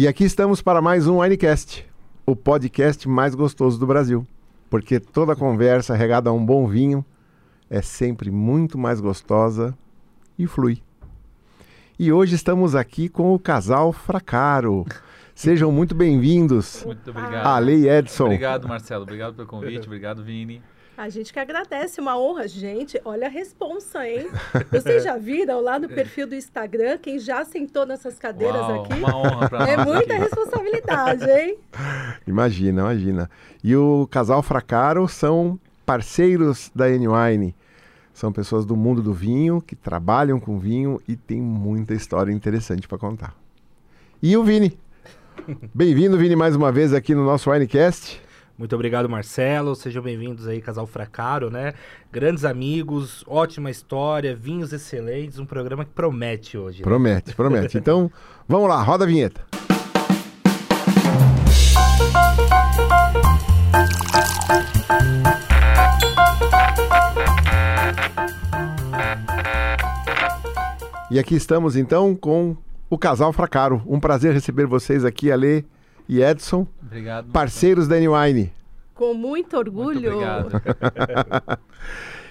E aqui estamos para mais um Winecast, o podcast mais gostoso do Brasil. Porque toda conversa regada a um bom vinho é sempre muito mais gostosa e flui. E hoje estamos aqui com o casal Fracaro. Sejam muito bem-vindos. Muito obrigado. Ale e Edson. Obrigado, Marcelo. Obrigado pelo convite. Obrigado, Vini. A gente que agradece, uma honra. Gente, olha a responsa, hein? Vocês já viram lá no perfil do Instagram quem já sentou nessas cadeiras Uau, aqui? Uma honra pra É nós muita aqui. responsabilidade, hein? Imagina, imagina. E o casal Fracaro são parceiros da N-Wine. São pessoas do mundo do vinho que trabalham com vinho e tem muita história interessante para contar. E o Vini. Bem-vindo, Vini, mais uma vez aqui no nosso Winecast. Muito obrigado, Marcelo. Sejam bem-vindos aí, Casal Fracaro, né? Grandes amigos, ótima história, vinhos excelentes, um programa que promete hoje. né? Promete, promete. Então, vamos lá, roda a vinheta. E aqui estamos então com o casal Fracaro. Um prazer receber vocês aqui, Ale e Edson, Obrigado. parceiros da N-Wine. Com muito orgulho. Muito obrigado.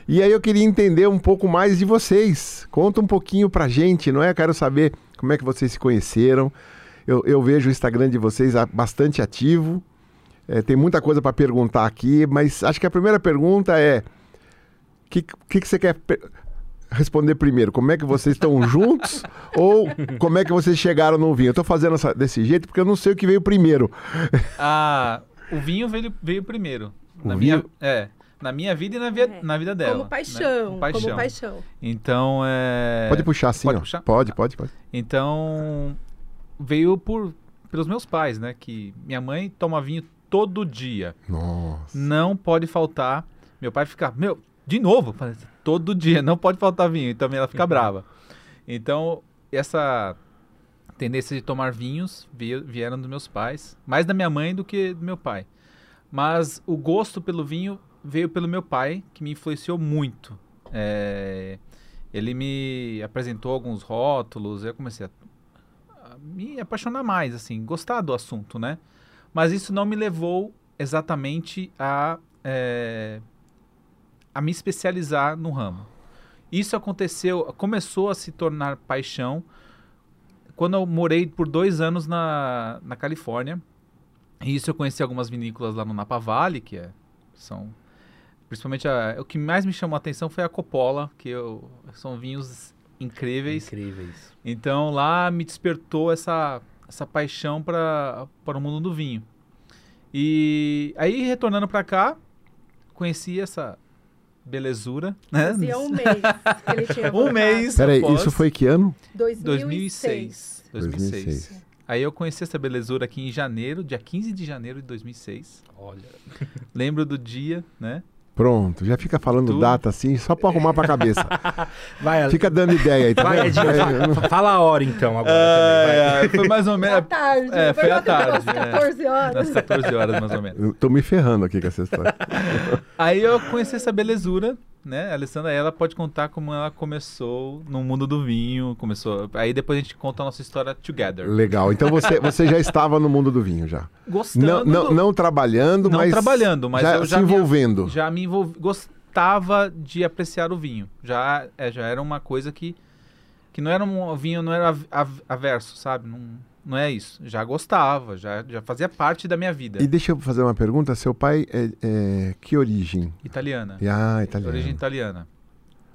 E aí eu queria entender um pouco mais de vocês. Conta um pouquinho pra gente, não é? Eu quero saber como é que vocês se conheceram. Eu, eu vejo o Instagram de vocês bastante ativo. É, tem muita coisa para perguntar aqui, mas acho que a primeira pergunta é: o que, que, que você quer responder primeiro? Como é que vocês estão juntos? ou como é que vocês chegaram no vinho? Eu tô fazendo essa- desse jeito porque eu não sei o que veio primeiro. Ah, o vinho veio, veio primeiro. O na vinho? minha, é, na minha vida e na, via- É. na vida dela. Como né? paixão, Com paixão. como paixão. Então, é... Pode puxar assim, pode ó. puxar? Pode, pode, pode. Então, veio por pelos meus pais, né? Que minha mãe toma vinho todo dia. Nossa. Não pode faltar. Meu pai fica, meu, de novo? Todo dia, não pode faltar vinho. E também ela fica brava. Então, essa tendência de tomar vinhos vie- vieram dos meus pais. Mais da minha mãe do que do meu pai. Mas o gosto pelo vinho veio pelo meu pai, que me influenciou muito. É, ele me apresentou alguns rótulos, eu comecei a, a me apaixonar mais, assim, gostar do assunto, né? Mas isso não me levou exatamente a, é, a me especializar no ramo. Isso aconteceu, começou a se tornar paixão quando eu morei por dois anos na, na Califórnia. E isso eu conheci algumas vinícolas lá no Napa Valley, que é, são... Principalmente a- o que mais me chamou a atenção foi a Coppola, que eu, são vinhos incríveis. Incríveis. Então lá me despertou essa, essa paixão para para o mundo do vinho. E aí retornando para cá, conheci essa belezura, né? Fazia um mês que ele tinha Um mês. Peraí, após- isso foi que ano? 2006. 2006. 2006. 2006. Aí eu conheci essa belezura aqui em janeiro, dia 15 de janeiro de 2006. Olha. Lembro do dia, né? Pronto, já fica falando Tudo. data assim, só pra arrumar pra cabeça. Vai, Fica dando ideia aí, tá vai? Edinho, É, fa- fala a hora então agora também. vai. É, foi mais ou À menos tarde. É, foi à tarde, é. 14 horas. das 14 horas mais ou menos. eu tô me ferrando aqui com essa história. Aí eu conheci essa belezura, né? A Alessandra, ela pode contar como ela começou no mundo do vinho, começou. Aí depois a gente conta a nossa história together. Legal. Então você, você já estava no mundo do vinho já. Gostando, Não, não, não trabalhando, Não mas trabalhando, mas já eu já se me- envolvendo. já me envolvi, gostava de apreciar o vinho. Já, é, já era uma coisa que que não era um vinho, não era av- av- averso, sabe? Não, não é isso. Já gostava, já, já fazia parte da minha vida. E deixa eu fazer uma pergunta. Seu pai é, é- que origem? Italiana. Ah, De italiano. Origem italiana.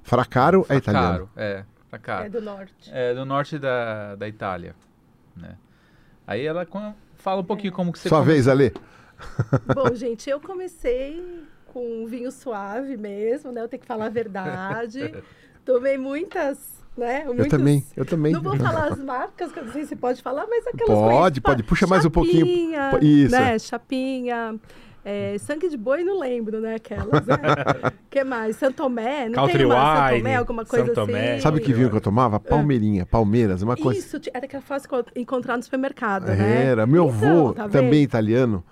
Fracaro é italiano. É, Fracaro. É do norte. É, do norte da, da Itália, né? Aí ela fala um pouquinho como que você... Sua come- vez, Ale. Bom, gente, eu comecei com um vinho suave mesmo, né? Eu tenho que falar a verdade. Tomei muitas, né? Eu Muitos- também, eu também. Não vou falar as marcas, que eu não sei se pode falar, mas aquelas Pode, pode. Puxa mais um pouquinho. Chapinha, Po- isso. Né? Chapinha. é, sangue de boi, não lembro, né? Aquelas, né? que mais? Santomé? Não Country tem uma Santomé, alguma coisa São Tomé. assim? Sabe que vinho que eu tomava? Palmeirinha, Palmeiras, uma coisa. Isso, era que era fácil co- encontrar no supermercado, né? Era. Meu Então, avô, tá também italiano,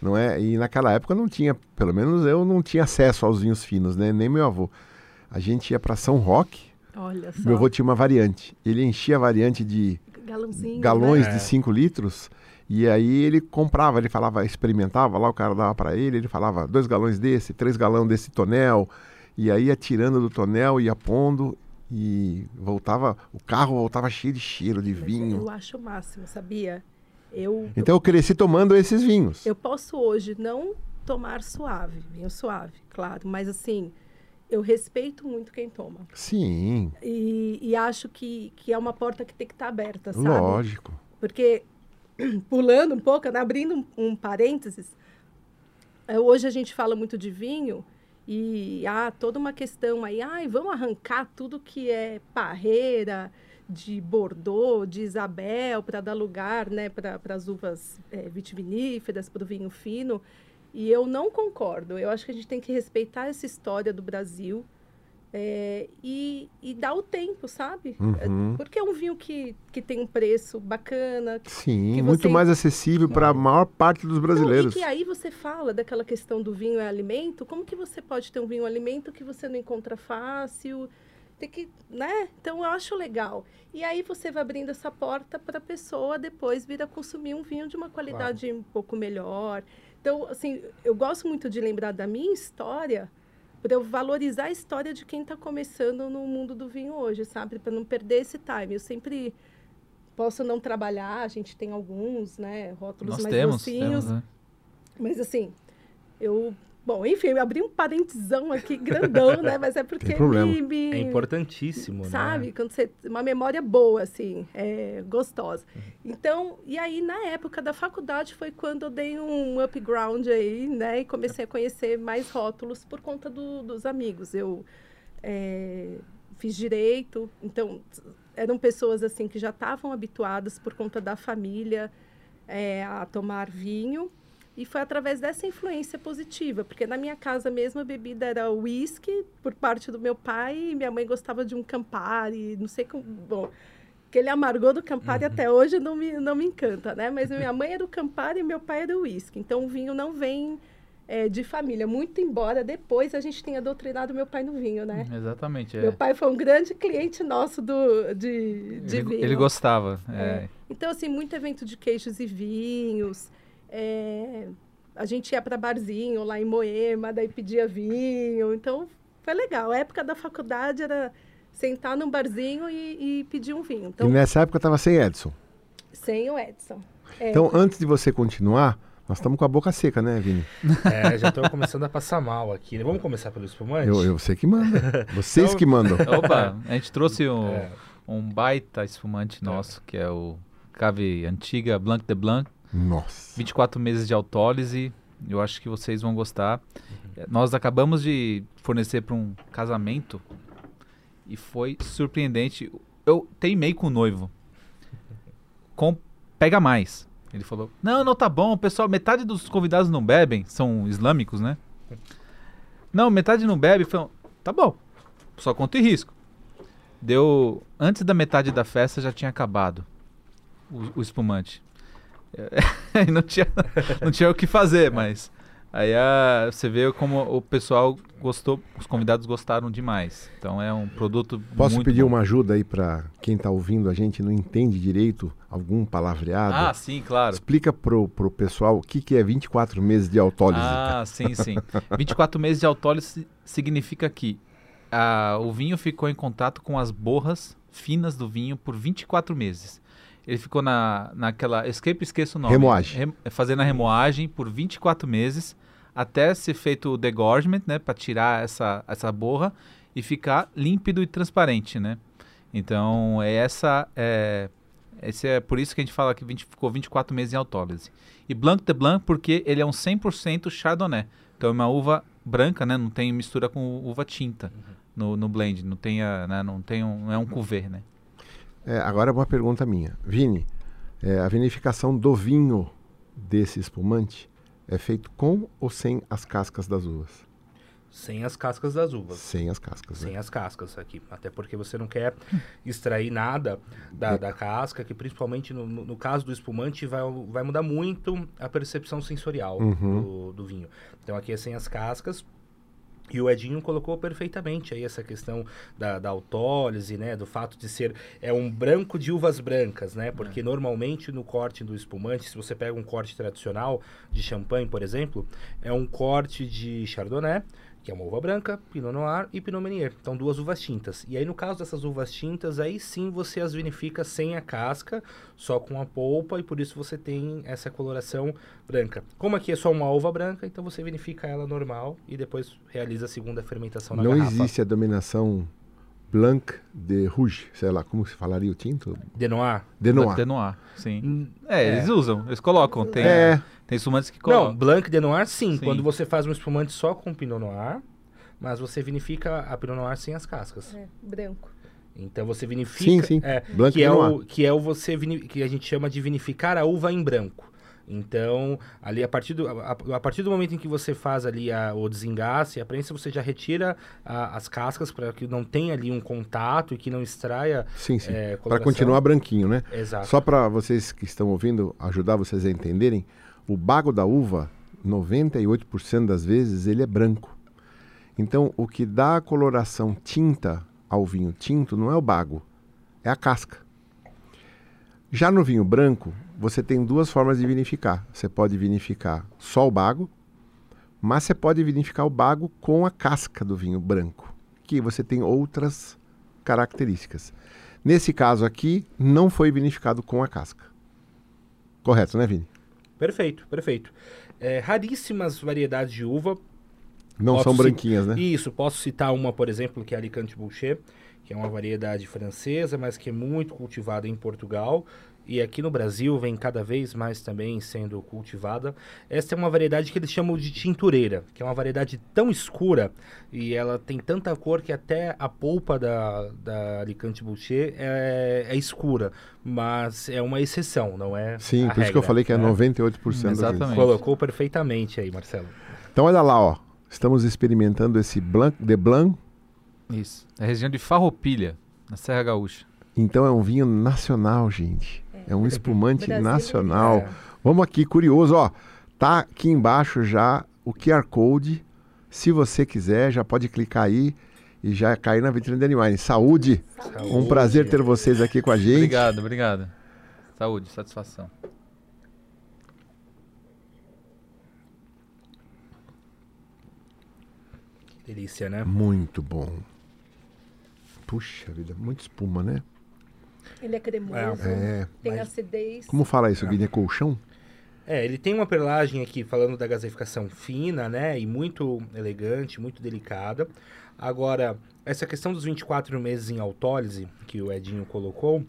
não é? E naquela época não tinha, pelo menos eu não tinha acesso aos vinhos finos, né? Nem meu avô. A gente ia para São Roque, Olha só. meu avô tinha uma variante. Ele enchia a variante de Galãozinho. galões né? de 5 litros. E aí ele comprava, ele falava, experimentava lá, o cara dava para ele, ele falava dois galões desse, três galões desse tonel. E aí ia tirando do tonel, ia pondo e voltava, o carro voltava cheio de cheiro de Mas vinho. Eu acho o máximo, sabia? Eu, Então eu cresci tomando esses vinhos. eu posso hoje não tomar suave, vinho suave, claro, mas assim, eu respeito muito quem toma. Sim, E, e acho que, que é uma porta que tem que estar aberta, sabe? lógico. Porque, pulando um pouco, né, abrindo um, um parênteses, eh, hoje a gente fala muito de vinho e há toda uma questão aí, ai, vamos arrancar tudo que é parreira, de Bordeaux, de Isabel, para dar lugar né, para as uvas eh, vitiviníferas, para o vinho fino. E eu não concordo. Eu acho que a gente tem que respeitar essa história do Brasil eh, e, e dar o tempo, sabe? Uhum. Porque é um vinho que, que tem um preço bacana. Sim, que muito você- mais acessível para a maior parte dos brasileiros. Não, e que aí você fala daquela questão do vinho é alimento. Como que você pode ter um vinho alimento que você não encontra fácil? Tem que, né? Então eu acho legal. E aí você vai abrindo essa porta para a pessoa depois vir a consumir um vinho de uma qualidade um pouco melhor. Então, assim, eu gosto muito de lembrar da minha história para eu valorizar a história de quem está começando no mundo do vinho hoje, sabe? Para não perder esse time. Eu sempre posso não trabalhar, a gente tem alguns, né, rótulos Nós mais temos, docinhos, temos né? mas assim, eu. Bom, enfim, eu abri um parentesão aqui grandão, né? Mas é porque me, me- É importantíssimo, Sabe? né? Quando você. Uma memória boa, assim, é, gostosa. Uhum. Então, e aí, na época da faculdade, foi quando eu dei um upground aí, né? E comecei a conhecer mais rótulos por conta do- dos amigos. Eu é, fiz direito, então eram pessoas assim que já estavam habituadas por conta da família é, a tomar vinho. E foi através dessa influência positiva, porque na minha casa mesmo a bebida era whisky por parte do meu pai, e minha mãe gostava de um Campari, não sei como. Bom, aquele amargor do Campari até hoje não me, não me encanta, né? Mas minha mãe era o Campari e meu pai era o whisky. Então o vinho não vem é, de família, muito embora depois a gente tenha doutrinado meu pai no vinho, né? Exatamente. é. Meu pai foi um grande cliente nosso do, de, de ele, vinho. ele gostava. É. é. Então, assim, muito evento de queijos e vinhos. É, a gente ia para barzinho lá em Moema, daí pedia vinho. Então, foi legal. A época da faculdade era sentar num barzinho e, e pedir um vinho. E Então, nessa época estava sem Edson. sem o Edson. É, Então, antes de você continuar, nós estamos com a boca seca, né, Vini? É, já tô começando a passar mal aqui. Vamos começar pelo espumante? Eu, eu sei que manda. Vocês Então- que mandam. Opa, a gente trouxe um, É. um baita espumante nosso, que é o Cave Antiga Blanc de Blanc. Nossa. 24 meses de autólise. Eu acho que vocês vão gostar. Uhum. Nós acabamos de fornecer para um casamento e foi surpreendente. Eu teimei com o noivo. Com pega mais. Ele falou: "Não, não tá bom, pessoal, metade dos convidados não bebem, são islâmicos, né?" Não, metade não bebe, falou: "Tá bom. Só conta e risco." Deu antes da metade da festa já tinha acabado o, o espumante. É, não tinha não tinha o que fazer, mas aí a, você vê como o pessoal gostou, os convidados gostaram demais. Então é um produto Posso pedir bom. uma ajuda aí para quem está ouvindo a gente e não entende direito algum palavreado? Ah, sim, claro. Explica pro, pro pessoal o que, que é 24 meses de autólise. Ah, sim, sim. 24 meses de autólise significa que ah, o vinho ficou em contato com as borras finas do vinho por 24 meses. Ele ficou na, naquela. Eu sempre esqueço o nome. Remoagem. Rem- fazendo a remoagem por 24 meses até ser feito o degorgement, né? Para tirar essa, essa borra e ficar límpido e transparente, né? Então, é essa. É, esse é por isso que a gente fala que 20 ficou 24 meses em autólise. E Blanc de Blanc porque ele é um 100% Chardonnay. Então é uma uva branca, né? Não tem mistura com uva tinta no, no blend. Não tem, a, né? não tem um, não é um cuvê, né? É, agora uma pergunta minha. Vini, é, a vinificação do vinho desse espumante é feito com ou sem as cascas das uvas? Sem as cascas das uvas. Sem as cascas, né? Sem as cascas aqui. Até porque você não quer extrair nada da, da casca, que principalmente no, no- no caso do espumante vai, vai mudar muito a percepção sensorial Uhum. do, do vinho. Então aqui é sem as cascas. E o Edinho colocou perfeitamente aí essa questão da, da autólise, né? Do fato de ser é um branco de uvas brancas, né? Porque normalmente no corte do espumante, se você pega um corte tradicional de champanhe, por exemplo, é um corte de chardonnay, que é uma uva branca, Pinot Noir e Pinot Meunier. Então, duas uvas tintas. E aí, no caso dessas uvas tintas, aí sim você as vinifica sem a casca, só com a polpa, e por isso você tem essa coloração branca. Como aqui é só uma uva branca, então você vinifica ela normal e depois realiza a segunda fermentação na Não garrafa. existe a dominação Blanc de Rouge, sei lá, como se falaria o tinto? De Noir? De Noir. De Noir, sim. Hum, É, eles usam, eles colocam. Tem, É, tem espumantes que Não, colocam. Blanc de Noir sim, Sim. quando você faz um espumante só com Pinot Noir, mas você vinifica a Pinot Noir sem as cascas. É, branco. Então você vinifica. Sim, sim. É, Blanc que, de é Noir. o, que é o você que a gente chama de vinificar a uva em branco. Então, ali a partir do, a, a partir do momento em que você faz ali a, o desengace, a prensa, você já retira a- as cascas para que não tenha ali um contato e que não extraia sim, sim. é, Para continuar branquinho, né? Exato. Só para vocês que estão ouvindo, ajudar vocês a entenderem, o bago da uva, 98% das vezes, ele é branco. Então, o que dá a coloração tinta ao vinho tinto não é o bago, é a casca. Já no vinho branco, você tem duas formas de vinificar. Você pode vinificar só o bago, mas você pode vinificar o bago com a casca do vinho branco, que você tem outras características. Nesse caso aqui, não foi vinificado com a casca. Correto, né, Vini? Perfeito, perfeito. É, raríssimas variedades de uva. Não Posso são branquinhas, né? Isso, posso citar uma, por exemplo, que é a Alicante Boucher, que é uma variedade francesa, mas que é muito cultivada em Portugal. E aqui no Brasil vem cada vez mais também sendo cultivada. Essa é uma variedade que eles chamam de tintureira, que é uma variedade tão escura e ela tem tanta cor que até a polpa da, da Alicante Boucher é, é escura. Mas é uma exceção, não é? Sim, a por isso que eu regra, falei que é né? 98% dos vinhos. Exatamente. Colocou perfeitamente aí, Marcelo. Então olha lá, ó. Estamos experimentando esse Blanc de Blanc. Isso. É a região de Farroupilha, na Serra Gaúcha. Então é um vinho nacional, gente. É um espumante nacional. É. Vamos aqui, curioso, ó. Tá aqui embaixo já o QR Code. Se você quiser, já pode clicar aí e já cair na vitrine da Animais. Saúde! Um prazer ter vocês aqui com a gente. Obrigado, obrigado. Saúde, satisfação. Delícia, né? Muito bom. Puxa vida, muita espuma, né? Ele é cremoso, É. tem mas- acidez. Como fala isso, Guilherme? É colchão? É, ele tem uma perlagem aqui falando da gaseificação fina, né? E muito elegante, muito delicada. Agora, essa questão dos 24 meses em autólise, que o Edinho colocou,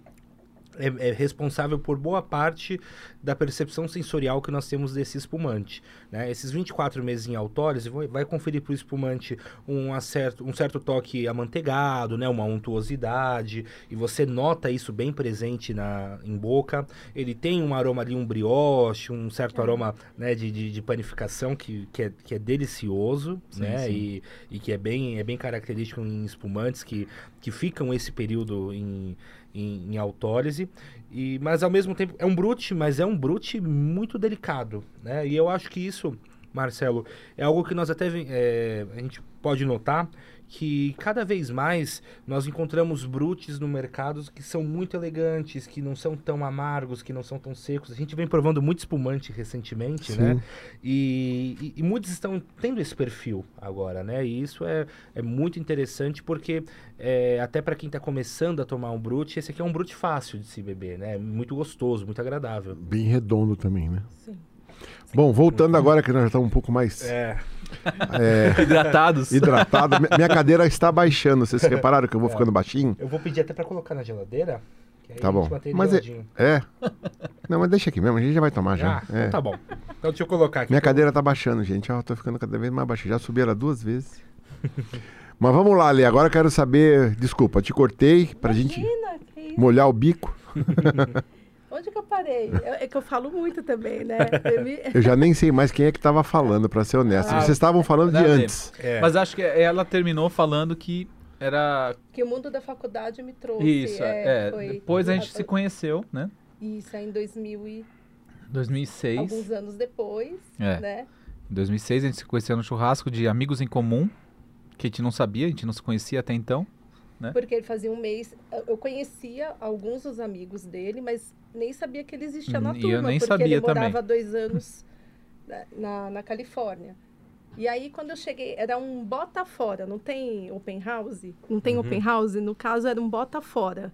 é, é responsável por boa parte da percepção sensorial que nós temos desse espumante. Né? Esses 24 meses em autólise vai, conferir para o espumante um, acerto, um certo toque amanteigado, né? uma untuosidade, e você nota isso bem presente na, em boca. Ele tem um aroma ali, um brioche, um certo aroma né, de, de, de panificação que, que, é, que é delicioso, Sim, né? sim. E, e que é bem, é bem característico em espumantes que, que ficam esse período em, em, em autólise. E, mas ao mesmo tempo é um brute, mas é um brute muito delicado, né? E eu acho que isso, Marcelo, é algo que nós até é, a gente pode notar que cada vez mais nós encontramos brutes no mercado que são muito elegantes, que não são tão amargos, que não são tão secos. A gente vem provando muito espumante recentemente, Sim. né? E, e- e muitos estão tendo esse perfil agora, né? E isso é, é muito interessante porque é, até para quem está começando a tomar um brute, esse aqui é um brute fácil de se beber, né? Muito gostoso, muito agradável. Bem redondo também, né? Sim. Bom, voltando agora que nós já estamos um pouco mais É, é, Hidratados. hidratado. Mi- Minha cadeira está baixando. Vocês repararam que eu vou É. ficando baixinho? eu vou pedir até para colocar na geladeira. Que aí Tá a gente bom. mantém ele Mas é, geladinho. é. Não, mas deixa aqui mesmo, a gente já vai tomar já. Ah, É. então tá bom. Então deixa eu colocar aqui. Minha eu- cadeira tá baixando, gente. Ó, tô ficando cada vez mais baixo. Já subi ela duas vezes. Mas vamos lá, Lê. Agora eu quero saber. Desculpa, te cortei pra gente Imagina, que isso. molhar o bico. Onde que eu parei? É, é que eu falo muito também, né? Eu me- Eu já nem sei mais quem é que tava falando, pra ser honesto. Ah, Vocês estavam falando de antes. É. Mas acho que ela terminou falando que era que o mundo da faculdade me trouxe. isso. É, foi- Depois a gente se conheceu, né? Isso, é em 2000 e 2006. alguns anos depois, É. né? Em 2006 a gente se conheceu no churrasco de amigos em comum. Que a gente não sabia, a gente não se conhecia até então. Né? Porque ele fazia um mês. Eu conhecia alguns dos amigos dele, mas nem sabia que ele existia na Hum, e eu turma. nem porque sabia ele morava também. dois anos na- na, na Califórnia. E aí, quando eu cheguei, era um bota fora, não tem open house? Não tem open house? No caso, era um bota fora.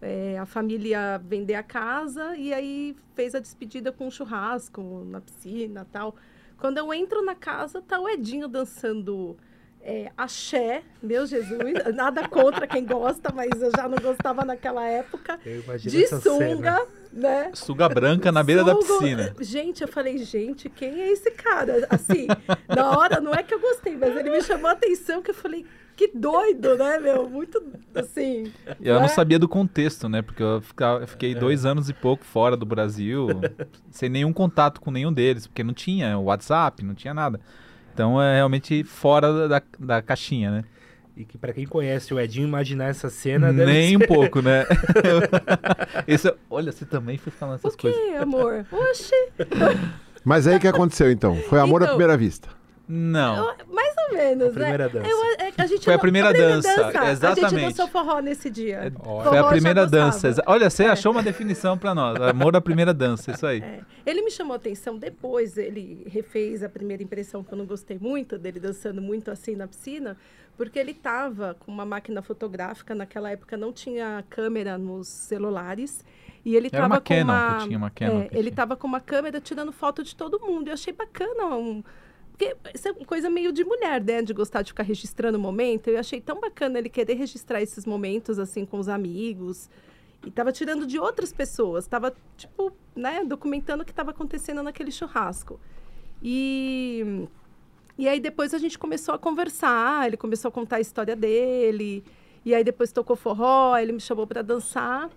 É, a família ia vender a casa e aí fez a despedida com um churrasco na piscina tal. Quando eu entro na casa, tá o Edinho dançando é, axé, meu Jesus, nada contra quem gosta, mas eu já não gostava naquela época. Eu imagino De essa cena. Né? Suga branca na beira da Sugo- piscina. Gente, eu falei, gente, quem é esse cara? Assim, na hora, não é que eu gostei, mas ele me chamou a atenção que eu falei, que doido, né, meu? Muito, assim... E eu não né? sabia do contexto, né? Porque eu, ficava- eu fiquei dois anos e pouco fora do Brasil, sem nenhum contato com nenhum deles, porque não tinha WhatsApp, não tinha nada. Então é realmente fora da, da caixinha, né? E que pra quem conhece o Edinho, imaginar essa cena deve Nem ser... um pouco, né? Esse, olha, você também foi falando essas O quê, coisas. amor? Oxi! Mas aí o que aconteceu então? Foi amor à Então- primeira vista. Não. Eu- mais ou menos, A primeira né? dança. Eu, é, a gente Foi a primeira dança, A gente exatamente. dançou forró nesse dia. É, Olha. Foi a primeira dança. Olha, você É. achou uma definição pra nós. Amor à primeira dança, isso aí. É. Ele me chamou a atenção depois, ele refez a primeira impressão que eu não gostei muito, dele dançando muito assim na piscina, porque ele estava com uma máquina fotográfica, naquela época não tinha câmera nos celulares, e ele estava com Canon uma... tinha, uma Canon é, ele estava com uma câmera tirando foto de todo mundo, e eu achei bacana, um... Porque isso é coisa meio de mulher, né? De gostar de ficar registrando o momento. Eu achei tão bacana ele querer registrar esses momentos, assim, com os amigos. E tava tirando de outras pessoas. Tava, tipo, né, documentando o que estava acontecendo naquele churrasco. E, e aí depois a gente começou a conversar, ele começou a contar a história dele. E aí depois tocou forró, ele me chamou para dançar.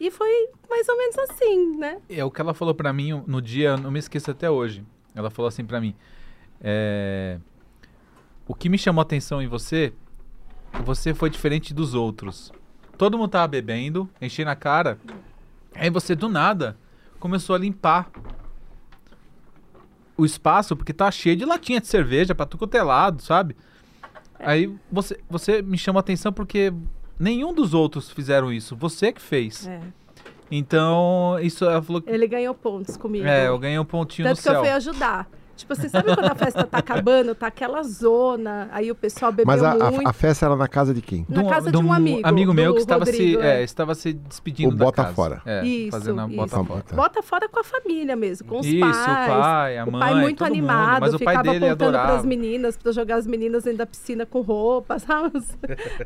E foi mais ou menos assim, né? É o que ela falou pra mim no dia, não me esqueço até hoje. Ela falou assim pra mim: é, O que me chamou a atenção em você, você foi diferente dos outros. Todo mundo tava bebendo, enchendo a cara. Aí você, do nada, começou a limpar o espaço, porque tá cheio de latinha de cerveja pra tudo quanto é sabe? Aí você, você me chamou a atenção porque nenhum dos outros fizeram isso. Você que fez. É. Então, isso ela falou que Ele ganhou pontos comigo. é, eu ganhei um pontinho Tanto no que eu fui ajudar. Tipo assim, sabe quando a festa tá acabando, tá aquela zona, aí o pessoal bebeu Mas a, muito. a festa era na casa de quem? Na casa de um amigo, meu do que estava Rodrigo, se, é, é. estava se despedindo O da bota casa. fora. É, Isso, fazendo a isso. bota fora. Bota fora com a família mesmo, com os Isso, pais. o pai, a o mãe, pai muito todo mundo, animado, mas o pai ficava dele apontando adorava. pras meninas, pra jogar as meninas dentro da piscina com roupa, sabe?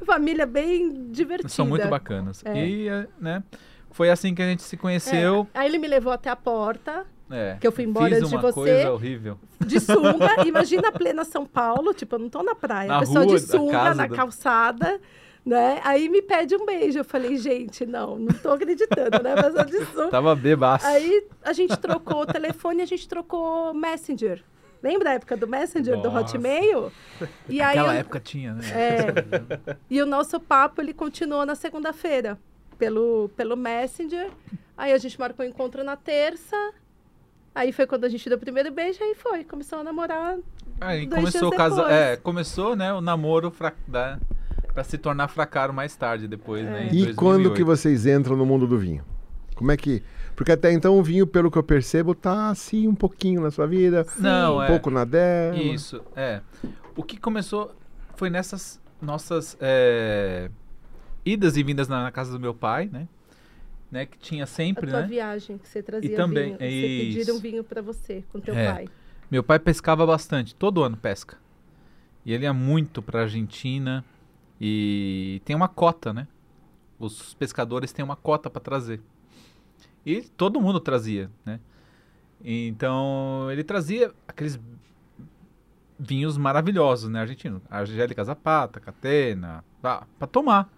família bem divertida. São muito bacanas. É. E, é, né, foi assim que a gente se É, conheceu. Aí ele me levou até a porta, É, que eu fui embora fiz antes de você. coisa horrível. de sunga. Imagina a plena São Paulo, tipo, eu não tô na praia. Na pessoa rua, de sunga, na do- calçada, né? Aí me pede um beijo. Eu falei, gente, não, não tô acreditando, né? Mas eu de sunga. Tava bebaço. Aí a gente trocou o telefone, a gente trocou Messenger. Lembra da época do Messenger, do Nossa. Hotmail? E aí Naquela eu- época tinha, né? É. E o nosso papo, ele continuou na segunda-feira, pelo, pelo Messenger. Aí a gente marcou o encontro na terça. Aí foi quando a gente deu o primeiro beijo, aí foi. Começou a namorar. Aí dois começou o dias casa... depois. é, começou, né, o namoro fra... da... pra se tornar fracaro mais tarde, depois, né? em E quando 2008. que vocês entram no mundo do vinho? Como é que. Porque até então o vinho, pelo que eu percebo, tá assim um pouquinho na sua vida, Não, um é. pouco na dela. Isso, é. O que começou foi nessas nossas é, idas e vindas na, na casa do meu pai, né? Né? Que tinha A sempre, tua né? viagem, que você trazia também- vinho. Você isso. pediram vinho pra você, com teu É. pai. Meu pai pescava bastante, todo ano pesca. E ele ia muito pra Argentina e tem uma cota, né? Os pescadores têm uma cota para trazer. E todo mundo trazia, né? Então, ele trazia aqueles vinhos maravilhosos, né, argentino? Angélica Zapata, Catena, para tomar.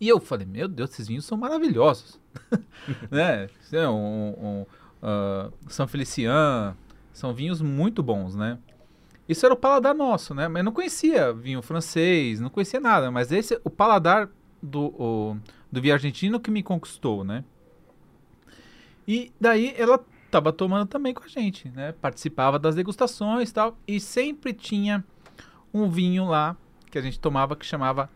E eu falei, meu Deus, esses vinhos são maravilhosos. né? É Um, um, ah, São Felician, são vinhos muito bons, né? Isso era o paladar nosso, né? Mas não conhecia vinho francês, não conhecia nada. Mas esse, o paladar do, o, do vinho argentino que me conquistou, né? E daí ela tava tomando também com a gente, né? Participava das degustações e tal. E sempre tinha um vinho lá que a gente tomava que chamava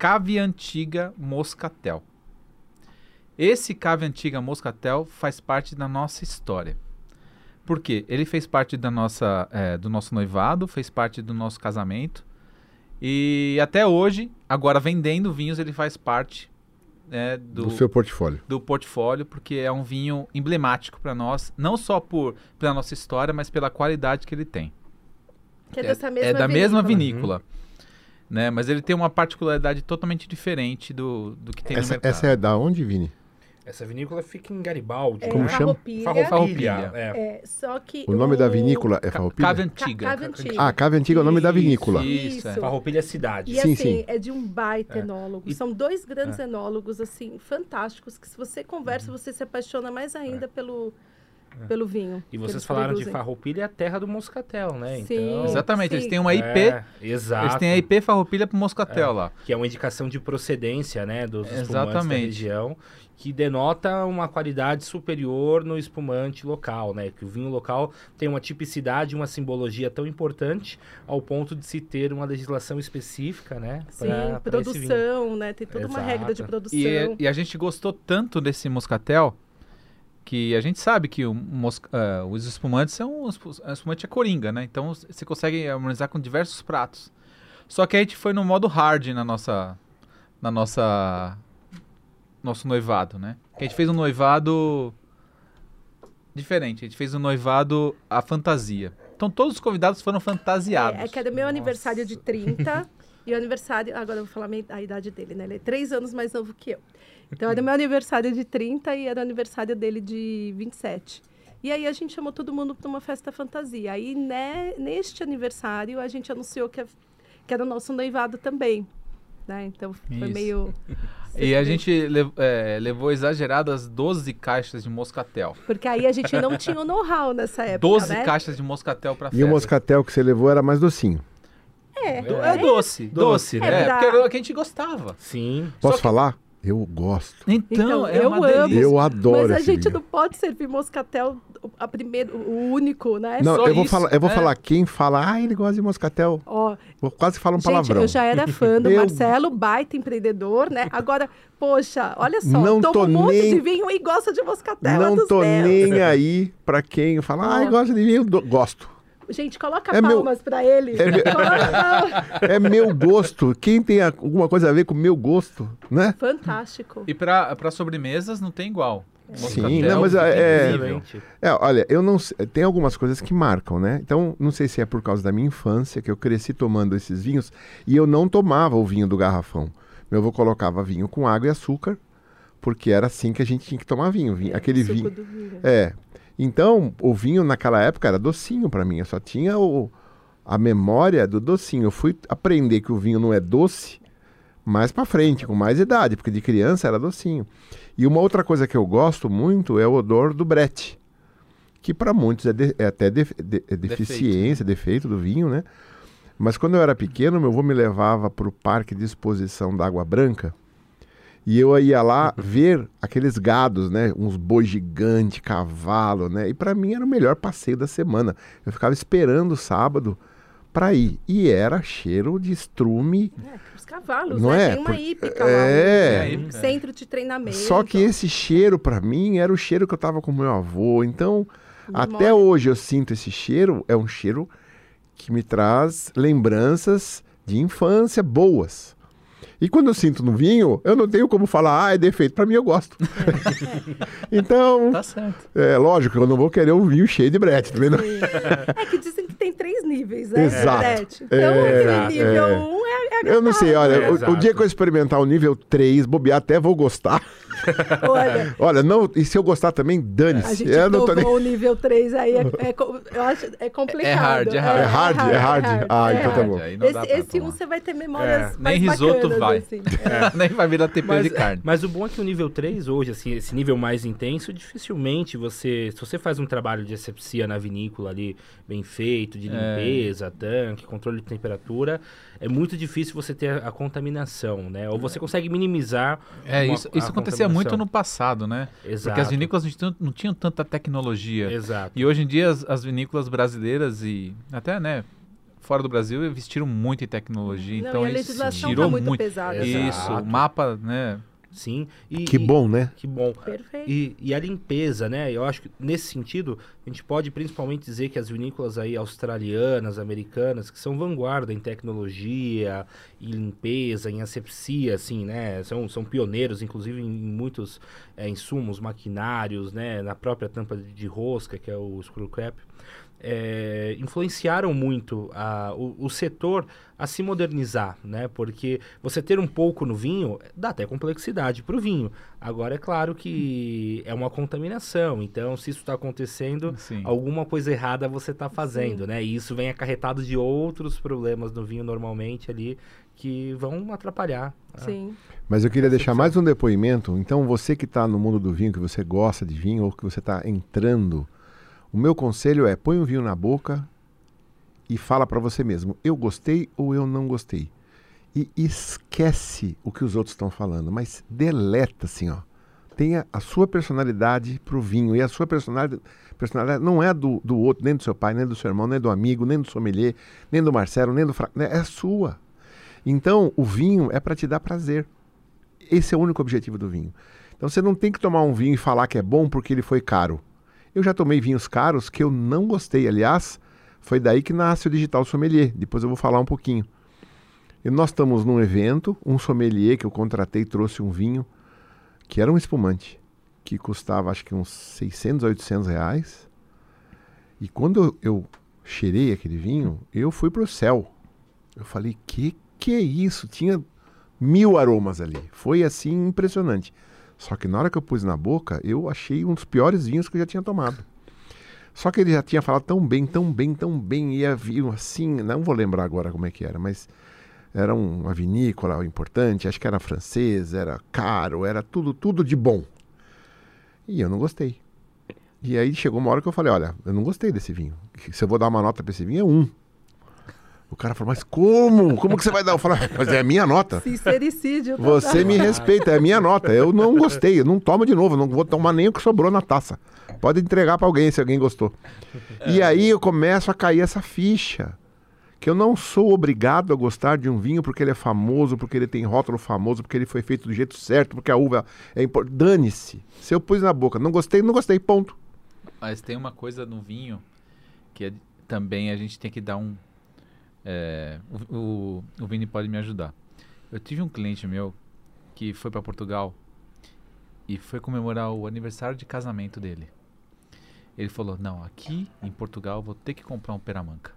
Cave Antiga Moscatel. Esse Cave Antiga Moscatel faz parte da nossa história. Por quê? Ele fez parte da nossa, é, do nosso noivado, fez parte do nosso casamento. E até hoje, agora vendendo vinhos, ele faz parte né, do, Do seu portfólio. do portfólio, porque é um vinho emblemático para nós, não só por pela nossa história, mas pela qualidade que ele tem. Que é, dessa mesma é da mesma vinícola. vinícola. Né? Mas ele tem uma particularidade totalmente diferente do, do que tem no Essa, mercado. essa é da onde, Vini? Essa vinícola fica em Garibaldi. É, Como chama? Farroupilha. Farroupilha. É. É, só que O nome da vinícola é Farroupilha? Cave Antiga. Cave Antiga. Ah, Cave Antiga é o nome da Isso. vinícola. Isso, é. Farroupilha é cidade. E Sim, assim, sim. é de um baita É. enólogo. E- São dois grandes enólogos, assim, fantásticos, que se você conversa, você se apaixona mais ainda pelo, pelo vinho. E vocês eles falaram de produzem. Farroupilha, é a terra do moscatel, né? Sim. Então, Exatamente, eles Sim. têm uma IP, É, exato. eles têm a IP Farroupilha pro Moscatel lá. Que é uma indicação de procedência, né? Dos espumantes da Exatamente. região. Que denota uma qualidade superior no espumante local, né? Que o vinho local tem uma tipicidade, uma simbologia tão importante ao ponto de se ter uma legislação específica, né? Sim, pra- pra esse vinho. produção, né? Tem toda uma Exato. regra de produção. E, e a gente gostou tanto desse Moscatel que a gente sabe que o ah, os espumantes são. O espumante é coringa, né? Então você consegue harmonizar com diversos pratos. Só que a gente foi no modo hard na nossa. Na nossa. Nosso noivado, né? Que a gente fez um noivado. Diferente, a gente fez um noivado à fantasia. Então todos os convidados foram fantasiados. É, é que era meu aniversário de 30 e o aniversário. Agora eu vou falar a idade dele, né? Ele é três anos mais novo que eu. Então era meu aniversário de 30 e era o aniversário dele de 27. E aí a gente chamou todo mundo para uma festa fantasia. Aí né, neste aniversário a gente anunciou que, que era o nosso noivado também. Né? Então foi Isso. meio. E a gente lev- é, levou exageradas 12 caixas de moscatel. Porque aí a gente não tinha o know-how nessa época. 12 né? caixas de moscatel pra E festa. o moscatel que você levou era mais docinho. É, Do- é doce, doce, É né? pra- Porque era o que a gente gostava. Sim. Posso que- falar? Eu gosto. Então, Então, é eu uma amo. Eu adoro Mas a gente vinho. não pode servir moscatel a primeiro, o único, né? Não, só eu vou, isso, falar, eu vou é. falar quem fala, ah, ele gosta de moscatel. Ó, Vou quase falar um gente, palavrão. eu já era fã do Eu- Marcelo, baita empreendedor, né? Agora, poxa, olha só, Não toma tô um monte nem- de vinho e gosta de moscatel. Não dos tô meus. nem aí pra quem fala, ah, Ó. eu gosto de vinho, do- gosto. Gente, coloca É meu- palmas pra ele. É meu- palmas. É meu gosto. Quem tem alguma coisa a ver com o meu gosto, né? Fantástico. E pra, pra sobremesas não tem igual. Sim, Moscatel, não, mas é- é-. Excelente. É, olha, eu não sei, tem algumas coisas que marcam, né? Então, não sei se é por causa da minha infância que eu cresci tomando esses vinhos e eu não tomava o vinho do garrafão. Meu avô colocava vinho com água e açúcar, porque era assim que a gente tinha que tomar vinho, vinho aquele Suco vinho. do vinho. É. Então, o vinho naquela época era docinho pra mim, eu só tinha o, a memória do docinho. Eu fui aprender que o vinho não é doce mais pra frente, com mais idade, porque de criança era docinho. E uma outra coisa que eu gosto muito é o odor do brete, que para muitos é, de- é até def- de- é deficiência, defeito do vinho, né? Mas quando eu era pequeno, meu avô me levava para o parque de exposição da Água Branca e eu ia lá ver aqueles gados, né? Uns bois gigantes, cavalo, né? E para mim era o melhor passeio da semana. Eu ficava esperando o sábado para ir. E era cheiro de estrume. É, os cavalos, Não né? é? Tem uma hípica lá, É. um, um centro de treinamento. Só que esse cheiro para mim era o cheiro que eu tava com meu avô. Então, Memória. até hoje eu sinto esse cheiro, é um cheiro que me traz lembranças de infância boas. E quando eu sinto no vinho, eu não tenho como falar, ah, é defeito. Para mim eu gosto. então, Tá certo. é lógico, eu não vou querer um vinho cheio de brete, também não. Sim. É que dizem que tem três níveis, né? Exato. Brete. Então, É, aquele nível é. 1 um é, é Eu não sei, olha, É, o- o, dia que eu experimentar o nível 3, bobear até vou gostar. Olha, Olha, não, e se eu gostar também, a dane-se. gente Eu não tô nem... o nível 3 aí, é, é eu acho, é complicado. É hard, é hard. É hard, é hard. Ah, é então tá hard. bom. Esse, esse um você vai ter memórias É. mais Nem risoto bacanas, vai. assim. Nem vai virar tempero Mas, de carne. mas o bom é que o nível 3 hoje, assim, esse nível mais intenso, dificilmente você. Se você faz um trabalho de asepsia na vinícola ali, bem feito, de É. limpeza, tanque, controle de temperatura, é muito difícil você ter a, contaminação, né? Ou você consegue minimizar. É, uma- isso, isso a acontecia muito no passado, né? Exato. Porque as vinícolas não tinham, não tinham tanta tecnologia. Exato. E hoje em dia as, as vinícolas brasileiras e até, né, fora do Brasil investiram muito em tecnologia, Não, então e a isso legislação tirou tá muito muito. pesada. Isso, o mapa, né? Sim. E, Que e- bom, né? Que bom. Perfeito. E, e a limpeza, né? Eu acho que nesse sentido, a gente pode principalmente dizer que as vinícolas aí australianas, americanas, que são vanguarda em tecnologia, em limpeza, em asepsia, assim, né? São, são pioneiros, inclusive, em muitos é, insumos, maquinários, né? Na própria tampa de de rosca, que é o screw cap. É, influenciaram muito a- o, o setor a se modernizar, né? Porque você ter um pouco no vinho dá até complexidade para o vinho. Agora é claro que é uma contaminação, então se isso está acontecendo, Sim. alguma coisa errada você está fazendo, né? E isso vem acarretado de outros problemas no vinho normalmente ali que vão atrapalhar. a- Sim. Mas eu queria deixar mais um depoimento. Então, você que está no mundo do vinho, que você gosta de vinho ou que você está entrando, o meu conselho é põe um vinho na boca e fala para você mesmo: eu gostei ou eu não gostei. E esquece o que os outros estão falando, mas deleta assim, ó. Tenha a sua personalidade pro vinho. E a sua personalidade, personalidade não é do, do outro, nem do seu pai, nem do seu irmão, nem do amigo, nem do sommelier, nem do Marcelo, nem do Fra... né? É a sua. Então, o vinho é para te dar prazer. Esse é o único objetivo do vinho. Então, você não tem que tomar um vinho e falar que é bom porque ele foi caro. Eu já tomei vinhos caros que eu não gostei. Aliás, foi daí que nasce o Digital Sommelier. Depois eu vou falar um pouquinho. E nós estamos num evento, um sommelier que eu contratei trouxe um vinho que era um espumante, que custava acho que uns 600, 800 reais. E quando eu, cheirei aquele vinho, eu fui pro céu. Eu falei, que que é isso? Tinha mil aromas ali. Foi assim impressionante. Só que na hora que eu pus na boca, eu achei um dos piores vinhos que eu já tinha tomado. Só que ele já tinha falado tão bem, tão bem, tão bem, e havia assim, não vou lembrar agora como é que era, mas era um- uma vinícola importante, acho que era francês, era caro, era tudo, tudo de bom. E eu não gostei. E aí chegou uma hora que eu falei, olha, eu não gostei desse vinho. Se eu vou dar uma nota para esse vinho, é um. O cara falou, mas como? Como que você vai dar? Eu falei, "Ah, mas é a minha nota. Sincericídio. total. Você me respeita, é a minha nota. Eu não gostei, eu não tomo de novo, não vou tomar nem o que sobrou na taça. Pode entregar para alguém se alguém gostou. E aí eu começo a cair essa ficha. Que eu não sou obrigado a gostar de um vinho porque ele é famoso, porque ele tem rótulo famoso, porque ele foi feito do jeito certo, porque a uva é importante. Dane-se. Se eu pus na boca, não gostei, não gostei, ponto. Mas tem uma coisa no vinho que é- também a gente tem que dar um. É, o, o, o Vini pode me ajudar. Eu tive um cliente meu que foi para Portugal e foi comemorar o aniversário de casamento dele. Ele falou: Não, aqui em Portugal vou ter que comprar um peramanca.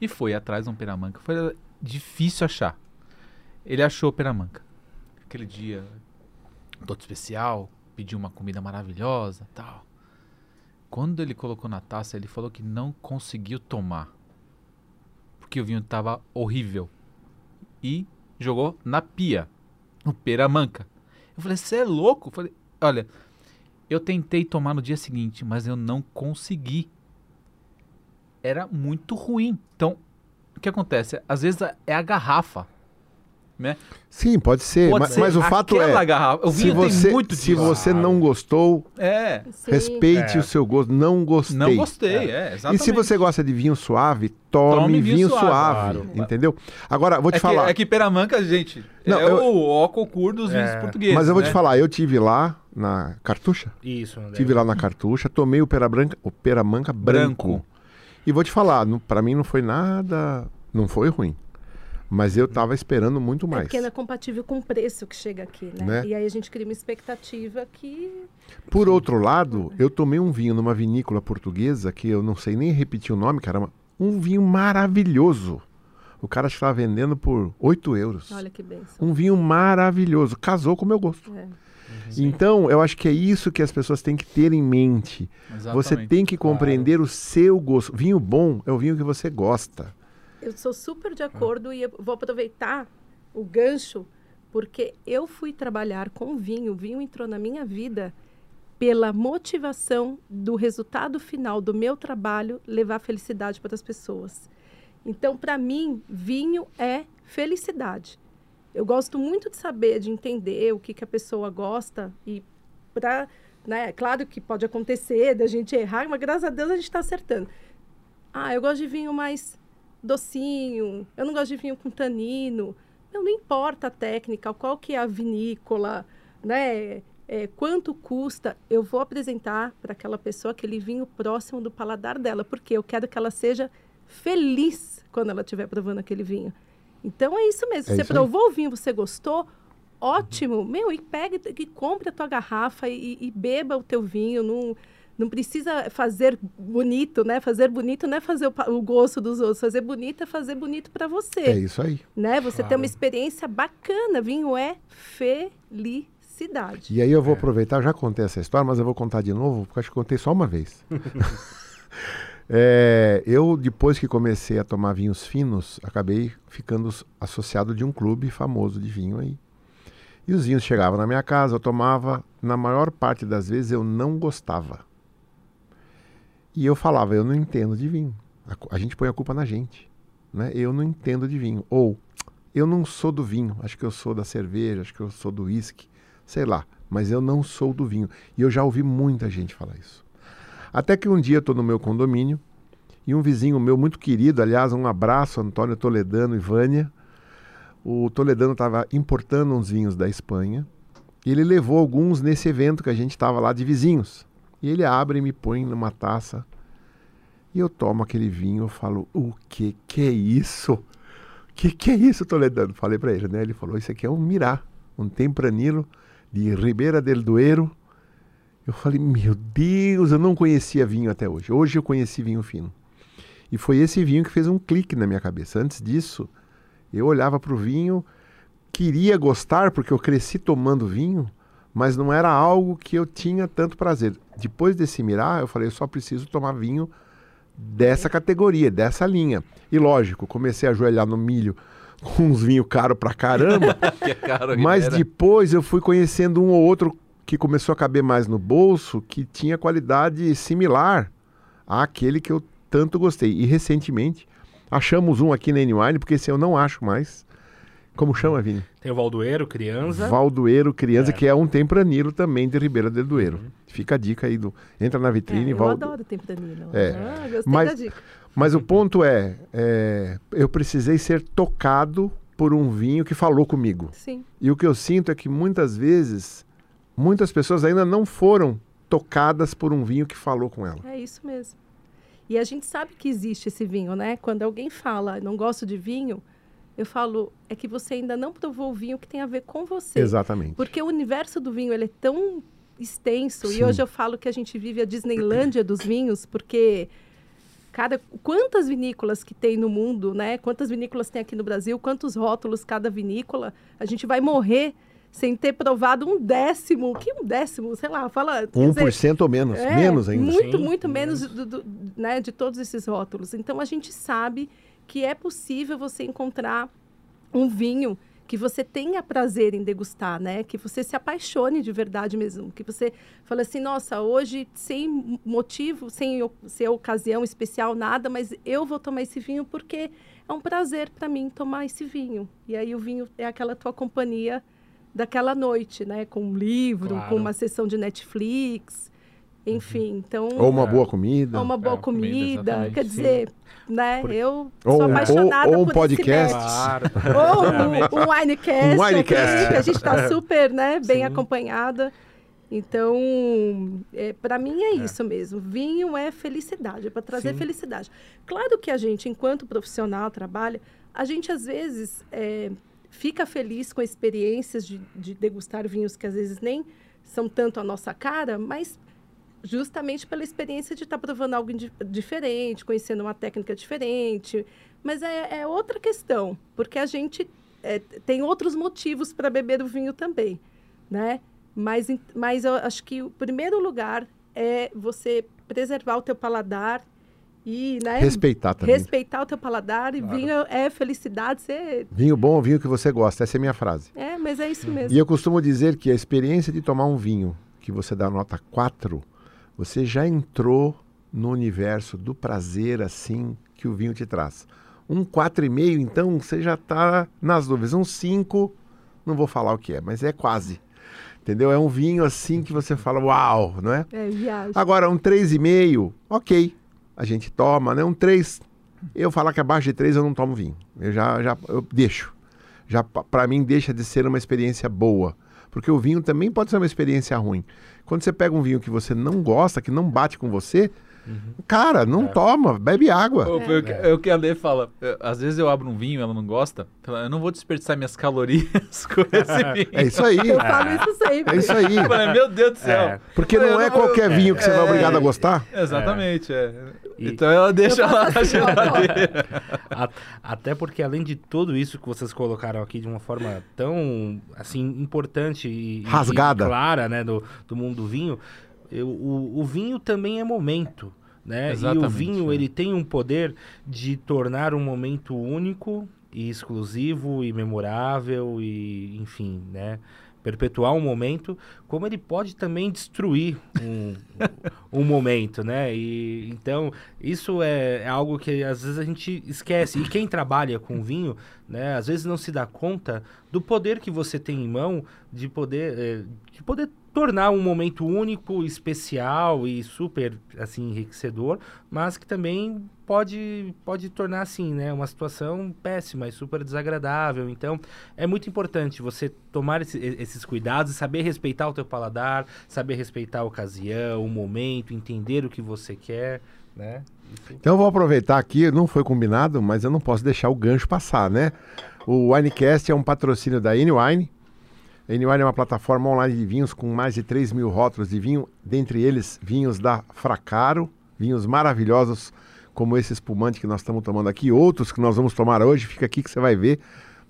E foi atrás de um peramanca. Foi difícil achar. Ele achou o peramanca. Aquele dia, todo especial, pediu uma comida maravilhosa tal. Quando ele colocou na taça, ele falou que não conseguiu tomar. Porque o vinho estava horrível. E jogou na pia. No peramanca. Eu falei, você é louco? Eu falei, olha, eu tentei tomar no dia seguinte, mas eu não consegui. Era muito ruim. Então, o que acontece? Às vezes é a garrafa. Né? Sim, pode ser, Pode mas, ser mas o fato aquela é. garrafa. O Se vinho você, tem muito se disso. você não gostou, É, respeite É. o seu gosto. Não gostei. não gostei, é, E exatamente. se você gosta de vinho suave, tome, Tome vinho vinho, suave, suave, claro. entendeu? Agora, vou te é, falar. Que, é que Peramanca, gente, Não, é eu- o ócucur dos vinhos É. portugueses. Mas eu vou né? te falar, eu tive lá na Cartucha, Isso, André. tive lá na Cartucha, tomei o pera branca, o peramanca branco. Branco. E vou te falar, pra mim não foi nada, não foi ruim. Mas eu tava esperando muito É mais. porque não é compatível com o preço que chega aqui, né? Né? E aí a gente cria uma expectativa que. Por outro lado, eu tomei um vinho numa vinícola portuguesa que eu não sei nem repetir o nome, caramba. Um vinho maravilhoso. O cara estava vendendo por 8 euros. Olha que benção. Um vinho maravilhoso. Casou com o meu gosto. É. Então, eu acho que é isso que as pessoas têm que ter em mente. Você Exatamente. tem que compreender o seu gosto. Vinho bom é o vinho que você gosta. Eu sou super de acordo e eu vou aproveitar o gancho, porque eu fui trabalhar com vinho. O vinho entrou na minha vida pela motivação do resultado final do meu trabalho levar felicidade para as pessoas. Então, para mim, vinho é felicidade. Eu gosto muito de saber, de entender o que, que a pessoa gosta e para, né, claro que pode acontecer da gente errar, mas graças a Deus a gente está acertando. Ah, eu gosto de vinho mais docinho, eu não gosto de vinho com tanino. Não, não importa a técnica, qual que é a vinícola, né? É, quanto custa, eu vou apresentar para aquela pessoa aquele vinho próximo do paladar dela, porque eu quero que ela seja feliz quando ela estiver provando aquele vinho. Então é isso mesmo. É você isso aí. provou o vinho, você gostou, ótimo. Meu, e pega e e compre a tua garrafa e, e beba o teu vinho. Não, não precisa fazer bonito, né? Fazer bonito não é fazer o, o gosto dos outros. Fazer bonito é fazer bonito para você É isso aí. né? Você Claro. ter uma experiência bacana. Vinho é felicidade. E aí eu vou aproveitar, eu já contei essa história, mas eu vou contar de novo, porque acho que contei só uma vez. É, eu, depois que comecei a tomar vinhos finos, acabei ficando associado de um clube famoso de vinho aí. E os vinhos chegavam na minha casa, eu tomava, na maior parte das vezes eu não gostava. E eu falava, eu não entendo de vinho. A, a gente põe a culpa na gente. Né? Eu não entendo de vinho. Ou, eu não sou do vinho, acho que eu sou da cerveja, acho que eu sou do uísque, sei lá. Mas eu não sou do vinho. E eu já ouvi muita gente falar isso. Até que um dia eu estou no meu condomínio e um vizinho meu muito querido, aliás, um abraço, Antônio Toledano e Vânia. O Toledano estava importando uns vinhos da Espanha e ele levou alguns nesse evento que a gente estava lá de vizinhos. E ele abre e me põe numa taça e eu tomo aquele vinho eu falo, o que que é isso? Que que é isso, Toledano? Falei para ele, né? Ele falou, isso aqui é um Mirá, um Tempranilo de Ribeira del Duero. Eu falei, meu Deus, eu não conhecia vinho até hoje. Hoje eu conheci vinho fino. E foi esse vinho que fez um clique na minha cabeça. Antes disso, eu olhava para o vinho, queria gostar, porque eu cresci tomando vinho, mas não era algo que eu tinha tanto prazer. Depois desse mirar, eu falei, eu só preciso tomar vinho dessa categoria, dessa linha. E lógico, comecei a ajoelhar no milho com uns vinhos caros pra caramba. Que é caro, Mas depois eu fui conhecendo um ou outro que começou a caber mais no bolso, que tinha qualidade similar àquele que eu tanto gostei. E recentemente achamos um aqui na N-Wine, porque esse eu não acho mais. Como chama, Vini? Tem o Valdoeiro, criança. Valdoeiro Criança, É. que é um tempranilo também de Ribeira del Duero. Fica a dica aí do. Entra na É, vitrine, eu Valdo- adoro tempranilo. É. Ah, gostei Mas- da dica. Mas o ponto é, é, eu precisei ser tocado por um vinho que falou comigo. Sim. E o que eu sinto é que muitas vezes, muitas pessoas ainda não foram tocadas por um vinho que falou com ela. É isso mesmo. E a gente sabe que existe esse vinho, né? Quando alguém fala, não gosto de vinho, eu falo, é que você ainda não provou o vinho que tem a ver com você. Exatamente. Porque o universo do vinho ele é tão extenso Sim. e hoje eu falo que a gente vive a Disneylândia dos vinhos, porque cada quantas vinícolas que tem no mundo, né? Quantas vinícolas tem aqui no Brasil? Quantos rótulos cada vinícola? A gente vai morrer sem ter provado um décimo, que um décimo, sei lá, fala, quer dizer, 1% ou menos, é, menos ainda. Muito, Sim, muito menos, menos. do- do- né, de todos esses rótulos. Então, a gente sabe que é possível você encontrar um vinho que você tenha prazer em degustar, né? Que você se apaixone de verdade mesmo. Que você fala assim, nossa, hoje sem motivo, sem ser ocasião especial, nada, mas eu vou tomar esse vinho porque é um prazer para mim tomar esse vinho. E aí o vinho é aquela tua companhia daquela noite, né? Com um livro, Claro. com uma sessão de Netflix, enfim. Então, Ou uma É. boa comida. ou uma boa É, comida, comida, quer sim. dizer, né? Por- Eu Ou- sou apaixonada ou- ou um por podcast. Claro. Ou um, um winecast, Um winecast. aqui, que a gente está super, né, bem Sim. acompanhada. Então, é, para mim é isso mesmo. Vinho é felicidade, é para trazer Sim. felicidade. Claro que a gente, enquanto profissional, trabalha, a gente às vezes é, fica feliz com experiências de, de degustar vinhos que às vezes nem são tanto a nossa cara, mas justamente pela experiência de estar provando algo diferente, conhecendo uma técnica diferente. Mas é, é outra questão, porque a gente é, tem outros motivos para beber o vinho também, né? Mas, mas eu acho que o primeiro lugar é você preservar o teu paladar e né, Respeitar também. respeitar o teu paladar. E Claro. vinho é felicidade. Você... Vinho bom, vinho que você gosta. Essa é a minha frase. É, mas é isso mesmo. E eu costumo dizer que a experiência de tomar um vinho que você dá nota 4, você já entrou no universo do prazer assim que o vinho te traz. Um 4,5, então você já está nas dúvidas. Um 5, não vou falar o que é, mas é quase. Entendeu? É um vinho assim que você fala, uau, não é? É viagem. Agora, um 3,5, ok. A gente toma, né? Um 3, Eu falar que abaixo de três eu não tomo vinho. Eu já, já eu deixo. Já para mim deixa de ser uma experiência boa, porque o vinho também pode ser uma experiência ruim. Quando você pega um vinho que você não gosta, que não bate com você, Uhum. Cara, não é. toma, bebe água. É. o que a Lê fala. Às vezes eu abro um vinho, ela não gosta. Eu não vou desperdiçar minhas calorias com esse vinho. É isso aí. Eu falo isso sempre. É isso aí. Falei, Meu Deus do céu. É. Porque não é qualquer vinho que você vai obrigado a gostar. Exatamente, é. E... Então ela deixa lá na geladeira. Até porque além de tudo isso que vocês colocaram aqui de uma forma tão assim importante e rasgada, e clara, né, do, do mundo do vinho, eu, o, o vinho também é momento. Né? Exatamente, e o vinho é. ele tem um poder de tornar um momento único e exclusivo e memorável e enfim, né? perpetuar um momento, como ele pode também destruir um, um momento, né? E então isso é, é, algo que às vezes a gente esquece. E quem trabalha com vinho, né? Às vezes não se dá conta do poder que você tem em mão de poder, é, de poder tornar um momento único, especial e super assim enriquecedor, mas que também pode pode tornar assim, né, uma situação péssima e super desagradável. Então, é muito importante você tomar esse, esses cuidados saber respeitar o teu paladar, saber respeitar a ocasião, o momento, entender o que você quer, né? Isso. Então eu vou aproveitar aqui, não foi combinado, mas eu não posso deixar o gancho passar, né? O Winecast é um patrocínio da N-Wine, a N-Wine é uma plataforma online de vinhos com mais de 3 mil rótulos de vinho, dentre eles vinhos da Fracaro, vinhos maravilhosos como esse espumante que nós estamos tomando aqui, outros que nós vamos tomar hoje, fica aqui que você vai ver.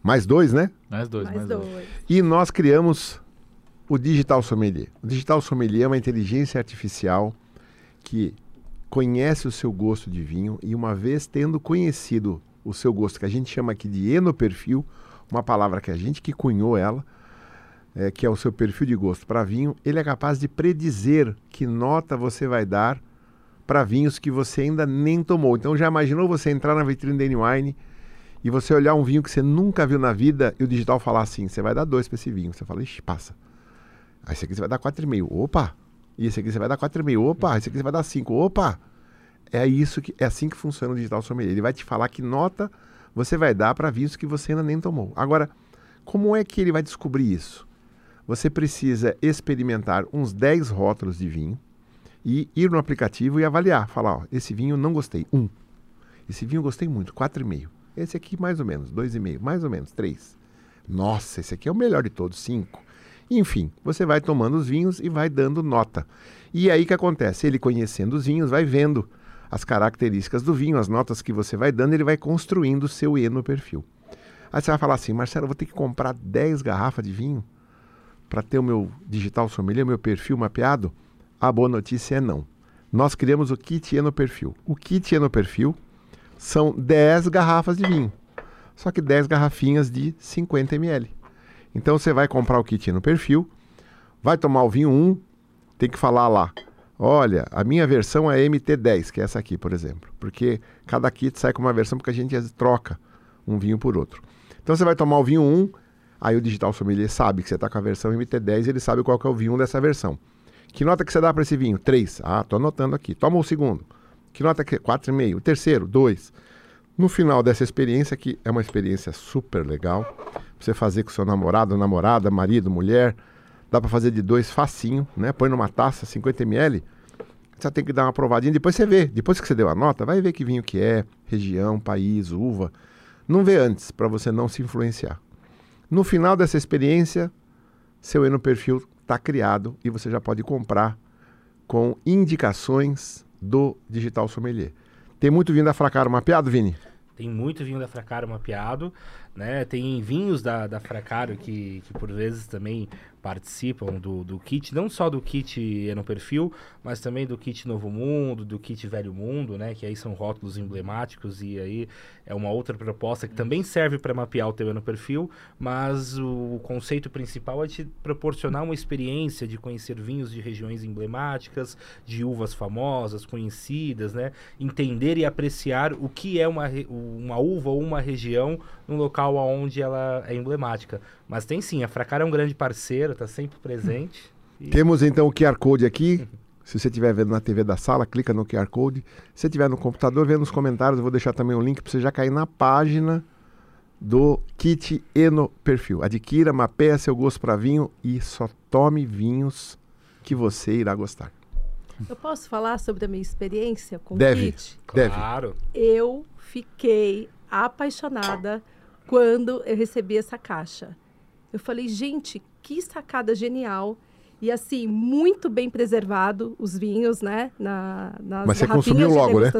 Mais dois, né? Mais dois, mais, mais dois. dois. E nós criamos o Digital Sommelier. O Digital Sommelier é uma inteligência artificial que conhece o seu gosto de vinho e uma vez tendo conhecido o seu gosto, que a gente chama aqui de enoperfil, uma palavra que a gente que cunhou ela, é, que é o seu perfil de gosto para vinho, ele é capaz de predizer que nota você vai dar para vinhos que você ainda nem tomou. Então já imaginou você entrar na vitrine da Wine e você olhar um vinho que você nunca viu na vida e o digital falar assim, você vai dar dois para esse vinho. Você fala, ixi, passa. Aí esse aqui você vai dar quatro e meio. Opa! E esse aqui você vai dar quatro e meio. Opa! Esse aqui você vai dar cinco. Opa! É isso que é assim que funciona o digital sommelier. Ele vai te falar que nota você vai dar para vinhos que você ainda nem tomou. Agora, como é que ele vai descobrir isso? Você precisa experimentar uns 10 rótulos de vinho e ir no aplicativo e avaliar. Falar, ó, esse vinho não gostei, um. Esse vinho gostei muito, 4,5. Esse aqui mais ou menos, 2,5, mais ou menos, 3. Nossa, esse aqui é o melhor de todos, 5. Enfim, você vai tomando os vinhos e vai dando nota. E aí que acontece? Ele conhecendo os vinhos, vai vendo as características do vinho, as notas que você vai dando, ele vai construindo o seu eno perfil. Aí você vai falar assim, Marcelo, vou ter que comprar 10 garrafas de vinho? Para ter o meu digital sommelier, meu perfil mapeado? A boa notícia é não. Nós criamos o kit no perfil. O kit no perfil são 10 garrafas de vinho, só que 10 garrafinhas de 50 ml. Então você vai comprar o kit no perfil, vai tomar o vinho 1, tem que falar lá. Olha, a minha versão é MT10, que é essa aqui, por exemplo. Porque cada kit sai com uma versão porque a gente troca um vinho por outro. Então você vai tomar o vinho 1, Aí o Digital Sommelier sabe que você está com a versão MT10 e ele sabe qual que é o vinho dessa versão. Que nota que você dá para esse vinho? 3. Ah, tô anotando aqui. Toma o segundo. Que nota que 4,5. O terceiro, 2. No final dessa experiência, que é uma experiência super legal, você fazer com seu namorado, namorada, marido, mulher, dá para fazer de dois facinho, né? Põe numa taça, 50 ml, você tem que dar uma provadinha, depois você vê. Depois que você deu a nota, vai ver que vinho que é, região, país, uva. Não vê antes, para você não se influenciar. No final dessa experiência, seu Eno Perfil está criado e você já pode comprar com indicações do Digital Sommelier. Tem muito vinho da Fracaro mapeado, Vini? Tem muito vinho da Fracaro mapeado, né? Tem vinhos da, da Fracaro que, que por vezes também participam do, do kit, não só do kit no perfil, mas também do kit Novo Mundo, do kit Velho Mundo, né? Que aí são rótulos emblemáticos e aí é uma outra proposta que também serve para mapear o teu no perfil, mas o conceito principal é te proporcionar uma experiência de conhecer vinhos de regiões emblemáticas, de uvas famosas, conhecidas, né? Entender e apreciar o que é uma, uma uva ou uma região no local onde ela é emblemática. Mas tem sim, a Fracar é um grande parceiro, está sempre presente. E... Temos então o QR Code aqui. Se você estiver vendo na TV da sala, clica no QR Code. Se você estiver no computador, vê nos comentários, eu vou deixar também o link para você já cair na página do kit Eno Perfil. Adquira, mapeia seu gosto para vinho e só tome vinhos que você irá gostar. Eu posso falar sobre a minha experiência com Deve. o kit? Deve. Claro. Eu fiquei apaixonada quando eu recebi essa caixa. Eu falei, gente, que sacada genial. E assim, muito bem preservado os vinhos, né? Na, nas Mas você consumiu de logo, né?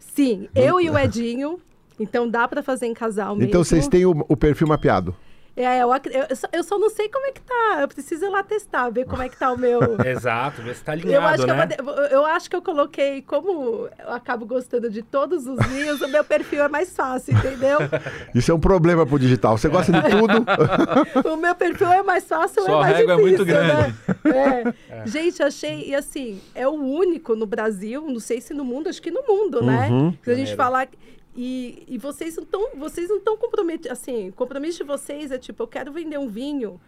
Sim, eu e o Edinho. Então dá para fazer em casal mesmo. Então vocês têm o, o perfil mapeado. É, eu, eu, só, eu só não sei como é que tá. Eu preciso ir lá testar, ver como é que tá o meu. Exato, vê se tá Eu alinhado, acho, que eu, né? vou de- eu acho que eu coloquei, como eu acabo gostando de todos os vinhos, o meu perfil é mais fácil, entendeu? Isso é um problema pro digital. Você gosta de tudo. o meu perfil é mais fácil, Sua é mais régua é difícil, muito grande. né? É. Gente, achei, e assim, é o único no Brasil, não sei se no mundo, acho que no mundo, né? Uhum. Se a gente falar... E, e vocês não estão vocês não estão comprometidos, assim, o compromisso de vocês é tipo, eu quero vender um vinho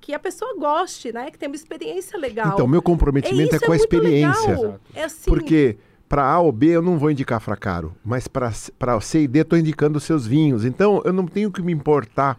que a pessoa goste, né? Que tenha uma experiência legal. Então, meu comprometimento é, isso, com a muito experiência. legal. É assim, Porque para A ou B eu não vou indicar Fracaro, mas para C e D estou indicando os seus vinhos. Então eu não tenho que me importar.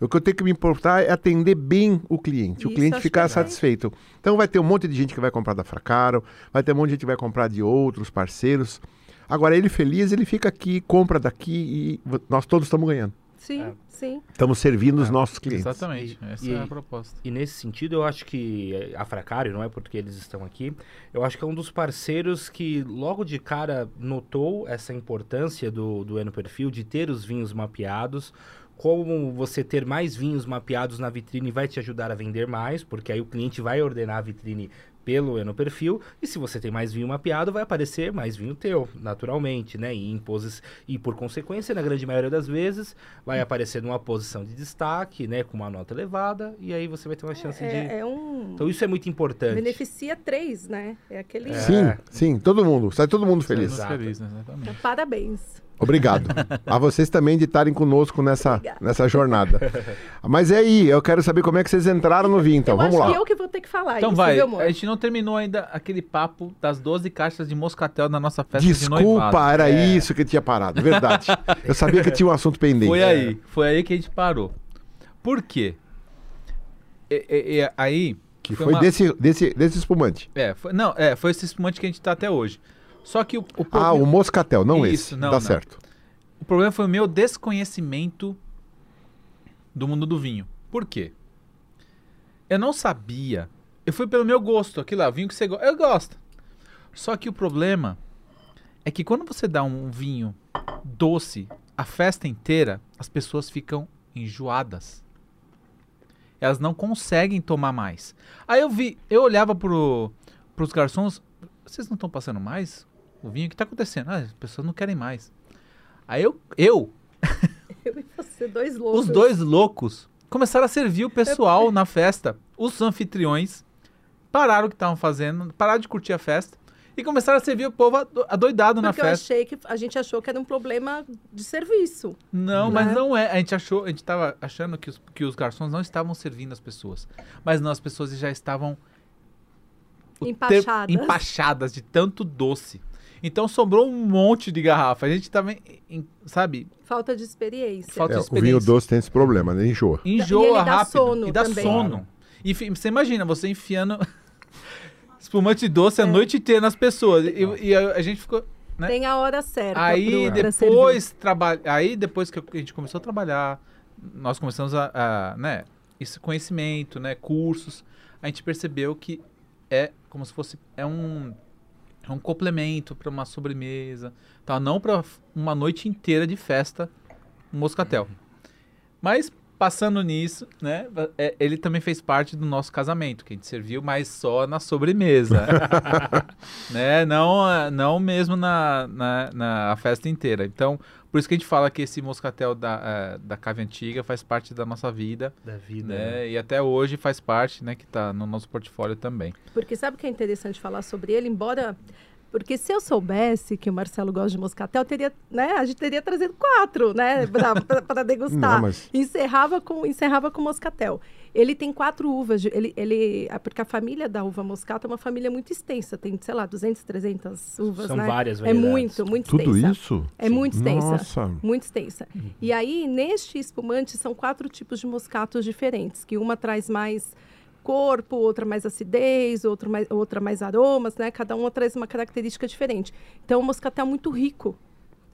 O que eu tenho que me importar é atender bem o cliente, o Isso, cliente acho ficar é. satisfeito. Então vai ter um monte de gente que vai comprar da Fracaro, vai ter um monte de gente que vai comprar de outros parceiros. Agora ele feliz, ele fica aqui, compra daqui e nós todos estamos ganhando. Sim, É. sim. Estamos servindo os nossos clientes. Exatamente. E- Essa e- é a proposta. E nesse sentido, eu acho que a Fracário, não é porque eles estão aqui, eu acho que é um dos parceiros que logo de cara notou essa importância do, do Eno Perfil, de ter os vinhos mapeados. Como você ter mais vinhos mapeados na vitrine vai te ajudar a vender mais, porque aí o cliente vai ordenar a vitrine pelo Eno Perfil, e se você tem mais vinho mapeado, vai aparecer mais vinho teu, naturalmente, né? E, em posis... e por consequência, na grande maioria das vezes, vai aparecer numa posição de destaque, né? Com uma nota elevada, e aí você vai ter uma chance de... É, é um. Então isso é muito importante. Beneficia três, né? É aquele. Sim, sim, todo mundo, sai todo mundo feliz. Exato. felizes, né? Exatamente. Parabéns. Obrigado. a vocês também de estarem conosco nessa, Obrigada. nessa jornada. Mas é aí, eu quero saber como é que vocês entraram no vinho, então. eu Vamos acho lá. que eu que vou ter que falar Então isso, vai, viu, a gente não terminou ainda aquele papo das 12 caixas de moscatel na nossa festa de Desculpa, noivado. era isso que tinha parado, verdade. Eu sabia que tinha um assunto pendente. Foi aí, foi aí que a gente parou. Por quê? E- e- e aí... Que foi, uma- desse, desse, desse espumante. É, foi, não, é, foi esse espumante que a gente tá até hoje. Só que o, o Ah, problema- o moscatel, não Isso, esse. não, tá não. certo. O problema foi o meu desconhecimento do mundo do vinho. Por quê? Eu não sabia. Eu fui pelo meu gosto, aquilo lá, vinho que você gosta. Eu gosto. Só que o problema é que quando você dá um vinho doce a festa inteira, as pessoas ficam enjoadas. Elas não conseguem tomar mais. Aí eu vi, eu olhava pro, pros garçons, vocês não estão passando mais o vinho? O que está acontecendo? Ah, as pessoas não querem mais. Aí eu, eu Eu e você, dois loucos. os dois loucos começaram a servir o pessoal na festa. Os anfitriões pararam o que estavam fazendo, pararam de curtir a festa e começaram a servir o povo ado- adoidado na Porque eu festa. achei que a gente achou que era um problema de serviço. Não, Né? mas não é. A gente achou, a gente tava achando que os, que os garçons não estavam servindo as pessoas. Mas não, as pessoas já estavam o ter- Empachadas. empachadas de tanto doce. Então sobrou um monte de garrafa. A gente tava, em- em- sabe, Falta de experiência. Falta É, de o vinho experiência. doce tem esse problema, né? Enjoa. enjoa E ele dá rápido sono e dá também. sono. E você imagina, você enfiando espumante doce É. a noite inteira nas pessoas. E, e a, a gente ficou. né? Tem a hora certa. Aí pro- depois trabalha, aí depois que a gente começou a trabalhar, nós começamos a, a, né, esse conhecimento, né, cursos, a gente percebeu que é como se fosse é um é um complemento para uma sobremesa, tá? Não para uma noite inteira de festa, um moscatel. Mas passando nisso, né, é, ele também fez parte do nosso casamento, que a gente serviu, mas só na sobremesa, né? Não, ah, não mesmo na, na, na festa inteira. Então, por isso que a gente fala que esse moscatel da, eh, da cave antiga faz parte da nossa vida, Da vida. né? E até hoje faz parte, né? Que tá no nosso portfólio também. Porque sabe o que é interessante falar sobre ele? Embora Porque se eu soubesse que o Marcelo gosta de moscatel, teria, né, a gente teria trazido quatro, né, para degustar. Não, mas- Encerrava com encerrava com moscatel. Ele tem quatro uvas, de- ele, ele, porque a família da uva moscato é uma família muito extensa, tem, sei lá, 200, 300 uvas, São né? várias É variedades. muito, muito Tudo extensa. isso? É muito extensa. Nossa. Muito extensa. E aí, neste espumante, são quatro tipos de moscatos diferentes, que uma traz mais corpo, outra mais acidez, outra mais, outra mais aromas, né? Cada uma traz uma característica diferente. Então, o moscatel é muito rico,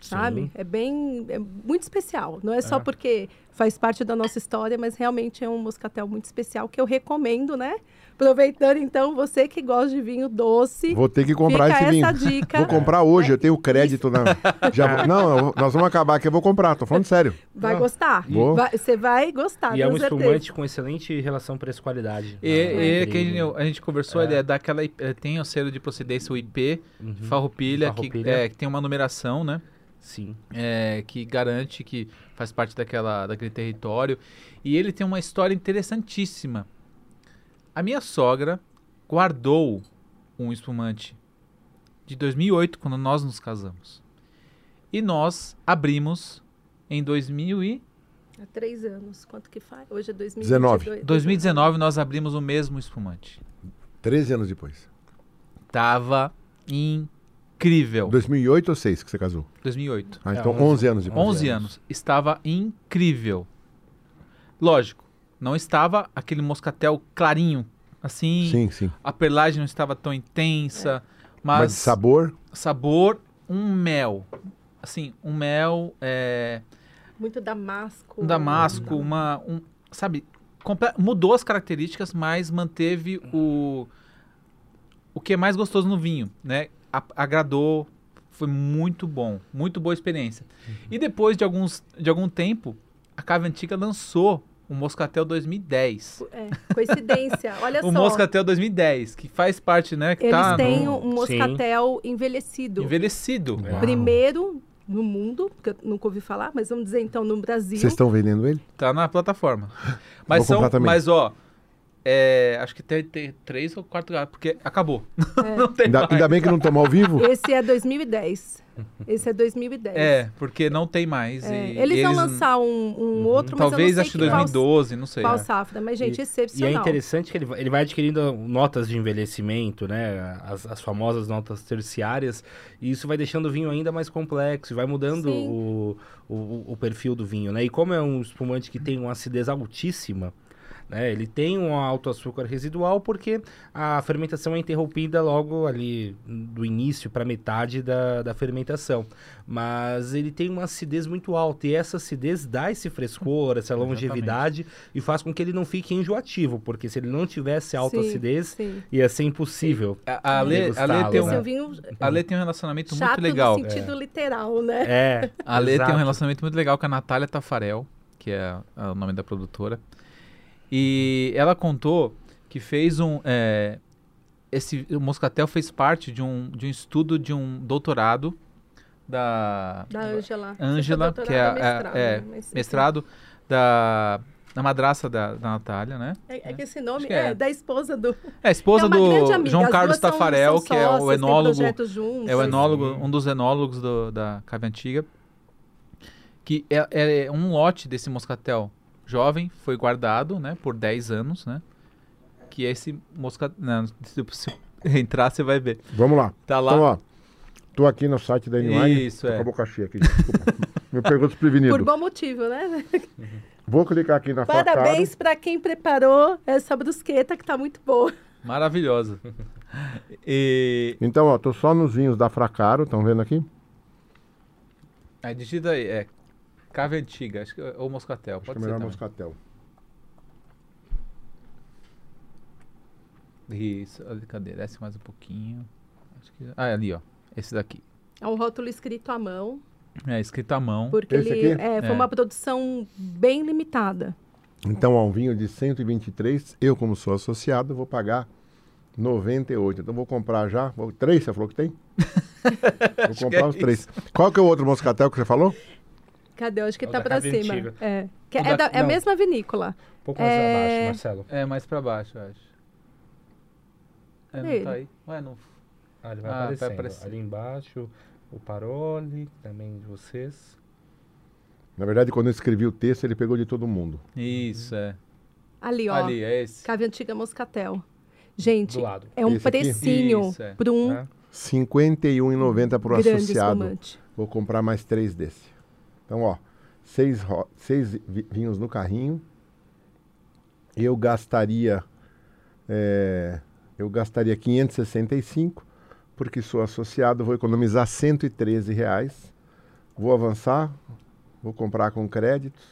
sabe? Sim. É bem, é muito especial. Não é só É. porque faz parte da nossa história, mas realmente é um moscatel muito especial que eu recomendo, né? Aproveitando, então, você que gosta de vinho doce, Vou ter que comprar fica esse vinho. essa dica. Vou comprar hoje, eu tenho crédito na. Já vou- Não, nós vamos acabar aqui, eu vou comprar, tô falando sério. Vai Não. gostar. Vai- Você vai gostar, E é um certeza. espumante com excelente relação preço-qualidade. E, Ah, e é que a gente, a gente conversou, É. ele é daquela. Ele tem o selo de procedência, o IP, Uhum. Farroupilha, que, Farroupilha. é, que tem uma numeração, né? Sim. é, que garante que faz parte daquela, daquele território. E ele tem uma história interessantíssima. A minha sogra guardou um espumante de 2008, quando nós nos casamos. E nós abrimos em 2000 e... Há três anos. Quanto que faz? Hoje é 19. 2022. 2019 nós abrimos o mesmo espumante. 13 anos depois. Tava incrível. 2008 ou 6 que você casou? 2008. Ah, É, então 11 11 anos depois. 11 anos. Estava incrível. Lógico, não estava aquele moscatel clarinho, assim. Sim, sim. A perlagem não estava tão intensa, Mas, mas, sabor, sabor, um mel. Assim, um mel, é, Muito damasco. um damasco, uma... Um, sabe, comple- mudou as características, mas manteve o... O que é mais gostoso no vinho, né? A- agradou, foi muito bom, muito boa experiência. E depois de, alguns, de algum tempo, a Cave Antiga lançou o Moscatel 2010. É, coincidência. Olha O só. Moscatel 2010, que faz parte, né? Que Eles tá têm no- um moscatel envelhecido. envelhecido. Uau. Primeiro no mundo, que eu nunca ouvi falar, mas vamos dizer então no Brasil. vocês estão vendendo ele? Tá na plataforma. Mas Vou são, mas ó, é, acho que tem, tem três ou quatro gatos, porque acabou. É. não tem Ainda, mais. ainda bem que não tomou ao vivo. Esse é 2010. Esse é 2010. É, porque não tem mais. É, e Eles, vão lançar um, um outro, mas Talvez eu não acho que sei qual- 2012, não sei. Qual É. safra, mas gente, E- E é excepcional. interessante que ele, vai- ele vai adquirindo notas de envelhecimento, né? As, as famosas notas terciárias. E isso vai deixando o vinho ainda mais complexo, e vai mudando o, o, o perfil do vinho, né? E como é um espumante que tem uma acidez altíssima, né? Ele tem um alto açúcar residual porque a fermentação é interrompida logo ali do início para metade da, da fermentação. Mas ele tem uma acidez muito alta e essa acidez dá esse frescor, essa longevidade e faz com que ele não fique enjoativo, porque se ele não tivesse alta Sim, acidez, Sim. ia ser impossível. A, a, Lê, a, Lê tem é um, um vinho a Lê tem um relacionamento chato muito legal. no sentido literal, né? É. A Lê tem um exato. relacionamento muito legal com a Natália Tafarel, que é, é o nome da produtora. E ela contou que fez um. é, esse, o Moscatel fez parte de um, de um estudo de um doutorado da Da Ângela. Ângela, que é, doutorada, é- mestrado, é, né? Mas, mestrado da, da madraça da, da Natália, né? É, é que esse nome que é. é. da esposa do. É a esposa é do amiga. João Carlos são- Tafarel, são que é o enólogo. juntos. É o enólogo, Sim. um dos enólogos do- da Cave Antiga. Que é, é um lote desse moscatel jovem, foi guardado, né, por 10 anos, né? Que esse moscatel... Não, se, se entrar, você vai ver. Vamos lá. Tá lá. Então, ó, tô aqui no site da N-Wine. Isso, é. com a boca cheia aqui, desculpa. Me pegou desprevenido. Por bom motivo, né? Vou clicar aqui na. Parabéns para quem preparou essa brusqueta que tá muito boa. Maravilhosa. E... Então, ó, tô só nos vinhos da Fracaro, estão vendo aqui? Aí digita aí, é... Cave Antiga, acho que é ou Moscatel, Acho que pode é ser melhor também. moscatel. Isso, ali, cadê? Desce mais um pouquinho. Acho que... Ah, é ali, ó. Esse daqui. É um rótulo escrito à mão, É, escrito à mão. porque Esse ele aqui? é, foi É. uma produção bem limitada. Então, ó, um vinho de 123, eu como sou associado, vou pagar 98. Então, vou comprar já. Vou, três, você falou que tem? vou comprar é os três. Qual que é o outro moscatel que você falou? Cadê? Eu acho que É tá para cima. Antiga. É, Que é, da- da- é a não. mesma vinícola. Um pouco mais É. abaixo, Marcelo. É, mais pra baixo, eu acho. É, não Ele. tá aí. Ué, não... Ah, ele vai Ah, vai aparecendo. aparecer. Ali embaixo, o Parole, também de vocês. Na verdade, quando eu escrevi o texto, ele pegou de todo mundo. Isso, é. Ali, ó. Ali, é esse. Cave Antiga Moscatel. Gente, Do lado. é um Esse precinho é. para um? R$ 51,90 para o grande associado. espumante. Vou comprar mais três desse. Então, ó, seis, seis vi- vinhos no carrinho. Eu gastaria, é, eu gastaria 565, porque sou associado, vou economizar 113 reais. Vou avançar, vou comprar com créditos,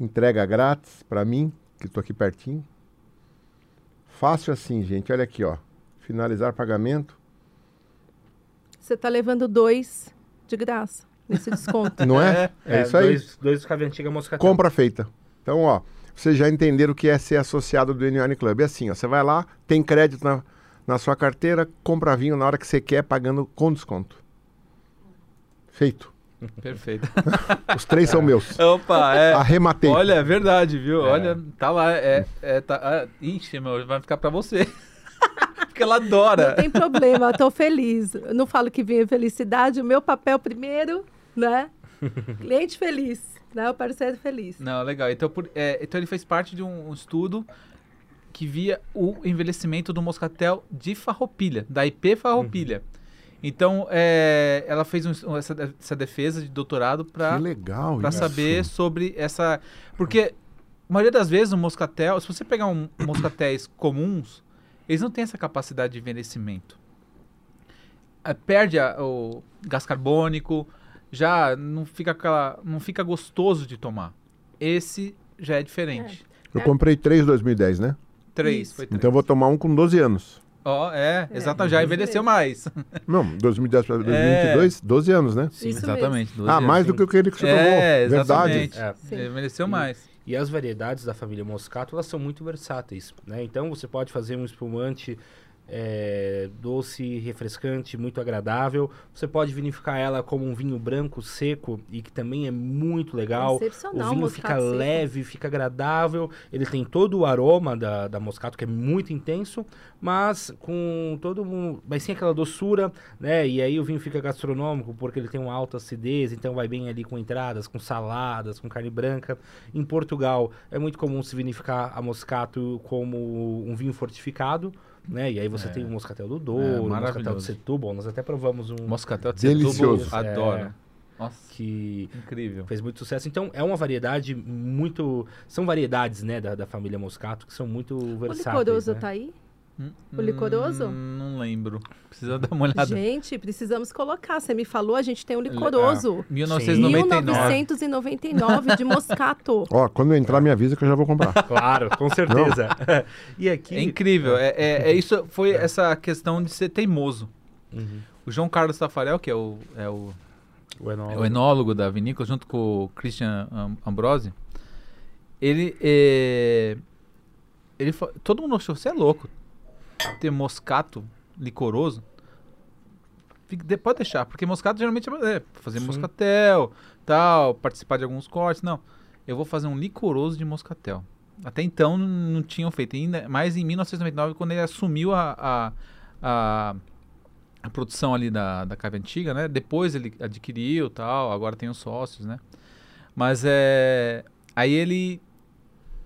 entrega grátis para mim, que estou aqui pertinho. Fácil assim, gente. Olha aqui, ó. Finalizar pagamento. Você está levando dois de graça nesse desconto. Não é? É, isso aí. Dois, dois Cave Antiga Moscatel. Compra feita. Então, ó, vocês já entenderam o que é ser associado do N Club. É assim, ó, você vai lá, tem crédito na, na sua carteira, compra vinho na hora que você quer, pagando com desconto. Feito. Perfeito. Os três são meus. Opa, é. Arrematei. Olha, é verdade, viu? É. Olha, tá lá. É, é, tá, ah, ixi, meu, vai ficar pra você. Porque ela adora. Não tem problema, eu tô feliz. Eu não falo que vinha felicidade, o meu papel primeiro, né? Cliente feliz, né? O parceiro feliz. Não, legal. Então, por- é, então ele fez parte de um, um estudo que via o envelhecimento do moscatel de farroupilha, da IP farroupilha. Então, é, ela fez um- essa, essa defesa de doutorado para legal para saber sobre essa. Porque a maioria das vezes o moscatel, se você pegar um moscatéis comuns, eles não têm essa capacidade de envelhecimento. É, perde a- o gás carbônico, já não fica aquela, não fica gostoso de tomar. Esse já é diferente. Eu comprei três em 2010, né? Três, Isso. foi três. Então eu vou tomar um com 12 anos. Ó, é, É, exatamente, já envelheceu mais. Não, 2010 para 2022, 12 anos, né? Sim, Isso exatamente. 12 Ah, anos. mais do que aquele que você tomou. É, Verdade. exatamente. É. Sim. Envelheceu E- mais. E as variedades da família Moscato, elas são muito versáteis, né? Então você pode fazer um espumante é, doce, refrescante, muito agradável. Você pode vinificar ela como um vinho branco seco e que também é muito legal. O vinho fica seco. leve, fica agradável. Ele tem todo o aroma da, da moscato, que é muito intenso, mas com todo um. Mas sem aquela doçura, né? E aí o vinho fica gastronômico, porque ele tem uma alta acidez, então vai bem ali com entradas, com saladas, com carne branca. Em Portugal é muito comum se vinificar a moscato como um vinho fortificado. Né? E aí você É. tem o moscatel do É, Douro, o moscatel do maravilhoso. Setúbal. Nós até provamos um Moscatel de Delicioso. Setúbal, adoro. É. Nossa, que incrível. fez muito sucesso. Então, é uma variedade muito. São variedades, né, da, da família Moscato que são muito O versáteis. licoroso né? tá aí? Hum, O licoroso? hum, Não lembro. Precisa dar uma olhada. Gente, precisamos colocar. Você me falou, a gente tem um licoroso. 1999. 1999 de Moscato. Ó, quando eu entrar, me avisa que eu já vou comprar. Claro, com certeza. e aqui. É incrível. É, é- é isso foi essa questão de ser teimoso. Uhum. O João Carlos Tafarel, que é o, é o, O é enólogo. o enólogo da vinícola, junto com o Christian Am- Ambrosi, ele é, ele todo mundo achou você é louco ter moscato licoroso. Pode deixar, porque moscato geralmente é é, fazer Sim. moscatel, tal, participar de alguns cortes. Não, eu vou fazer um licoroso de moscatel. Até então não, tinham feito, ainda mais em 1999, quando ele assumiu a, a, a, a produção ali da, da cave antiga, né? Depois ele adquiriu tal, agora tem os sócios, né? Mas é. Aí ele.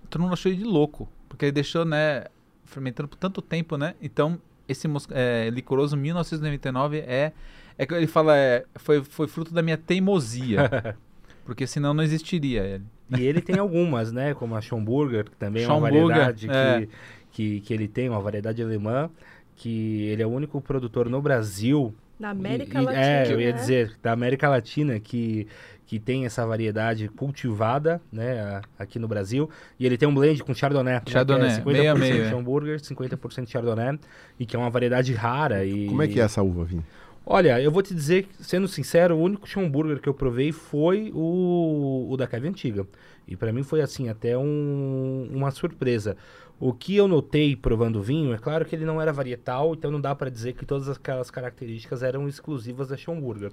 Todo mundo achou ele de louco, porque ele deixou, né? Fermentando por tanto tempo, né? Então, esse é, licoroso 1999 é. É que ele fala, é, foi, foi fruto da minha teimosia. porque senão não existiria ele. E ele tem algumas, né? Como a Schomburger, que também é uma Schomburger, variedade é. que, que, que ele tem, uma variedade alemã, que ele é o único produtor no Brasil Na América E- e- Latina. É, eu ia né? dizer, da América Latina, que, que tem essa variedade cultivada, né, aqui no Brasil. E ele tem um blend com Chardonnay. né, que é Chardonnay, 50% meio a meio, é. Schomburger, 50% Chardonnay, e que é uma variedade rara. E... Como é que é essa uva, Vini? Olha, eu vou te dizer, sendo sincero, o único Schomburger que eu provei foi o, o da Cave Antiga. E para mim foi assim, até um, uma surpresa. O que eu notei provando o vinho, é claro que ele não era varietal, então não dá para dizer que todas aquelas características eram exclusivas da Schomburger.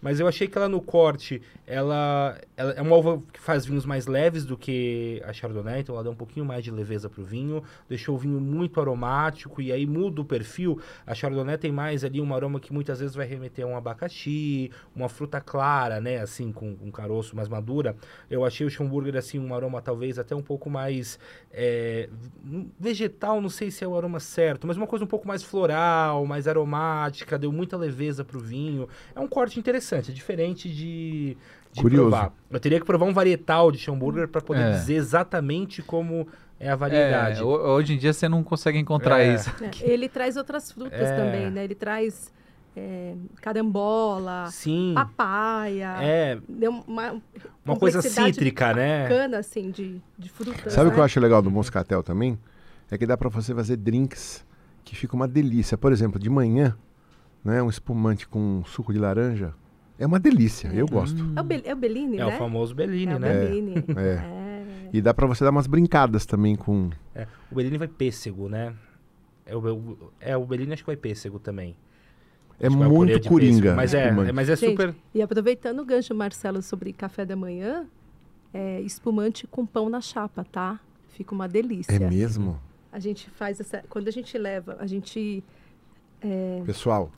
Mas eu achei que ela no corte, ela, ela é uma uva que faz vinhos mais leves do que a Chardonnay, então ela dá um pouquinho mais de leveza para o vinho, deixou o vinho muito aromático e aí muda o perfil. A Chardonnay tem mais ali um aroma que muitas vezes vai remeter a um abacaxi, uma fruta clara, né, assim, com um caroço mais madura. Eu achei o Schomburger assim um aroma talvez até um pouco mais é, vegetal, não sei se é o aroma certo, mas uma coisa um pouco mais floral, mais aromática, deu muita leveza pro vinho. É um corte interessante, é diferente de, de Curioso. provar. Eu teria que provar um varietal de Schomburger para poder É. dizer exatamente como é a variedade. É, ho- hoje em dia você não consegue encontrar É. isso. É, ele traz outras frutas É. também, né? Ele traz é, carambola, Sim. papaya. É, Deu uma, uma coisa cítrica, né? bacana, assim, de, de frutas. Sabe o né? que eu acho legal do moscatel também? É que dá pra você fazer drinks que fica uma delícia. Por exemplo, de manhã, né, um espumante com suco de laranja é uma delícia. Eu gosto. É o, Be é o Bellini, É né? o famoso Bellini, é o né? Bellini. É. É. E dá pra você dar umas brincadas também com É, O Bellini vai pêssego, né? É o, o- é, o Bellini acho que vai pêssego também. É purê muito coringa. pêssego, Mas é, espumante. é- mas é Gente, super... E aproveitando o gancho, Marcelo, sobre café da manhã, é espumante com pão na chapa, tá? Fica uma delícia. É mesmo? A gente faz essa. Quando a gente leva, a gente. Pessoal,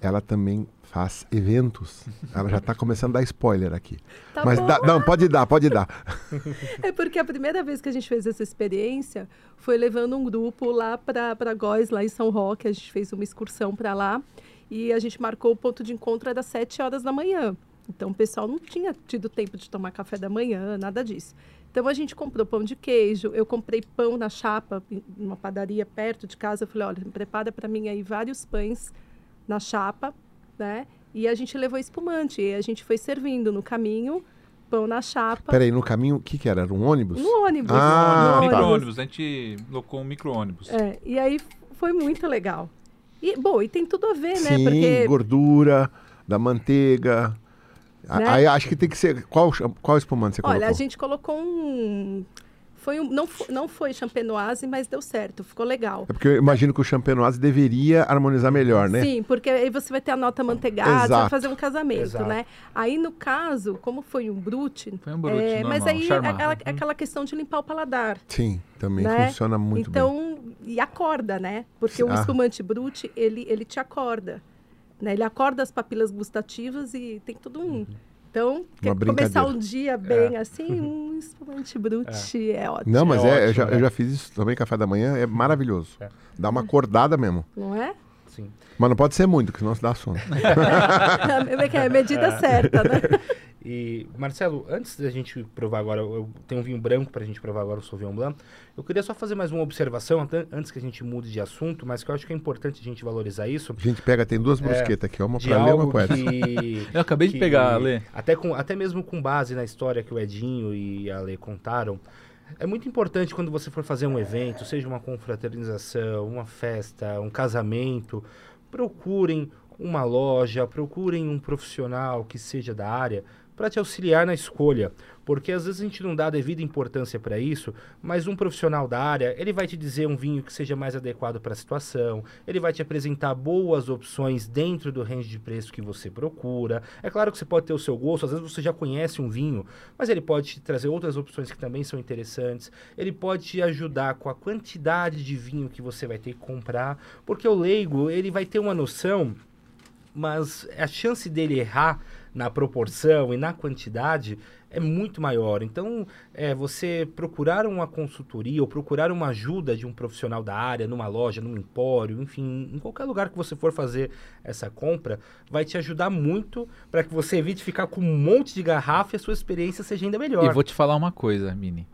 ela também faz eventos. Ela já tá começando a dar spoiler aqui. Tá Mas bom. dá- não, pode dar, pode dar. É porque a primeira vez que a gente fez essa experiência foi levando um grupo lá para Góis, lá em São Roque. A gente fez uma excursão para lá e a gente marcou o ponto de encontro era 7 horas da manhã. Então o pessoal não tinha tido tempo de tomar café da manhã, nada disso. Então a gente comprou pão de queijo, eu comprei pão na chapa, em uma padaria perto de casa. Eu falei: olha, prepara para mim aí vários pães na chapa, né? E a gente levou espumante. E a gente foi servindo no caminho, pão na chapa. Peraí, no caminho, o que que era? Era um ônibus? No ônibus. Ah, no tá. micro-ônibus, a gente locou um micro-ônibus. É, e aí foi muito legal. E, bom, e tem tudo a ver, né? Sim, Porque gordura, da manteiga. Né? Aí acho que tem que ser. Qual, qual espumante você Olha, colocou? a gente colocou um. Foi um não, não foi champenoise, mas deu certo, ficou legal. É porque eu imagino que o champenoise deveria harmonizar melhor, né? Sim, porque aí você vai ter a nota manteigada, Exato. vai fazer um casamento, Exato. né? Aí, no caso, como foi um brute... Foi um brute é, normal, Mas aí é charmant. aquela, é aquela questão de limpar o paladar, Sim, também né? funciona muito bem. então, e acorda, né? Porque o Ah. espumante brute, ele, ele te acorda. Né? Ele acorda as papilas gustativas e tem tudo um... Então, quer começar um dia bem assim, um espumante brute é, ótimo, Não, mas É é, eu, ótimo, já, né? eu já fiz isso também, café da manhã, é maravilhoso. É. Dá uma acordada mesmo. não é? Sim. Mas não pode ser muito, que senão se dá sono. é a medida certa, né? E, Marcelo, antes da gente provar agora, eu tenho um vinho branco pra gente provar agora o Sauvignon Blanc. Eu queria só fazer mais uma observação, antes que a gente mude de assunto, mas que eu acho que é importante a gente valorizar isso. A gente pega, tem duas brusquetas aqui, uma De pra ler e uma essa. que... Eu acabei de que- pegar, Lê. Até, com, até mesmo com base na história que o Edinho e a Lê contaram, é muito importante quando você for fazer um evento, seja uma confraternização, uma festa, um casamento, procurem uma loja, procurem um profissional que seja da área para te auxiliar na escolha, porque às vezes a gente não dá a devida importância para isso, mas um profissional da área, ele vai te dizer um vinho que seja mais adequado para a situação, ele vai te apresentar boas opções dentro do range de preço que você procura. É claro que você pode ter o seu gosto, às vezes você já conhece um vinho, mas ele pode te trazer outras opções que também são interessantes. Ele pode te ajudar com a quantidade de vinho que você vai ter que comprar, porque o leigo, ele vai ter uma noção mas a chance dele errar na proporção e na quantidade é muito maior. Então, é, você procurar uma consultoria ou procurar uma ajuda de um profissional da área, numa loja, num empório, enfim, em qualquer lugar que você for fazer essa compra, vai te ajudar muito para que você evite ficar com um monte de garrafa e a sua experiência seja ainda melhor. E vou te falar uma coisa, Mini.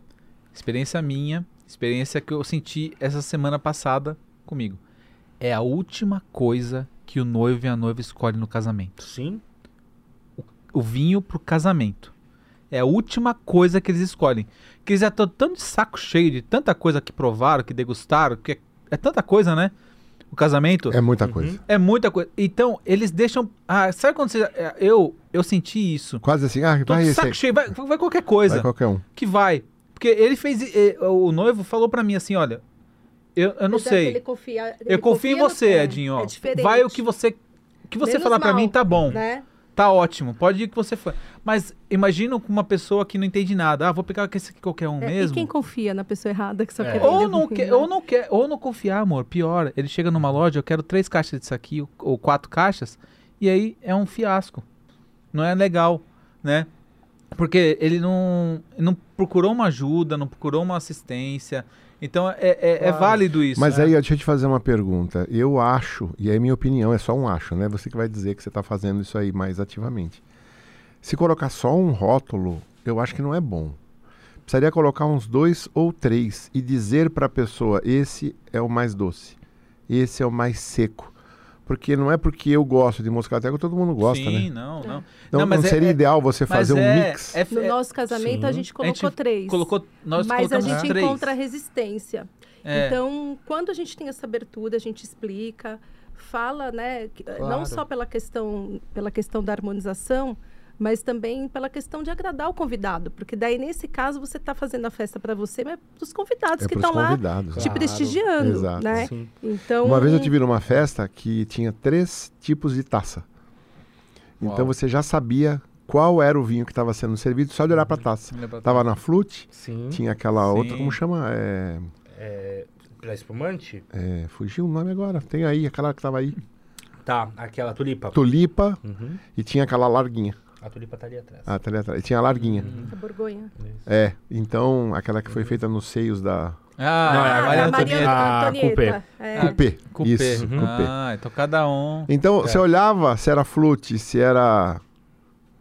Experiência minha, experiência que eu senti essa semana passada comigo. É a última coisa que o noivo e a noiva escolhem no casamento. Sim, O vinho pro casamento. É a última coisa que eles escolhem. Que eles já estão tão de saco cheio de tanta coisa que provaram, que degustaram, que é, é tanta coisa, né? casamento, É muita coisa. é muita coisa. Então, eles deixam. Ah, sabe quando você. é, Eu, eu senti isso. Quase assim, ah, vai saco aí. cheio, vai, vai qualquer coisa Vai qualquer um. que vai. Porque ele fez. O noivo falou pra mim assim: olha, eu, eu não dele sei. confia- ele Eu confio em você, é, Edinho. ó. É vai o que você. O que você Menos falar pra mal, mim tá bom. Né? Tá ótimo. Pode ir que você for. Mas imagina com uma pessoa que não entende nada. Ah, vou pegar esse aqui qualquer um É, mesmo. E quem confia na pessoa errada que só É. quer Ou não, quer, ou não quer, ou não confiar, amor. Pior, ele chega numa loja, eu quero três caixas disso aqui, ou- ou quatro caixas, e aí é um fiasco. Não é legal, né? Porque ele não, não procurou uma ajuda, não procurou uma assistência. Então é, é, é Claro. válido isso. Mas né? aí, deixa eu te fazer uma pergunta. Eu acho, e é minha opinião, é só um acho, né? Você que vai dizer que você está fazendo isso aí mais ativamente. Se colocar só um rótulo, eu acho que não é bom. Precisaria colocar uns dois ou três e dizer para a pessoa: esse é o mais doce, esse é o mais seco. Porque não é porque eu gosto de moscatel que todo mundo gosta, Sim, né? não, não. Então não, mas é- seria é- ideal você fazer um é- mix? é- No é- nosso casamento Sim. a gente colocou gente três. colocou, nós mas a gente três. encontra resistência. É. Então, quando a gente tem essa abertura, a gente explica, fala, né, que- Claro. não só pela questão, pela questão da harmonização, mas também pela questão de agradar o convidado, porque daí nesse caso você está fazendo a festa para você, mas para os convidados É que estão lá te? Claro. prestigiando, Exato. né? Sim. Então, Uma vez eu tive numa festa que tinha três tipos de taça. Então Uau. você já sabia qual era o vinho que estava sendo servido só de olhar para a taça. Tava na flute, Sim. tinha aquela Sim. outra, como chama? É, É, pra espumante? é, fugiu o nome agora. Tem aí, aquela que tava aí. Tá, aquela tulipa. Tulipa Uhum. e tinha aquela larguinha. A tulipa tá ali atrás. Ah, tá ali atrás. E tinha a larguinha. a Borgonha. É, então aquela que foi feita nos seios da Ah, Não, é a Ah, Maria Antonieta. Ah, Antonieta. É. cupê. Cupê. Isso, Uhum. cupê. Ah, então cada um. Então você olhava se era flute, se era.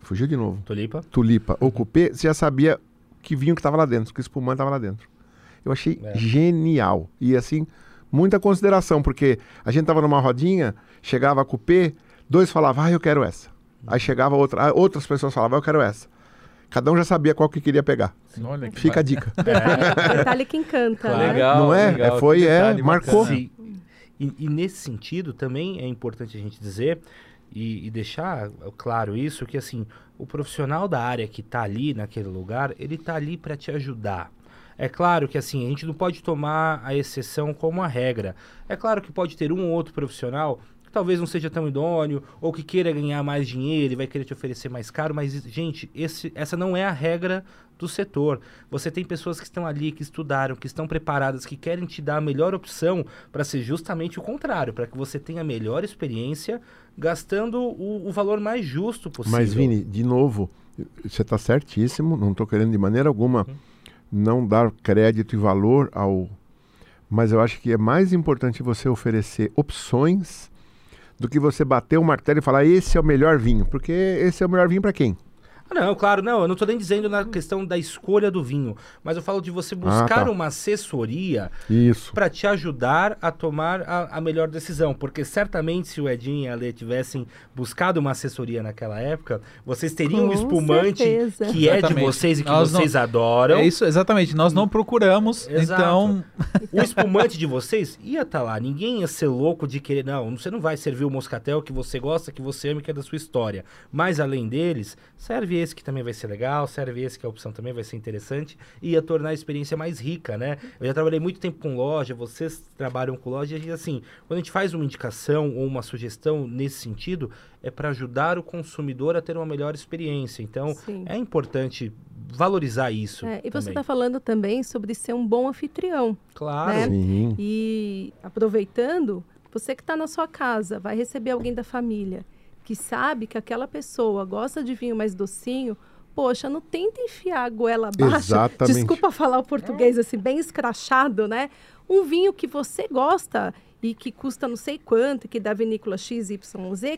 Fugiu de novo. Tulipa. tulipa ou cupê, você já sabia que vinho que estava lá dentro, que espumante estava lá dentro. Eu achei É. genial. E assim, muita consideração, porque a gente tava numa rodinha, chegava a cupê, dois falavam, ah, eu quero essa. Aí chegava outra, outras pessoas falavam, eu quero essa. Cada um já sabia qual que queria pegar. Olha que Fica a dica. Detalhe, detalhe que encanta, Claro. né? Legal. Não é? legal, É, foi, é, marcou. E, e nesse sentido também é importante a gente dizer e, e deixar claro isso que assim o profissional da área que está ali naquele lugar ele está ali para te ajudar. É claro que assim a gente não pode tomar a exceção como a regra. É claro que pode ter um ou outro profissional talvez não seja tão idôneo ou que queira ganhar mais dinheiro e vai querer te oferecer mais caro, mas gente, esse, essa não é a regra do setor. Você tem pessoas que estão ali, que estudaram, que estão preparadas, que querem te dar a melhor opção para ser justamente o contrário, para que você tenha a melhor experiência gastando o, o valor mais justo possível. Mas, Vini, de novo, você está certíssimo, não estou querendo de maneira alguma Uhum. não dar crédito e valor ao. Mas eu acho que é mais importante você oferecer opções do que você bater o martelo e falar esse é o melhor vinho. Porque esse é o melhor vinho para quem? Ah, Não, claro, não. Eu não estou nem dizendo na questão da escolha do vinho, mas eu falo de você buscar tá. uma assessoria para te ajudar a tomar a, a melhor decisão. Porque certamente se o Edinho e a Lê tivessem buscado uma assessoria naquela época, vocês teriam um Com espumante certeza. que é de Exatamente. vocês e que Nós não- vocês adoram. É isso, exatamente. Nós não procuramos, Exato. então. O espumante de vocês ia estar lá. Ninguém ia ser louco de querer. Não, você não vai servir o moscatel que você gosta, que você ama, que é da sua história. Mas além deles, serve esse que também vai ser legal, serve esse que a opção também vai ser interessante e ia tornar a experiência mais rica, né? Eu já trabalhei muito tempo com loja, vocês trabalham com loja e assim, quando a gente faz uma indicação ou uma sugestão nesse sentido, é para ajudar o consumidor a ter uma melhor experiência. Então, Sim. é importante valorizar isso. É, e você também. está falando também sobre ser um bom anfitrião. Claro. né? Sim. E aproveitando, você que está na sua casa, vai receber alguém da família que sabe que aquela pessoa gosta de vinho mais docinho, poxa, não tenta enfiar a goela abaixo. Exatamente. Desculpa falar o português assim, bem escrachado, né? Um vinho que você gosta e que custa não sei quanto, que da vinícola XYZ,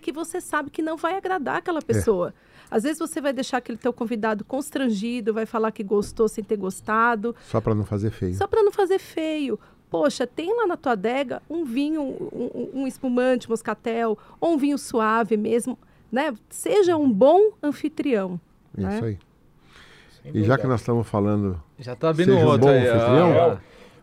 que você sabe que não vai agradar aquela pessoa. Às vezes você vai deixar aquele teu convidado constrangido, vai falar que gostou sem ter gostado. Só para não fazer feio. Só para não fazer feio. Poxa, tem lá na tua adega um vinho, um, um- um espumante, moscatel, ou um vinho suave mesmo, né? Seja um bom anfitrião. Isso né? aí. Sem E já que nós estamos falando Já tá vindo Seja um outro bom aí. anfitrião.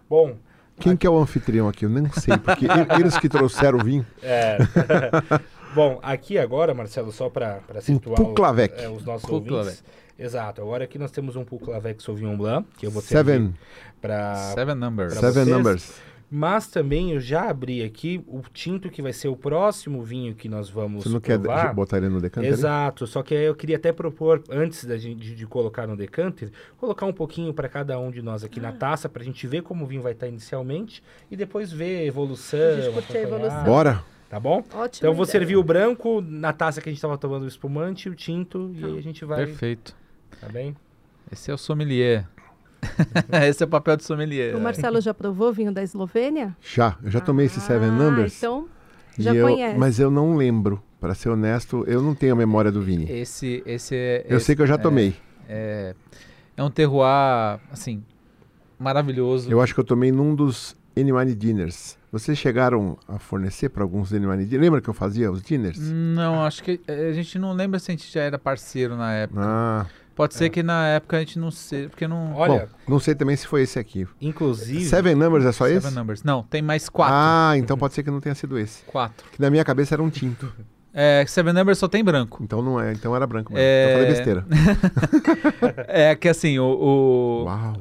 Bom, Quem que é o anfitrião aqui? Eu nem sei, porque eles que trouxeram o vinho. É. Bom, aqui agora, Marcelo, só para situar o- Puclavec. é, os nossos Puclavec. ouvintes. Exato. Agora aqui nós temos um Puclavec Sauvignon Blanc, que eu vou Seven, para Seven numbers. pra seven vocês. numbers. Mas também eu já abri aqui o tinto que vai ser o próximo vinho que nós vamos Você não quer provar. de- botar ele no decanter? Exato, só que aí eu queria até propor, antes da gente, de, de colocar no decanter, colocar um pouquinho para cada um de nós aqui na taça, para a gente ver como o vinho vai estar inicialmente e depois ver a evolução. A evolução. Bora. Tá bom? Ótimo. Então eu vou servir o branco na taça que a gente estava tomando o espumante, o tinto, e aí a gente vai. Perfeito. Tá bem? Esse é o sommelier. Esse é o papel de sommelier. O Marcelo já provou vinho da Eslovênia? Já, eu já tomei esse Seven Ah, Numbers. Então, já eu- conhece. Mas eu não lembro. Pra ser honesto, eu não tenho a memória do Vini. Esse, esse é. Eu esse sei que eu já é- tomei. É, é um terroir, assim, maravilhoso. Eu acho que eu tomei num dos N1 Dinners. Vocês chegaram a fornecer para alguns N1 Dinners? Lembra que eu fazia os dinners? Não, acho que eh, a gente não lembra se a gente já era parceiro na época. Ah, Pode ser que na época a gente não sei, porque não. Olha, bom, não sei também se foi esse aqui. inclusive. Seven Numbers é só Seven esse? numbers. Não, tem mais quatro. Ah, então pode ser que não tenha sido esse. Quatro. Que na minha cabeça era um tinto. É, Seven numbers só tem branco. Então não é, então era branco. Mesmo. É. Então eu falei besteira. É que assim, o. o- Uau.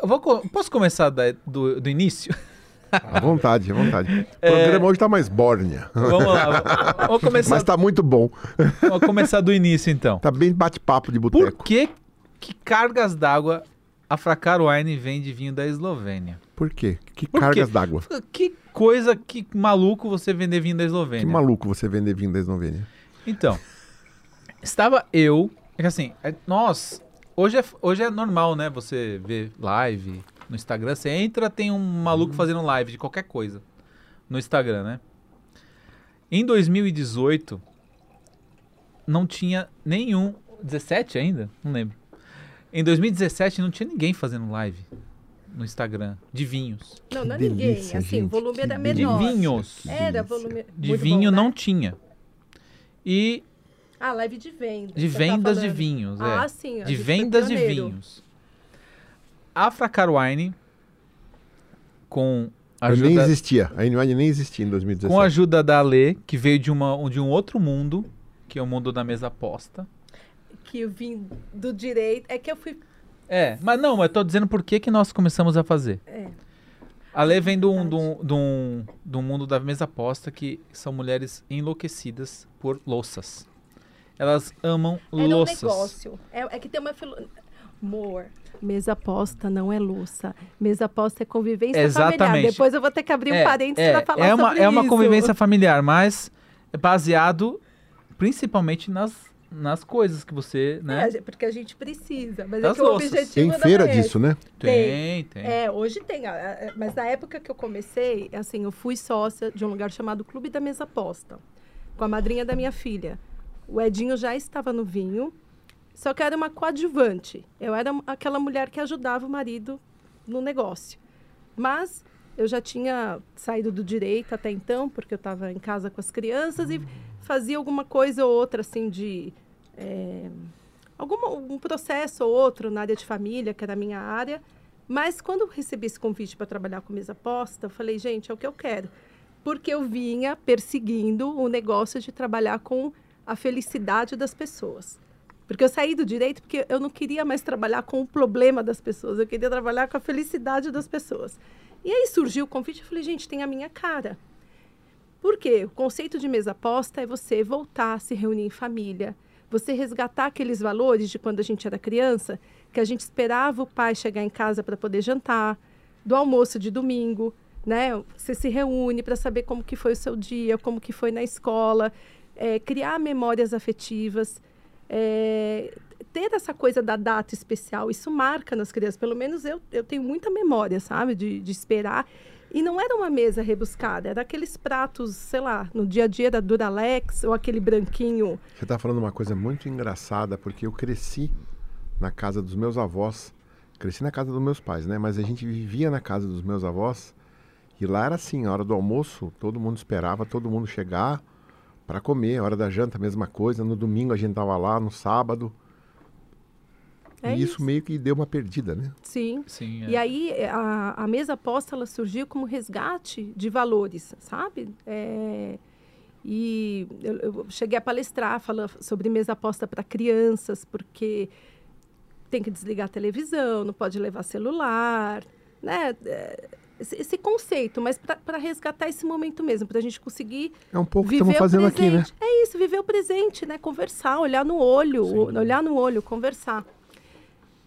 Eu vou posso começar da- do, do início? À vontade, à vontade. É. O programa hoje tá mais bórnia. Vamos lá. Vamos começar, Mas tá muito bom. vamos começar do início então. Tá bem bate-papo de Por boteco. que, que cargas d'água a Fracar Wine vende vinho da Eslovênia? Por quê? Que Por cargas d'água. Que coisa, que maluco você vender vinho da Que Eslovênia. maluco você vender vinho da Eslovênia. Então, estava eu, é que assim, é- nós, hoje é, hoje é normal, né, você ver live no Instagram, você entra, tem um maluco fazendo live de qualquer coisa no Instagram, né? Em 2018, não tinha nenhum, 17 ainda? Não lembro. Em 2017 não tinha ninguém fazendo live no Instagram de vinhos. Não, não é delícia, ninguém. Assim, gente, o volume era delícia. De menor. vinhos. Era volume. De muito vinho bom, não né? tinha. E Ah, live de venda. de tá vendas de falando. vinhos, é. Ah, sim. a de vendas de vinhos. A Fracar Wine, com a Eu nem ajuda, existia. A N1 nem existia em 2017. com a ajuda da Lê, que veio de, uma, de um outro mundo, que é o mundo da mesa aposta. Que eu vim do direito. É que eu fui. É, mas não, eu tô dizendo por que, que nós começamos a fazer. É. A Lê vem um, um, de, um, de um mundo da mesa aposta que são mulheres enlouquecidas por louças. Elas amam Era um louças. negócio. É, é que tem uma. Filo... Amor. Mesa aposta não é louça. Mesa aposta é convivência familiar. Exatamente. Depois eu vou ter que abrir um parênteses é, pra falar é uma, sobre é uma isso. convivência familiar, mas é baseado principalmente nas, nas coisas que você, né? É, porque a gente precisa. Mas Das é que o louças. objetivo Tem feira é disso, né? tem, tem. É, hoje tem. a- a- Mas na época que eu comecei, assim, eu fui sócia de um lugar chamado Clube da Mesa Aposta, com a madrinha da minha filha. O Edinho já estava no vinho, só que eu era uma coadjuvante. Eu era aquela mulher que ajudava o marido no negócio. Mas eu já tinha saído do direito até então, porque eu estava em casa com as crianças e fazia alguma coisa ou outra, assim, de... é, algum um processo ou outro na área de família, que era a minha área. Mas quando eu recebi esse convite para trabalhar com mesa aposta, eu falei, gente, é o que eu quero. Porque eu vinha perseguindo o negócio de trabalhar com a felicidade das pessoas. Porque eu saí do direito porque eu não queria mais trabalhar com o problema das pessoas, eu queria trabalhar com a felicidade das pessoas. E aí surgiu o convite, eu falei, gente, tem a minha cara. Por quê? O conceito de mesa aposta é você voltar a se reunir em família, você resgatar aqueles valores de quando a gente era criança, que a gente esperava o pai chegar em casa para poder jantar, do almoço de domingo, né? Você se reúne para saber como que foi o seu dia, como que foi na escola, é, criar memórias afetivas, é, ter essa coisa da data especial, isso marca nas crianças. Pelo menos eu, eu tenho muita memória, sabe, de, de esperar. E não era uma mesa rebuscada, era aqueles pratos, sei lá, no dia a dia da Duralex ou aquele branquinho. Você tá falando uma coisa muito engraçada, porque eu cresci na casa dos meus avós. Cresci na casa dos meus pais, né? Mas a gente vivia na casa dos meus avós. E lá era assim, a hora do almoço, todo mundo esperava todo mundo chegar para comer. A hora da janta, a mesma coisa. No domingo a gente tava lá, no sábado. É e isso, meio que deu uma perdida, né? Sim. Sim, é. E aí a, a mesa posta ela surgiu como resgate de valores, sabe? É, e eu, eu cheguei a palestrar falando sobre mesa posta para crianças, porque tem que desligar a televisão, não pode levar celular, né? É, esse, esse conceito, mas para resgatar esse momento mesmo, para a gente conseguir É um pouco que viver estamos fazendo aqui, né? É isso, viver o presente, né? Conversar, olhar no olho, Sim. olhar no olho, conversar.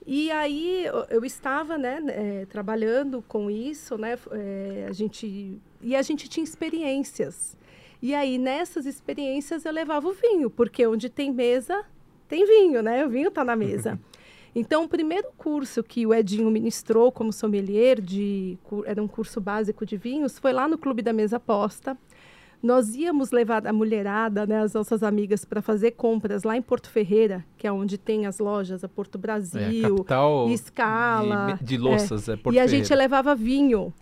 E aí eu, estava, né, eh, trabalhando com isso, né? eh, a gente e a gente tinha experiências. E aí nessas experiências eu levava o vinho, porque onde tem mesa tem vinho, né? O vinho está na mesa. Então, o primeiro curso que o Edinho ministrou como sommelier, de, era um curso básico de vinhos, foi lá no Clube da Mesa Posta. Nós íamos levar a mulherada, né, as nossas amigas, para fazer compras lá em Porto Ferreira, que é onde tem as lojas, a Porto É, a Brasil, capital Escala. de, de louças, é, Porto e a gente levava vinho.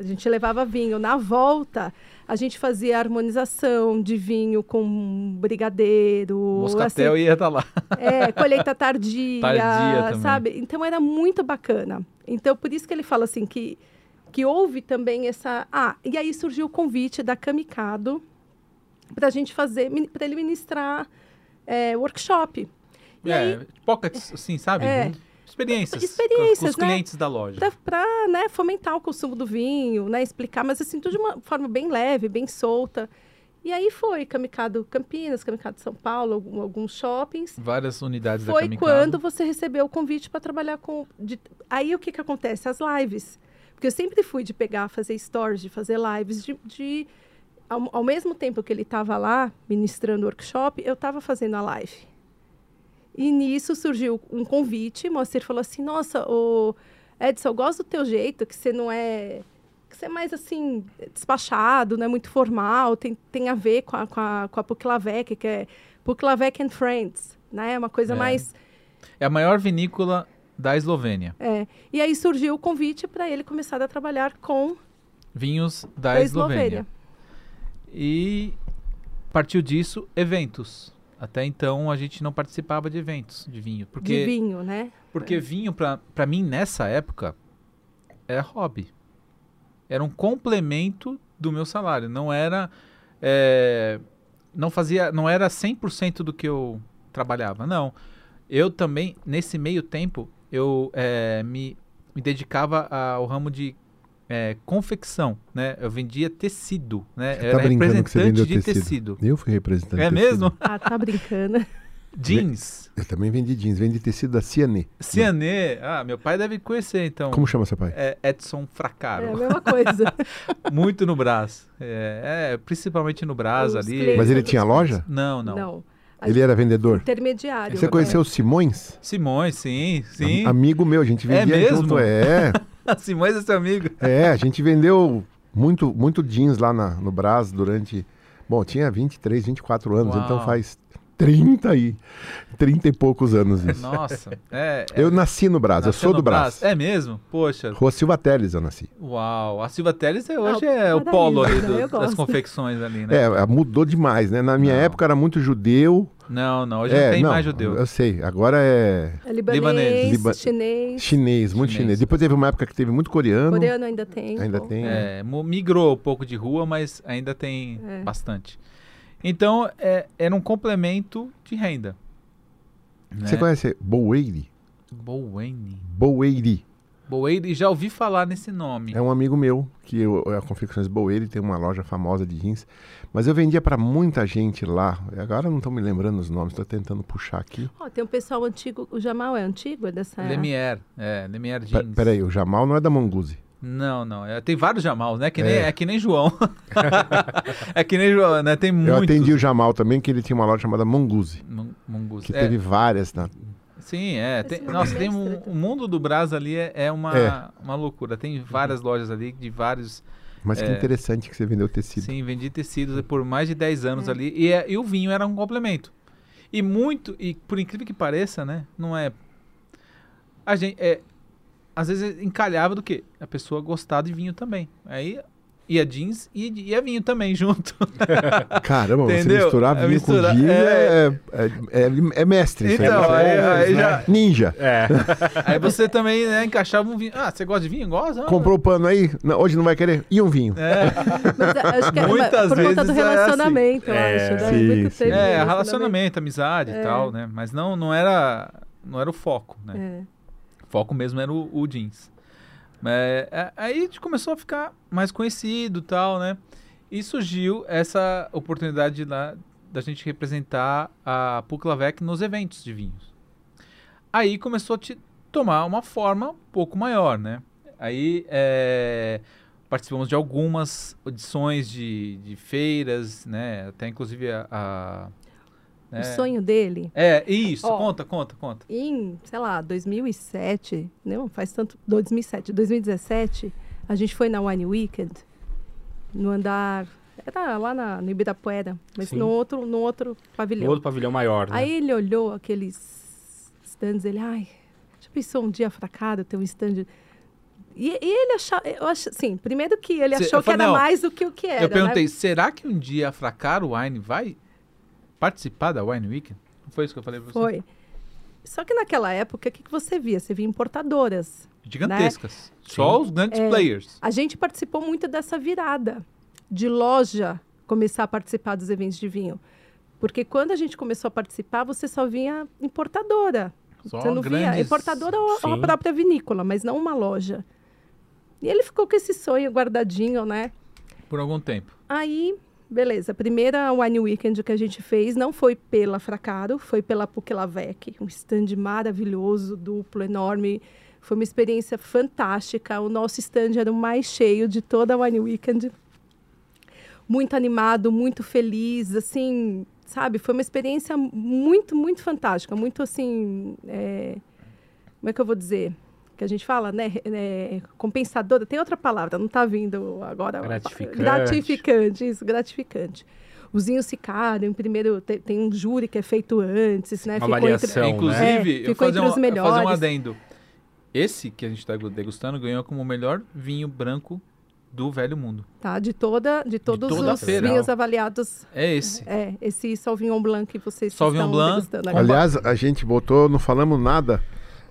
A gente levava vinho. Na volta, a gente fazia harmonização de vinho com brigadeiro. Moscatel ia estar lá. É, colheita tardia, Tardia sabe? Então era muito bacana. Então por isso que ele fala assim que que houve também essa. Ah, e aí surgiu o convite da Kamikado para a gente fazer, para ele ministrar é, workshop. E aí, É, pockets, assim, sabe? É. Experiências. Experiências, com, os né? clientes da loja. para né, fomentar o consumo do vinho, né, explicar, mas assim, tudo de uma forma bem leve, bem solta. E aí foi Kamikado Campinas, Kamikado São Paulo, alguns shoppings. Várias unidades da Foi Kamikado. quando você recebeu o convite para trabalhar com. de- Aí o que, que acontece? As lives. Porque eu sempre fui de pegar, fazer stories, de fazer lives, de. de- ao, ao mesmo tempo que ele estava lá ministrando o workshop, eu estava fazendo a live. E nisso surgiu um convite, Moacir falou assim: Nossa, o Edson, eu gosto do teu jeito, que você não é. que você é mais assim, despachado, não é muito formal, tem, tem a ver com a, com a, com a Puclavec, que é Puclavec and Friends, né? É uma coisa É. mais. É a maior vinícola da Eslovênia. É. E aí surgiu o convite para ele começar a trabalhar com Vinhos da, a Eslovênia. Eslovênia. E partiu disso, eventos. Até então a gente não participava de eventos de vinho. Porque de vinho, né? Porque vinho, pra, pra mim, nessa época, era hobby. Era um complemento do meu salário. Não era. é, não fazia. Não era 100% do que eu trabalhava. Não. Eu também, nesse meio tempo, eu é, me, me dedicava ao ramo de é, confecção. Né? Eu vendia tecido. Né? Você Eu tá era brincando que você representante vendeu de tecido. tecido. Eu fui representante. É tecido. mesmo? Ah, tá brincando. Jeans. Eu também vendi jeans, vendi tecido da Cianê. Cianê. Ah, meu pai deve conhecer, então. Como chama seu pai? É Edson Fracaro. É a mesma coisa. Muito no Brás. É, é, principalmente no Brás Os ali. clientes- Mas ele tinha loja? Não, não. Não. A Ele era vendedor? Intermediário. Você conheceu o Simões? Simões, sim, sim. Am- Amigo meu, a gente É vendia mesmo? junto. É, Simões é seu amigo. é, a gente vendeu muito, muito jeans lá na- no Brás durante. Bom, tinha 23, 24 anos, Uau. então faz 30 e 30 e poucos anos isso. Nossa. É, é, Eu nasci no Brás, eu sou do Brás. É mesmo? Poxa. Rua Silva Teles eu nasci. Uau. A Silva Teles é- hoje Ah, é o polo ali né? do- das confecções ali, né? É, mudou demais, né? Na minha Não. época era muito judeu. Não, não. Hoje é, não tem mais judeu. Eu sei, agora é É libanês, Libanês. Liba- chinês, chinês, muito Chinês. chinês. Depois teve uma época que teve muito coreano. coreano ainda tem. Ainda pô. tem. É, mo- migrou um pouco de rua, mas ainda tem É. bastante. Então, é, era um complemento de renda. Você né? conhece Boweiri? Boweni. Boweiri. Boweiri, já ouvi falar nesse nome. É um amigo meu, que eu, é a Confecções Boweiri, tem uma loja famosa de jeans. Mas eu vendia para muita gente lá. Agora eu não estou me lembrando os nomes, estou tentando puxar aqui. Ó, tem um pessoal antigo, o Jamal é antigo, é dessa Lemier, é, Lemier Jeans. Peraí, o Jamal não é da Monguzi. Não, não, é, tem vários Jamals, né? Que nem, É. é. que nem João. é que nem João, né? Tem muitos. Eu atendi o Jamal também, que ele tinha uma loja chamada Monguzi. Mungus. Que É, teve várias. Na... Sim, é. Tem, nossa, é tem um, o mundo do Brás ali é, é uma, É. uma loucura. Tem várias lojas ali de vários. Mas que É. interessante que você vendeu tecido. Sim, vendi tecidos por mais de 10 anos É. ali. E, é- e o vinho era um complemento. E muito, e por incrível que pareça, né? Não é. A gente. É, às vezes é encalhava do que? A pessoa gostar de vinho também. Aí ia jeans e ia vinho também junto. Caramba, você Entendeu? misturar É vinho com misturar- gin é. é, é, é- é mestre. aí. Então, Isso aí- é- aí já- Ninja. É. Aí você também né, encaixava um vinho. Ah, você gosta de vinho? Gosta? Comprou o pano aí? Não, hoje não vai querer? E um vinho? Mas acho que era Muitas por conta do vezes é assim. relacionamento, eu acho. Né? sim, Muito sim. é relacionamento. relacionamento, amizade e tal, né? Mas não, não era não era o foco, né? É. Foco mesmo era o, o jeans. Mas, é, aí a gente começou a ficar mais conhecido tal, né? E surgiu essa oportunidade lá da gente representar a Puclavec nos eventos de vinhos. Aí começou a te tomar uma forma um pouco maior, né? Aí é, participamos de algumas edições de, de feiras, né? Até inclusive a- né? O sonho dele, É, isso, Ó. conta, conta, conta. em, sei lá, 2007, não faz tanto, 2007, 2017, a gente foi na Wine Weekend, no andar, era lá na, no Ibirapuera, mas Sim. no outro, no outro No pavilhão. outro pavilhão maior, né? Aí ele olhou aqueles stands, ele, ai, já pensou um dia fracado ter um stand... E, e ele achava, eu acho, assim, primeiro que ele Cê- achou eu que falei, era não, mais do que o que era, Eu perguntei, né? será que um dia a Fracar Wine vai participar da Wine Weekend? Não foi isso que eu falei pra você? Foi. Só que naquela época, o que, que você via? Você via importadoras. Gigantescas. Só os grandes É. players. A gente participou muito dessa virada de loja começar a participar dos eventos de vinho. Porque quando a gente começou a participar, você só vinha importadora. Só você não via grandes- importadora ou ou a própria vinícola, mas não uma loja. E ele ficou com esse sonho guardadinho, né? Por algum tempo. Aí, beleza. A primeira Wine Weekend que a gente fez não foi pela Fracaro, foi pela Pukelavec. Um stand maravilhoso, duplo, enorme. Foi uma experiência fantástica. O nosso stand era o mais cheio de toda a Wine Weekend. Muito animado, muito feliz, assim, sabe? Foi uma experiência muito, muito fantástica. Muito, assim... é, Como é que eu vou dizer? Que a gente fala, né? É, compensadora. Tem outra palavra, não está vindo agora. Gratificante. Gratificante, isso, gratificante. Os vinhos ficaram, primeiro te- tem um júri que é feito antes, né? Uma Ficou avaliação, né? Inclusive, É, eu ficou fazer, entre um, os vou fazer um melhores. adendo. Esse que a gente está degustando ganhou como o melhor vinho branco do Velho Mundo. Tá, de toda, de todos toda a os vinhos avaliados. É esse. É, esse Sauvignon Blanc que vocês Sauvignon estão Blanc. degustando agora. Aliás, a gente botou, não falamos nada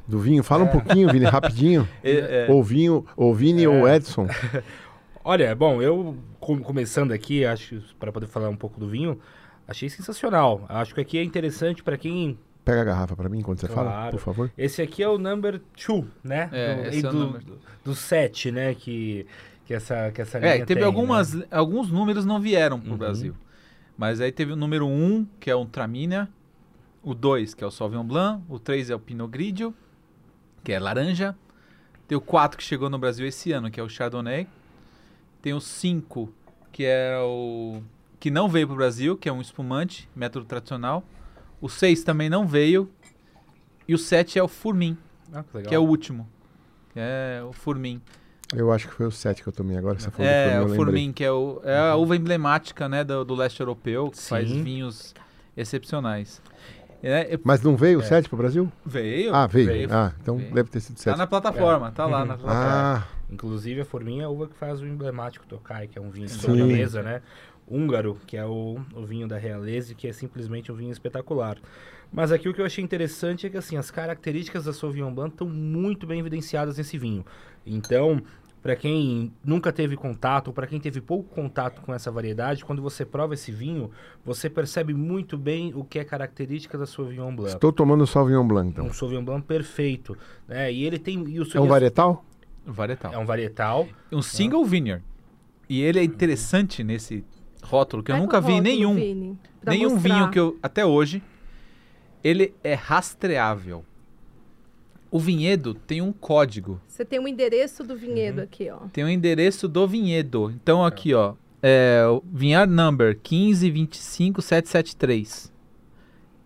do vinho. Fala um pouquinho, Vini, rapidinho. É, é. Ou vinho, ou Vini ou Edson. Olha, bom, eu com- começando aqui, acho para poder falar um pouco do vinho, achei sensacional. Acho que aqui é interessante para quem Pega a garrafa pra mim quando você fala, Claro. por favor. esse aqui é o number two, né? É, do, esse e é o do, número. do set, né? Que que essa que essa linha É, teve tem, algumas, né? alguns números não vieram pro Uhum. Brasil. Mas aí teve o número 1, que é o Tramina, o 2, que é o Sauvignon Blanc, o 3 é o Pinot Grigio, que é laranja. Tem o 4 que chegou no Brasil esse ano, que é o Chardonnay. Tem o 5, que é o que não veio pro Brasil, que é um espumante, método tradicional. O 6 também não veio. E o 7 é o Furmin, Ah, que que é o último. Que é o Furmin. Eu acho que foi o 7 que eu tomei agora. Você falou do É, Furmin, o. Furmin, que é, o, é a uva emblemática né, do, do leste europeu, que Sim. faz vinhos excepcionais. É, é- Mas não veio o 7 pro Brasil? veio. Ah, veio. veio. Ah, então Veio. deve ter sido Tá 7. na plataforma, tá lá na plataforma. Ah, Inclusive a Forminha é a uva que faz o emblemático Tokai, que é um vinho Sim. sobre a mesa, né? Húngaro, que é o, o vinho da Realese, que é simplesmente um vinho espetacular. Mas aqui o que eu achei interessante é que assim, as características da Sauvignon Blanc estão muito bem evidenciadas nesse vinho. Então, para quem nunca teve contato, ou para quem teve pouco contato com essa variedade, quando você prova esse vinho, você percebe muito bem o que é característica da Sauvignon Blanc. estou tomando Sauvignon Blanc, então. Um Sauvignon Blanc perfeito, né? E ele tem e o É um varietal? Varietal. é um varietal. Um single vineyard. E ele é interessante nesse rótulo, que eu nunca vi nenhum. Vini, Nenhum mostrar. vinho que eu. Até hoje. Ele é rastreável. O vinhedo tem um código. Você tem o endereço do Uhum. vinhedo aqui, ó. Tem o endereço do vinhedo. Então aqui, ó. É number 1525773.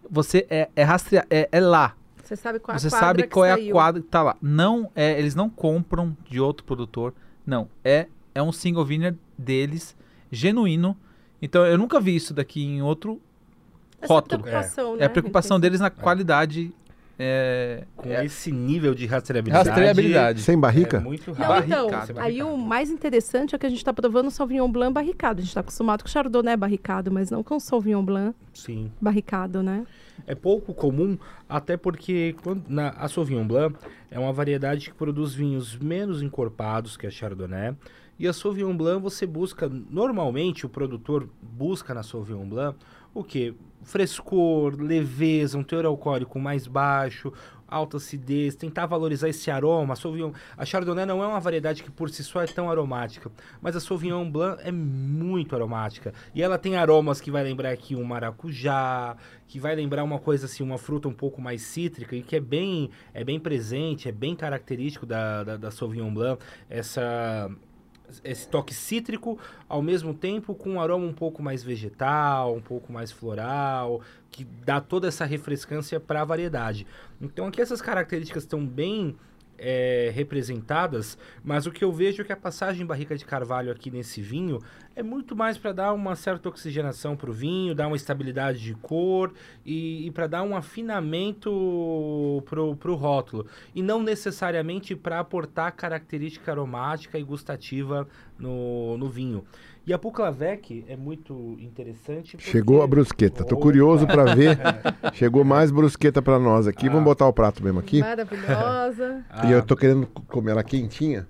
Você é, é rastrear. É, é lá. Você sabe qual é Você a quadra sabe que qual é a quadra que tá lá. Não é, eles não compram de outro produtor. Não, é é um single vineyard deles, genuíno. Então eu nunca vi isso daqui em outro Essa rótulo. preocupação, É né? a preocupação deles na qualidade é, Com é esse nível de rastreabilidade. rastreabilidade. Sem barrica? É muito Não, então, Barricado. aí o mais interessante é que a gente está provando o Sauvignon Blanc barricado. A gente está acostumado com o Chardonnay barricado, mas não com o Sauvignon Blanc Sim. barricado, né? É pouco comum, até porque quando, na, a Sauvignon Blanc é uma variedade que produz vinhos menos encorpados que a Chardonnay. E a Sauvignon Blanc você busca, normalmente o produtor busca na Sauvignon Blanc o que? Frescor, leveza, um teor alcoólico mais baixo, alta acidez, tentar valorizar esse aroma. A, Sauvignon, a Chardonnay não é uma variedade que por si só é tão aromática, mas a Sauvignon Blanc é muito aromática. E ela tem aromas que vai lembrar aqui um maracujá, que vai lembrar uma coisa assim, uma fruta um pouco mais cítrica e que é bem, é bem presente, é bem característico da, da, da Sauvignon Blanc, essa esse toque cítrico, ao mesmo tempo com um aroma um pouco mais vegetal, um pouco mais floral, que dá toda essa refrescância para a variedade. Então aqui essas características estão bem é, representadas, mas o que eu vejo é que a passagem barrica de carvalho aqui nesse vinho é muito mais para dar uma certa oxigenação para o vinho, dar uma estabilidade de cor e, e para dar um afinamento para o rótulo. E não necessariamente para aportar característica aromática e gustativa no, no vinho. E a Puclavec é muito interessante. porque- Chegou a brusqueta. Tô curioso pra ver. Chegou mais brusqueta pra nós aqui. Ah. Vamos botar o prato mesmo aqui. Maravilhosa. Ah, E eu tô querendo comer ela quentinha.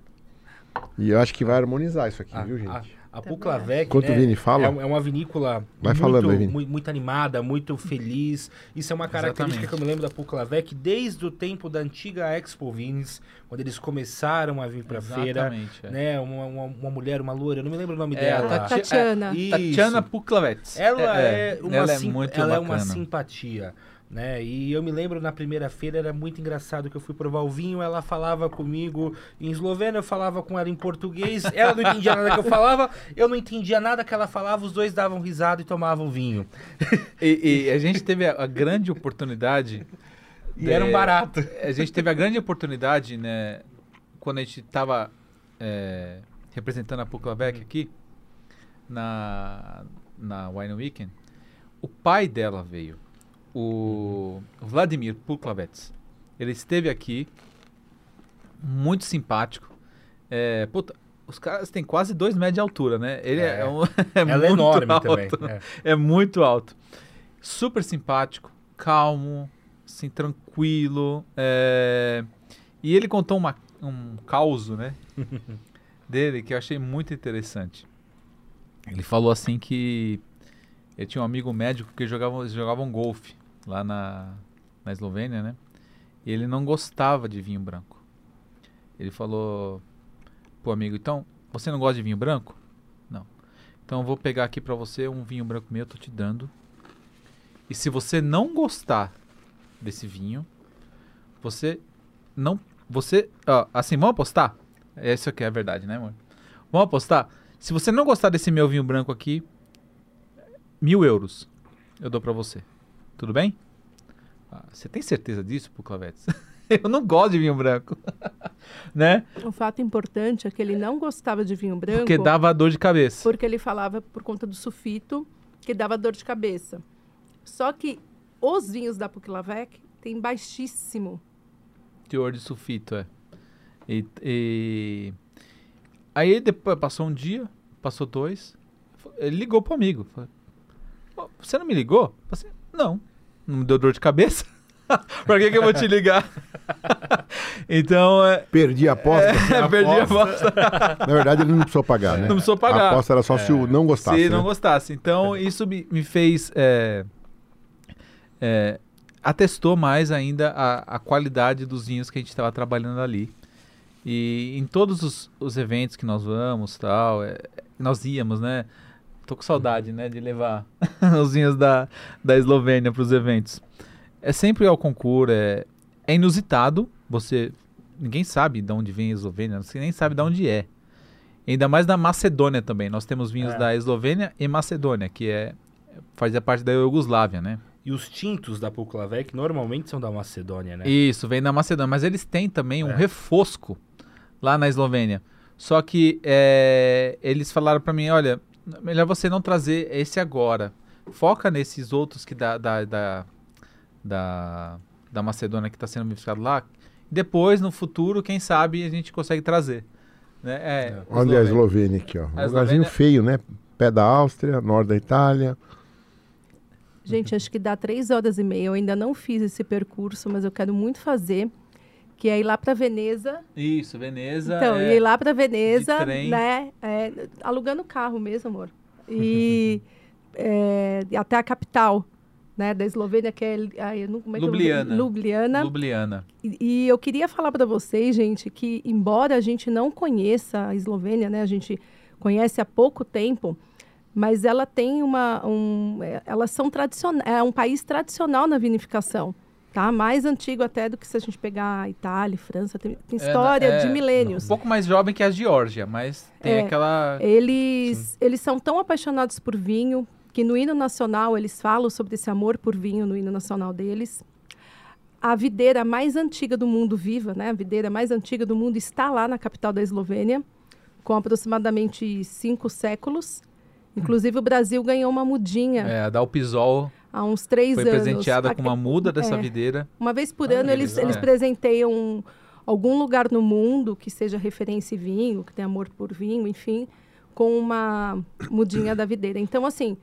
E eu acho que vai harmonizar isso aqui, a, viu, gente? A Também Puclavec, Enquanto né, o Vini fala. É, é uma vinícola Vai muito, falando aí, Vini. mui- muito animada, muito feliz. Isso é uma característica Exatamente. que eu me lembro da Puclavec desde o tempo da antiga Expo Vines, quando eles começaram a vir pra feira. Exatamente. é. Né, uma, uma, uma mulher, uma loura, eu não me lembro o nome É, dela. a Tati- Tatiana. Isso. Tatiana Puklavets. Ela é, uma, ela é sim- muito ela é uma simpatia. Né? E eu me lembro na primeira feira, era muito engraçado que eu fui provar o vinho, ela falava comigo em esloveno, eu falava com ela em português, ela não entendia nada que eu falava, eu não entendia nada que ela falava, os dois davam risada e tomavam vinho. E, e a gente teve a, a grande oportunidade. E era um barato. A gente teve a grande oportunidade, né? Quando a gente estava representando a Puklavec aqui, na, na Wine Weekend, o pai dela veio, o Vladimir Puklavets. Ele esteve aqui, muito simpático. É, puta, os caras têm quase dois metros de altura, né? Ele é, É. é um, é é muito enorme alto. também. é. É muito alto. Super simpático, calmo, assim, tranquilo. E ele contou uma, um caos, né? dele que eu achei muito interessante. Ele falou assim que ele tinha um amigo médico que jogava, eles jogavam golfe lá na, na Eslovênia, né? E ele não gostava de vinho branco. Ele falou pro amigo, então, você não gosta de vinho branco? Não. Então eu vou pegar aqui pra você um vinho branco meu, eu tô te dando. E se você não gostar desse vinho, você não. Você. Ó, assim, vamos apostar? Isso aqui é a verdade, né, amor? Vamos apostar? Se você não gostar desse meu vinho branco aqui, mil euros eu dou pra você. Tudo bem? Ah, você tem certeza disso, Puclavetes? eu não gosto de vinho branco. né? O fato importante é que ele não gostava de vinho branco Porque dava dor de cabeça. porque ele falava por conta do sulfito que dava dor de cabeça. Só que os vinhos da Puclavec têm baixíssimo. Teor de sulfito, é. E, e- Aí depois passou um dia, passou dois. Ele ligou pro amigo. Falou, "Ô, Você não me ligou? Falei assim, não. Não me deu dor de cabeça? pra que, que eu vou te ligar? então, é, Perdi a aposta. perdi a aposta. Na verdade, ele não precisou pagar, né? Não precisou pagar. A aposta era só se o não gostasse. Se não né? gostasse. Então, isso me, me fez. é, é, atestou mais ainda a, a qualidade dos vinhos que a gente estava trabalhando ali. E em todos os, os eventos que nós vamos, tal, é, nós íamos, né? Tô com saudade, né, de levar os vinhos da, da Eslovênia para os eventos. É sempre ao concurso, é, é inusitado. Você ninguém sabe de onde vem a Eslovênia, você nem sabe de onde é. Ainda mais da Macedônia também. Nós temos vinhos É. da Eslovênia e Macedônia, que é fazia parte da Iugoslávia, né? E os tintos da Puclavec normalmente são da Macedônia, né? Isso, vem da Macedônia. Mas eles têm também um É. refosco lá na Eslovênia. Só que é, eles falaram pra mim, olha, melhor você não trazer esse agora. Foca nesses outros que da, da, da, da, da Macedônia que está sendo vinificado lá. Depois, no futuro, quem sabe a gente consegue trazer. Né? É, Olha a Eslovênia aqui, ó. Um lugarzinho Eslovênia- feio, né? Pé da Áustria, norte da Itália. Gente, acho que dá três horas e meia. Eu ainda não fiz esse percurso, mas eu quero muito fazer. Que é ir lá para Veneza. Isso, Veneza. Então, é, ir lá para Veneza, né? é, alugando carro mesmo, amor. E é, até a capital, né? Da Eslovênia, que é, ai, eu não, como é eu- Ljubljana. Ljubljana. Ljubljana. E, e eu queria falar para vocês, gente, que embora a gente não conheça a Eslovênia, né? A gente conhece há pouco tempo, mas ela tem uma, um, é, elas são tradicionais, é um país tradicional na vinificação, tá? Mais antigo até do que se a gente pegar Itália, França, tem, tem É, história é, de milênios. Um pouco mais jovem que a Geórgia, mas tem É. aquela. Eles, eles são tão apaixonados por vinho que no hino nacional eles falam sobre esse amor por vinho no hino nacional deles. A videira mais antiga do mundo viva, né? A videira mais antiga do mundo está lá na capital da Eslovênia, com aproximadamente cinco séculos. Inclusive o Brasil ganhou uma mudinha É, a Dalpisol há uns três foi anos. presenteada A- com uma muda dessa é. videira. Uma vez por Ah, ano eles, eles É. presenteiam algum lugar no mundo que seja referência em vinho, que tenha amor por vinho, enfim, com uma mudinha da videira. Então, assim,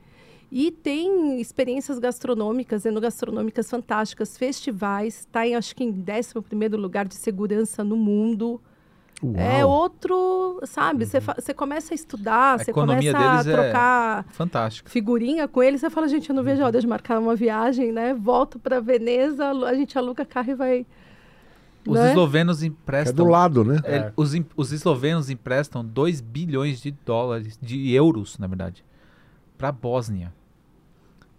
e tem experiências gastronômicas, enogastronômicas fantásticas, festivais, está em acho que em 11 primeiro lugar de segurança no mundo. É Uau. outro, sabe? Você Você começa a estudar, você começa a é- trocar Fantástico. figurinha com ele, você fala, gente, eu não vejo a hora de marcar uma viagem, né? Volto para Veneza, a gente aluga carro e vai. Os né? eslovenos É emprestam. do lado, né? é, É. os, os eslovenos emprestam 2 bilhões de dólares, de euros, na verdade, para a Bósnia.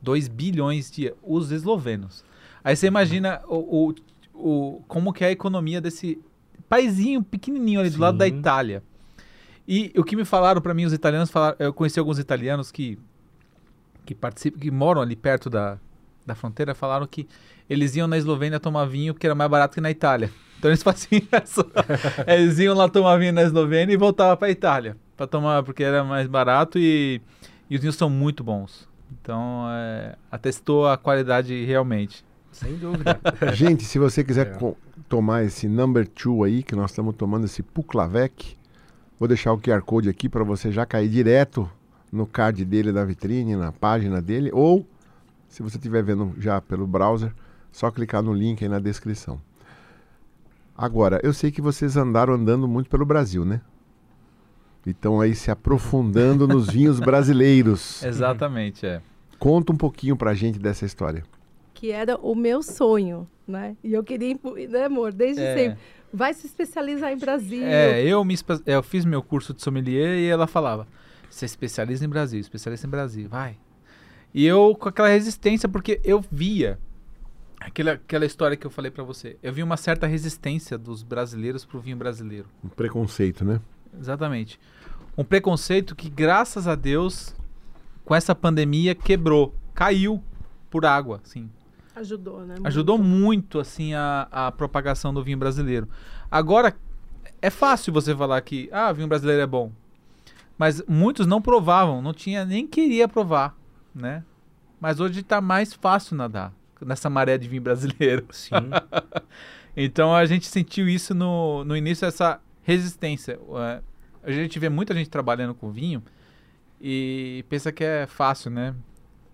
2 bilhões de os eslovenos. Aí você imagina o, o, o- como que é a economia desse paizinho pequenininho ali do lado da. Itália. E o que me falaram para mim os italianos, falaram, eu conheci alguns italianos que que participam, que moram ali perto da, da fronteira, falaram que eles iam na Eslovênia tomar vinho porque era mais barato que na Itália. Então eles faziam essa. eles iam lá tomar vinho na Eslovênia e voltavam para Itália para tomar porque era mais barato e, e os vinhos são muito bons. Então é, atestou a qualidade realmente. Sem dúvida. Gente, se você quiser É. tomar esse number two aí, que nós estamos tomando esse Puklavec, vou deixar o QR Code aqui para você já cair direto no card dele da vitrine, na página dele, ou se você estiver vendo já pelo browser, só clicar no link aí na descrição. Agora, eu sei que vocês andaram andando muito pelo Brasil, né? Então aí se aprofundando nos vinhos brasileiros. Exatamente, é. Conta um pouquinho pra gente dessa história. Que era o meu sonho, né? E eu queria, né, amor, desde É. sempre. Vai se especializar em Brasil. É, eu, me, espe- eu fiz meu curso de sommelier e ela falava: você especializa em Brasil, especialista em Brasil, vai. E eu com aquela resistência, porque eu via aquela, aquela história que eu falei pra você. Eu vi uma certa resistência dos brasileiros pro vinho brasileiro. Um preconceito, né? Exatamente. Um preconceito que, graças a Deus, com essa pandemia, quebrou, caiu por água, assim. Ajudou, né? Ajudou muito. assim, a, a propagação do vinho brasileiro. Agora, é fácil você falar que, ah, vinho brasileiro é bom. Mas muitos não provavam, não tinha, nem queria provar, né? Mas hoje está mais fácil nadar nessa maré de vinho brasileiro. Sim. Então a gente sentiu isso no, no início, essa resistência. É, A gente vê muita gente trabalhando com vinho e pensa que é fácil, né?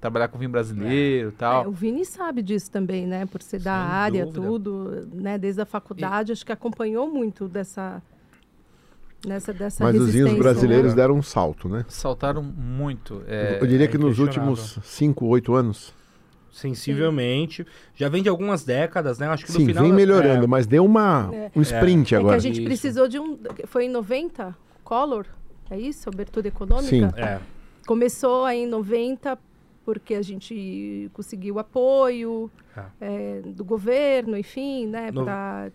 Trabalhar com vinho brasileiro e tal. É, o Vini sabe disso também, né? Por ser da Sem área, dúvida. tudo, né? Desde a faculdade, acho que acompanhou muito dessa, nessa, dessa Mas os vinhos resistência, brasileiros né? deram um salto, né? Saltaram muito. é, Eu diria é que nos últimos 5, 8 anos. Sensivelmente. Já vem de algumas décadas, né? Acho que no Sim, final. vem melhorando, é, mas deu uma, É. um sprint É que agora. a gente Isso. precisou de um. Foi em 90? Collor? É isso? Abertura econômica? Sim. é. Começou aí em 90, porque a gente conseguiu apoio Ah. é, do governo, enfim, né? No- Para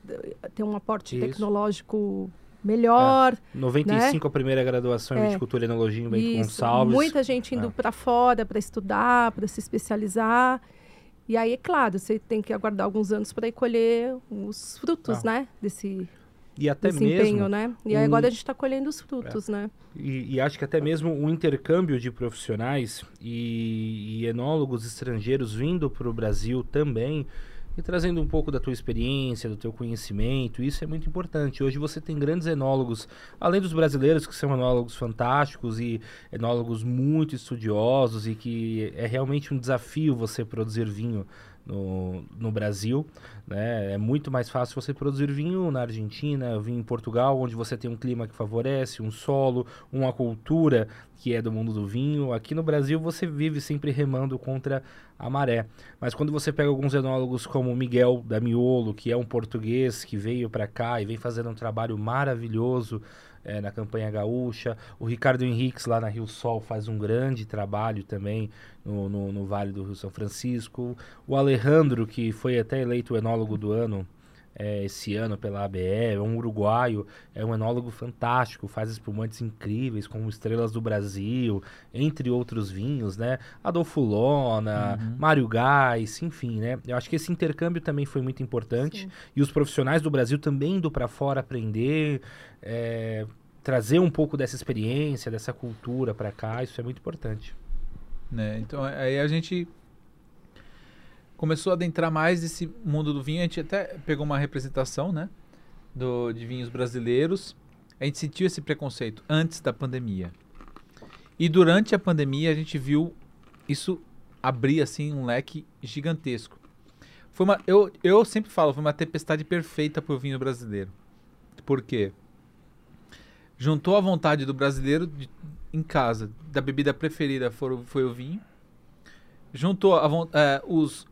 ter um aporte Isso. tecnológico melhor. 95 a primeira graduação em É. viticultura e enologia em Bento Gonçalves. Muita gente indo É. para fora para estudar, para se especializar. E aí, é claro, você tem que aguardar alguns anos para colher os frutos, Ah. né? Desse, E até desse mesmo. né? E aí um- agora a gente está colhendo os frutos, né? E, e acho que até mesmo um intercâmbio de profissionais e, e enólogos estrangeiros vindo para o Brasil também e trazendo um pouco da tua experiência, do teu conhecimento. Isso é muito importante. Hoje você tem grandes enólogos, além dos brasileiros que são enólogos fantásticos e enólogos muito estudiosos e que é realmente um desafio você produzir vinho no, no Brasil. Né? É muito mais fácil você produzir vinho na Argentina, vinho em Portugal, onde você tem um clima que favorece, um solo, uma cultura que é do mundo do vinho. Aqui no Brasil você vive sempre remando contra a maré. Mas quando você pega alguns enólogos como Miguel da Miolo, que é um português que veio para cá e vem fazendo um trabalho maravilhoso é, na campanha gaúcha. O Ricardo Henriques, lá na Rio Sol, faz um grande trabalho também no, no, no Vale do Rio São Francisco. O Alejandro, que foi até eleito o enólogo do ano é, esse ano pela ABE, é um uruguaio, é um enólogo fantástico, faz espumantes incríveis, como Estrelas do Brasil, entre outros vinhos, né? Adolfo Lona, uhum. Mário Gás, enfim, né? Eu acho que esse intercâmbio também foi muito importante. Sim. E os profissionais do Brasil também indo para fora aprender, é, trazer um pouco dessa experiência, dessa cultura para cá, isso é muito importante. Né? Então, aí a gente começou a adentrar mais esse mundo do vinho. A gente até pegou uma representação, né? Do, de vinhos brasileiros. A gente sentiu esse preconceito antes da pandemia. E durante a pandemia a gente viu isso abrir assim um leque gigantesco. Foi uma, eu, eu sempre falo, foi uma tempestade perfeita para o vinho brasileiro. Por quê? Juntou a vontade do brasileiro de, em casa, da bebida preferida foi, foi o vinho. Juntou a, é, os,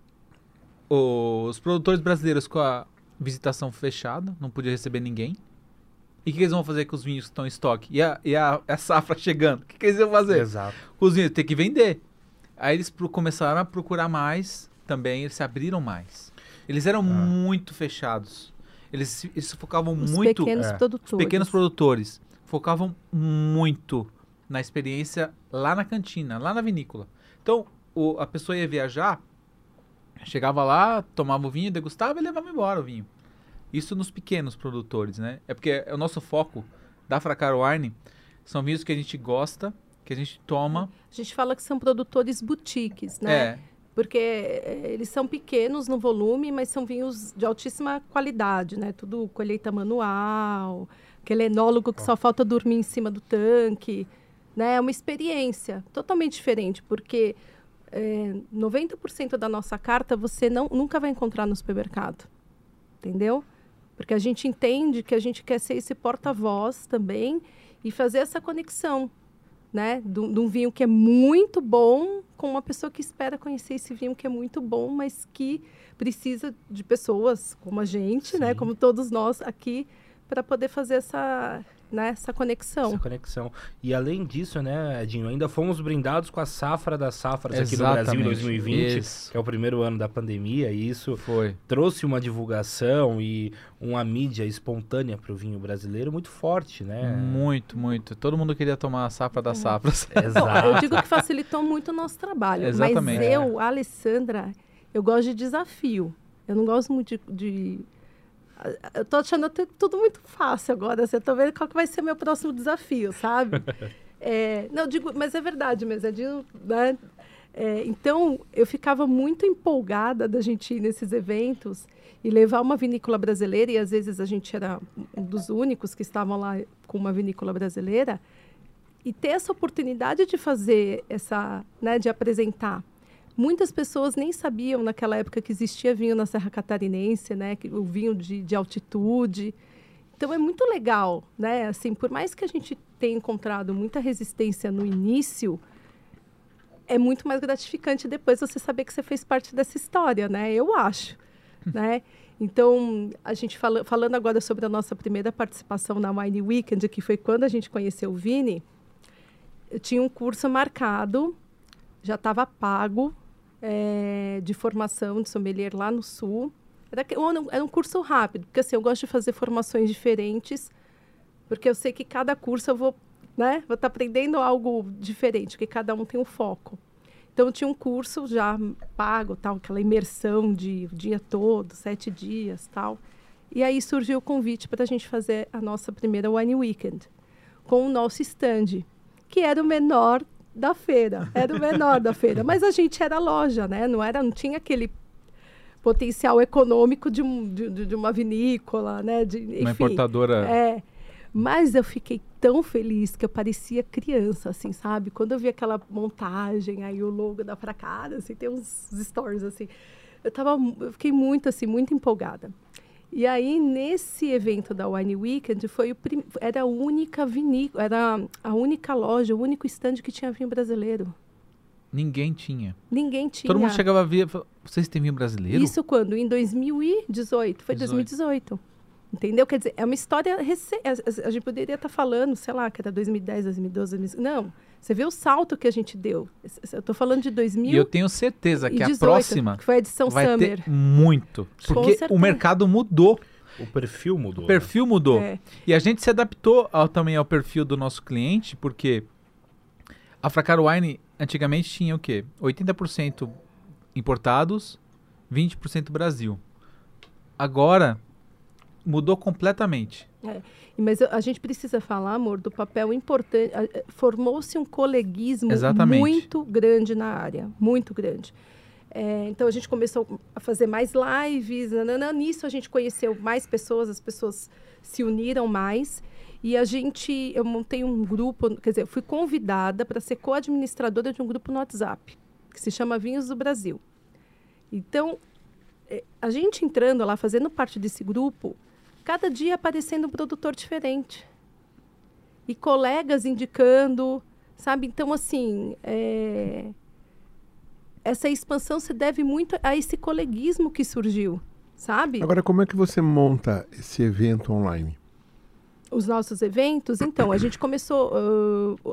os produtores brasileiros com a visitação fechada, não podia receber ninguém. E o que eles vão fazer com os vinhos que estão em estoque? E a, e a, a safra chegando? O que, que, eles vão fazer? Exato. Os vinhos tem que vender. Aí eles pro, começaram a procurar mais também, eles se abriram mais. Eles eram ah. muito fechados. Eles, eles focavam os muito. Pequenos é, produtores. Os pequenos produtores focavam muito na experiência lá na cantina, lá na vinícola. Então, o, a pessoa ia viajar, Chegava lá, tomava o vinho, degustava e levava embora o vinho. Isso nos pequenos produtores, né? É porque é o nosso foco da Fracar Wine são vinhos que a gente gosta, que a gente toma. A gente fala que são produtores boutiques, né? É. Porque eh, eles são pequenos no volume, mas são vinhos de altíssima qualidade, né? Tudo colheita manual, aquele enólogo que só falta dormir em cima do tanque, né? É uma experiência totalmente diferente, porque é, 90% da nossa carta você não, nunca vai encontrar no supermercado. Entendeu? Porque a gente entende que a gente quer ser esse porta-voz também e fazer essa conexão, né? De, um vinho que é muito bom com uma pessoa que espera conhecer esse vinho que é muito bom, mas que precisa de pessoas como a gente, né? Sim. né? Como todos nós aqui, para poder fazer essa, né, essa conexão. Essa conexão. E além disso, né, Edinho, ainda fomos brindados com a safra das safras Exatamente. aqui no Brasil em 2020, isso. que é o primeiro ano da pandemia, e isso Foi. trouxe uma divulgação e uma mídia espontânea para o vinho brasileiro muito forte, né? Muito, muito. Todo mundo queria tomar a safra das é. safras. Exato. eu digo que facilitou muito o nosso trabalho. Exatamente. Mas eu, Alessandra, eu gosto de desafio. Eu não gosto muito de, de eu tô achando tudo muito fácil agora. Assim, eu tô vendo qual que vai ser meu próximo desafio, sabe? é, não, digo, mas é verdade, mas é de, né? É, então, eu ficava muito empolgada da gente ir nesses eventos e levar uma vinícola brasileira, e às vezes a gente era um dos únicos que estavam lá com uma vinícola brasileira, e ter essa oportunidade de fazer essa, né, de apresentar Muitas pessoas nem sabiam naquela época que existia vinho na Serra Catarinense, né? O vinho de, de altitude. Então é muito legal, né? Assim, por mais que a gente tenha encontrado muita resistência no início, é muito mais gratificante depois você saber que você fez parte dessa história, né? Eu acho, né? Então, a gente fala, falando agora sobre a nossa primeira participação na Wine Weekend, que foi quando a gente conheceu o Vini, eu tinha um curso marcado, já estava pago, é, de formação de sommelier lá no Sul. Era, era um curso rápido, porque assim, eu gosto de fazer formações diferentes, porque eu sei que cada curso eu vou né, vou estar tá aprendendo algo diferente, porque cada um tem um foco. Então, eu tinha um curso já pago, tal, aquela imersão de o dia todo, sete dias, tal. E aí surgiu o convite para a gente fazer a nossa primeira Wine Weekend, com o nosso stand, que era o menor da feira. Era o menor da feira. Mas a gente era loja, né? Não, era, não tinha aquele potencial econômico de, um- de, de uma vinícola, né? De, enfim, Uma importadora. É. Mas eu fiquei tão feliz que eu parecia criança, assim, sabe? Quando eu vi aquela montagem, aí o logo da fracada, assim, tem uns stories, assim. Eu, tava, eu fiquei muito, assim, muito empolgada. E aí, nesse evento da Wine Weekend, foi o prim... era a única vinícola, era a única loja, o único stand que tinha vinho brasileiro. Ninguém tinha. Ninguém tinha. Todo mundo chegava a ver. Vocês têm vinho brasileiro? Isso quando? Em 2018. Foi 18. 2018. Entendeu? Quer dizer, é uma história recente. A, gente poderia estar falando, sei lá, que era 2010, 2012, 2015. Não. Você vê o salto que a gente deu. Eu estou falando de E 2018. eu tenho certeza que a próxima que foi a edição vai Summer. ter muito. Porque o mercado mudou. O perfil mudou. O perfil mudou. É. E a gente se adaptou ao- também ao perfil do nosso cliente, porque a Fracar Wine antigamente tinha o quê? 80% importados, 20% Brasil. Agora mudou completamente. Mas eu- a gente precisa falar, amor, do papel importante. a- Formou-se um coleguismo Exatamente. muito grande na área, muito grande. É, então a gente começou a fazer mais lives, nanana. nisso a gente conheceu mais pessoas, as pessoas se uniram mais. E a gente, eu montei um grupo, quer dizer, fui convidada para ser co-administradora de um grupo no WhatsApp, que se chama Vinhos do Brasil. Então, é, a gente entrando lá, fazendo parte desse grupo, cada dia aparecendo um produtor diferente. E colegas indicando, sabe? Então, assim, é, essa expansão se deve muito a esse coleguismo que surgiu, sabe? Agora, como é que você monta esse evento online? Os nossos eventos, então, a gente começou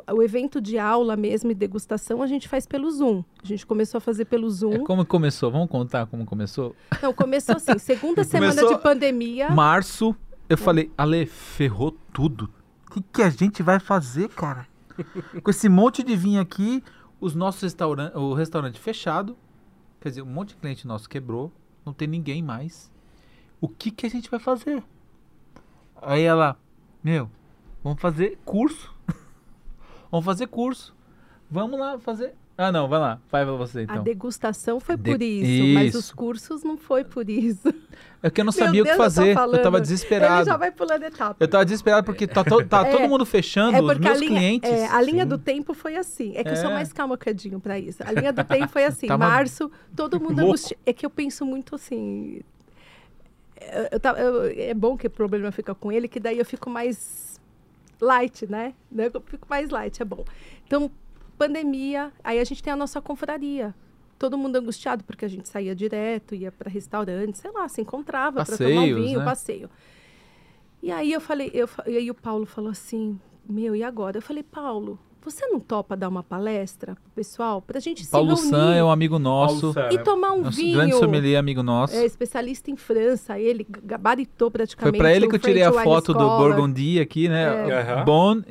ah, o- evento de aula mesmo e degustação, a gente faz pelo Zoom. A gente começou a fazer pelo Zoom. É como começou? Vamos contar como começou? Não, começou assim, segunda semana Começou- de pandemia. Março, eu falei, Ale, ferrou tudo. O que, que a gente vai fazer, cara? Com esse monte de vinho aqui, os nossos restaurantes, o restaurante fechado, quer dizer, um monte de cliente nosso quebrou, não tem ninguém mais. O que, que a gente vai fazer? Aí ela, meu, vamos fazer curso. vamos fazer curso. Vamos lá fazer. Ah, não, vai lá, vai pra você A então. degustação foi De- por isso, mas os Isso. cursos não foi por isso. É que eu não Meu sabia o Deus, que eu tô fazer. Eu, falando. tava Ele desesperado. já vai pulando etapa. Eu tava desesperado porque tá, to- tá É, todo mundo fechando, É os a meus linha, clientes. é, a linha Sim. do tempo foi assim. É que eu sou É. mais calma que Edinho pra isso. A linha do tempo foi assim. Março, todo mundo. É que eu penso muito assim. Eu- eu eu- é bom que o problema fica com ele, que daí eu fico mais light, né? Eu fico mais light, é bom. Então, pandemia, aí a gente tem a nossa confraria. Todo mundo angustiado porque a gente saía direto, ia para restaurante, sei lá, se encontrava para tomar um vinho, né? passeio. E aí eu falei, eu, e aí o Paulo falou assim, meu, e agora? Eu falei, Paulo, você não topa dar uma palestra pro pessoal pra gente Paulo se reunir San é um amigo nosso. Paulo San, e né? tomar um Nosso vinho? grande sommelier amigo nosso. É especialista em França, ele gabaritou Foi praticamente. pra ele o que eu tirei a foto do. Burgundy aqui, né? É. Aham. Bon.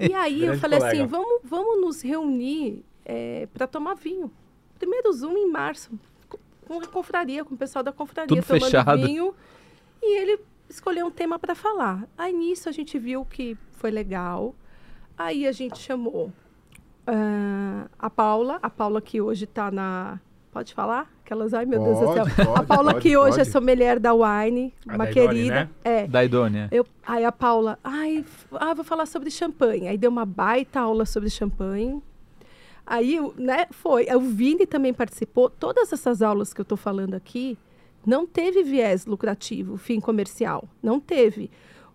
E aí eu Grande falei colega. assim, vamos, vamos nos reunir é, para tomar vinho. Primeiro Zoom em março, com- com a confraria, com o pessoal da confraria Tudo tomando fechado. vinho. E ele escolheu um tema para falar. Aí nisso a gente viu que foi legal. Aí a gente chamou ah, a Paula, a Paula que hoje está na... Pode falar? Aquelas, ai meu Deus do céu. Pode, a pode, Paula pode, que hoje é pode. sommelier da Wine, A uma da Idone, querida. né? É. Da Idônia. Eu, aí a Paula, ai, ah, vou falar sobre champanhe. Aí deu uma baita aula sobre champanhe. Aí, né, foi. O Vini também participou. Todas essas aulas que eu estou falando aqui não teve viés lucrativo, fim comercial. Não teve.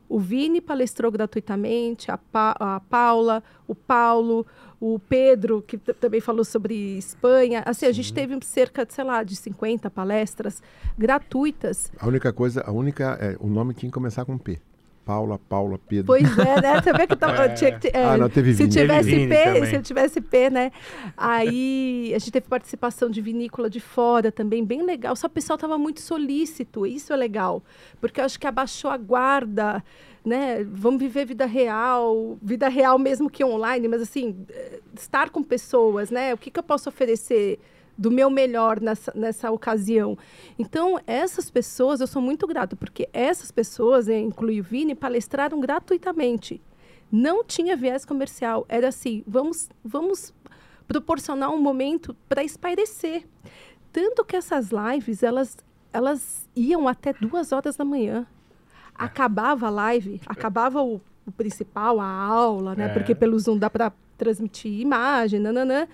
O Vini palestrou gratuitamente, a, Pa- a Paula, o Paulo, o Pedro, que também falou sobre Espanha. Assim, a gente teve cerca, de, sei lá, de 50 palestras gratuitas. A única coisa, a única, é, o nome tinha que começar com P. Paula, Paula, Pedro. Pois é, né? Você vê que tava, É. tinha é, Ah, não, teve se Vini. tivesse Teve Vini P, também. se eu tivesse P, né? Aí a gente teve participação de vinícola de fora também, bem legal. Só o pessoal tava muito solícito, isso é legal, porque eu acho que abaixou a guarda, né? Vamos viver vida real, vida real mesmo que online, mas assim, eh, estar com pessoas, né? O que, que eu posso oferecer? Do meu melhor nessa, nessa ocasião. Então, essas pessoas, eu sou muito grata, porque essas pessoas, né, inclui o Vini, palestraram gratuitamente. Não tinha viés comercial. Era assim, vamos, vamos proporcionar um momento para espairecer. Tanto que essas lives, elas, elas iam até duas horas da manhã. Acabava a live, acabava o, o principal, a aula, né? É. Porque pelo Zoom dá para transmitir imagem, nananã.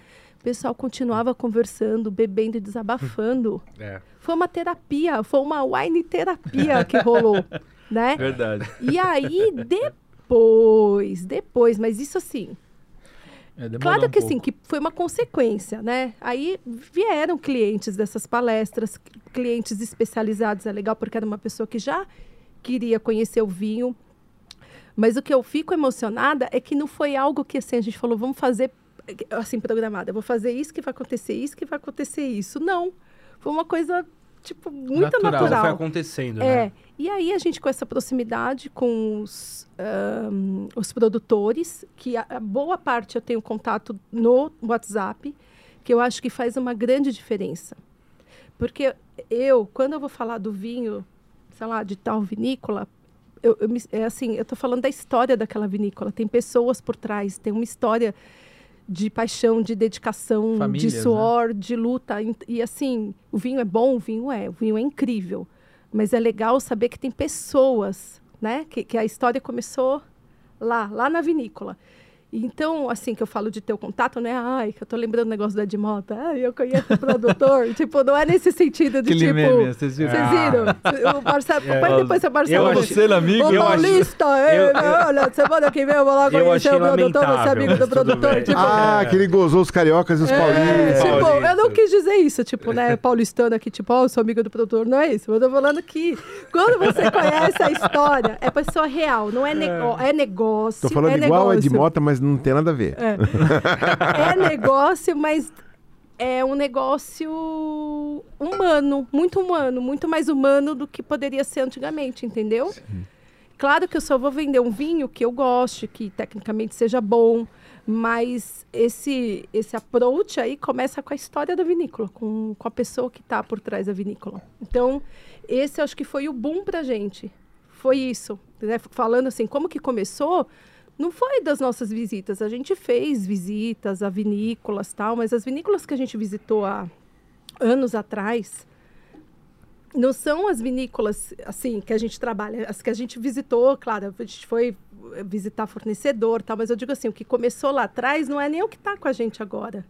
O pessoal continuava conversando, bebendo e desabafando. É. Foi uma terapia, foi uma wine terapia que rolou, né? Verdade. E aí, depois, depois, mas isso assim, É, claro um que pouco. assim, que foi uma consequência, né? Aí vieram clientes dessas palestras, clientes especializados, é legal porque era uma pessoa que já queria conhecer o vinho. Mas o que eu fico emocionada é que não foi algo que assim, a gente falou, vamos fazer assim, programada. Eu vou fazer isso que vai acontecer, isso que vai acontecer isso. Não. Foi uma coisa, tipo, muito Natural. natural. Foi acontecendo, É, né? e aí a gente com essa proximidade com os, ahn, os produtores, que a, a boa parte eu tenho contato no WhatsApp, que eu acho que faz uma grande diferença. Porque eu, quando eu vou falar do vinho, sei lá, de tal vinícola, eu, eu é assim, eu estou falando da história daquela vinícola. Tem pessoas por trás, tem uma história de paixão, de dedicação, Famílias, de né? suor, de luta. E, e, assim, o vinho é bom, o vinho é, o vinho é incrível. Mas é legal saber que tem pessoas, né? Que, que a história começou lá, lá na vinícola. Então, assim, que eu falo de ter o contato, não é, ai, que eu tô lembrando o negócio da Edmota, ai, eu conheço o produtor. tipo, não é nesse sentido de, Aquele tipo... meme, vocês viram? Vocês viram? O Marcelo, É, põe eu- depois o Marcelo. eu achei- amigo? o eu Paulista, é, eu- né? olha, semana que vem eu vou lá Eu conhecer o produtor, você é amigo do produtor. Tipo, Ah, aquele gozou os cariocas e os é, paulistas. tipo, Paulista. eu não quis dizer isso, tipo, né, paulistano aqui, tipo, ó, eu sou amiga do produtor, não é isso. Eu tô falando que quando você conhece a história, é pessoa real, não é, nego é negócio. Tô falando é igual a. Edmota, mas não tem nada a ver. É. É negócio, mas é um negócio humano, muito humano, muito mais humano do que poderia ser antigamente, entendeu? Claro que eu só vou vender um vinho que eu goste, que tecnicamente seja bom, mas esse esse approach aí começa com a história da vinícola, com, com a pessoa que está por trás da vinícola. Então, esse eu acho que foi o boom pra gente. Foi isso, né? Falando assim, como que começou? Não foi das nossas visitas. A gente fez visitas a vinícolas tal, mas as vinícolas que a gente visitou há anos atrás não são as vinícolas assim que a gente trabalha, as que a gente visitou, claro, a gente foi visitar fornecedor, tal, mas eu digo assim, o que começou lá atrás não é nem o que está com a gente agora.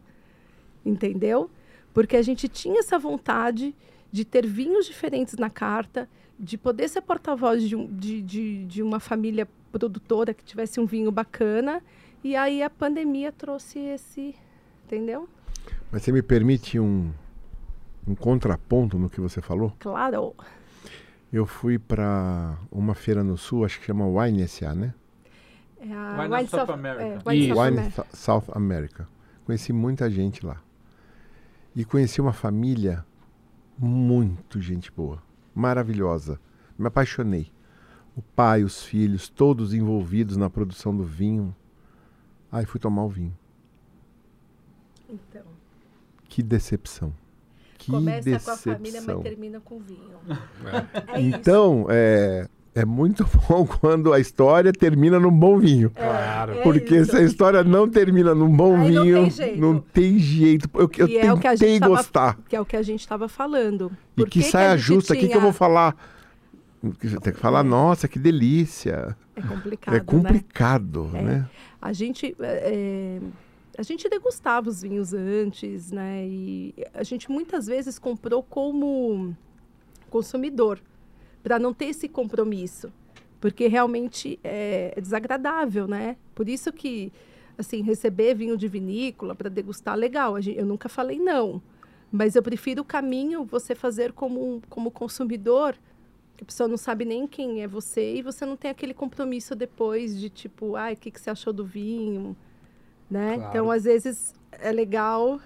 Entendeu? Porque a gente tinha essa vontade de ter vinhos diferentes na carta, de poder ser porta-voz de, um, de, de, de uma família produtora que tivesse um vinho bacana. E aí a pandemia trouxe esse. Entendeu? Mas você me permite um, um contraponto no que você falou? Claro. Eu fui para uma feira no sul, acho que chama Wine SA, né? É a Wine of South America. é, Wine. South Wine America. South America. Conheci muita gente lá. E conheci uma família muito gente boa, maravilhosa. Me apaixonei. O pai, os filhos, todos envolvidos na produção do vinho. Aí fui tomar o vinho. Então, Que decepção. Que começa decepção. com a família, mas termina com vinho. É isso. Então, é, é muito bom quando a história termina num bom vinho. Claro. É Porque isso. se a história não termina num bom Aí não vinho, tem jeito. não tem jeito. Eu, eu Que é o que a gente tava- gostar. Que é o que a gente estava falando. E Por que, que que saia justa. O que, que eu tinha- vou falar? Tem que falar, É. nossa, que delícia. É complicado, é né? complicado, É. né? A gente, é, a gente degustava os vinhos antes, né? E a gente muitas vezes comprou como consumidor, para não ter esse compromisso, porque realmente é, é desagradável, né? Por isso que, assim, receber vinho de vinícola para degustar, legal. Eu nunca falei não, mas eu prefiro o caminho você fazer como, como consumidor, que a pessoa não sabe nem quem é você e você não tem aquele compromisso depois de tipo, ai, o que, que você achou do vinho, né? Claro. Então, às vezes, é legal,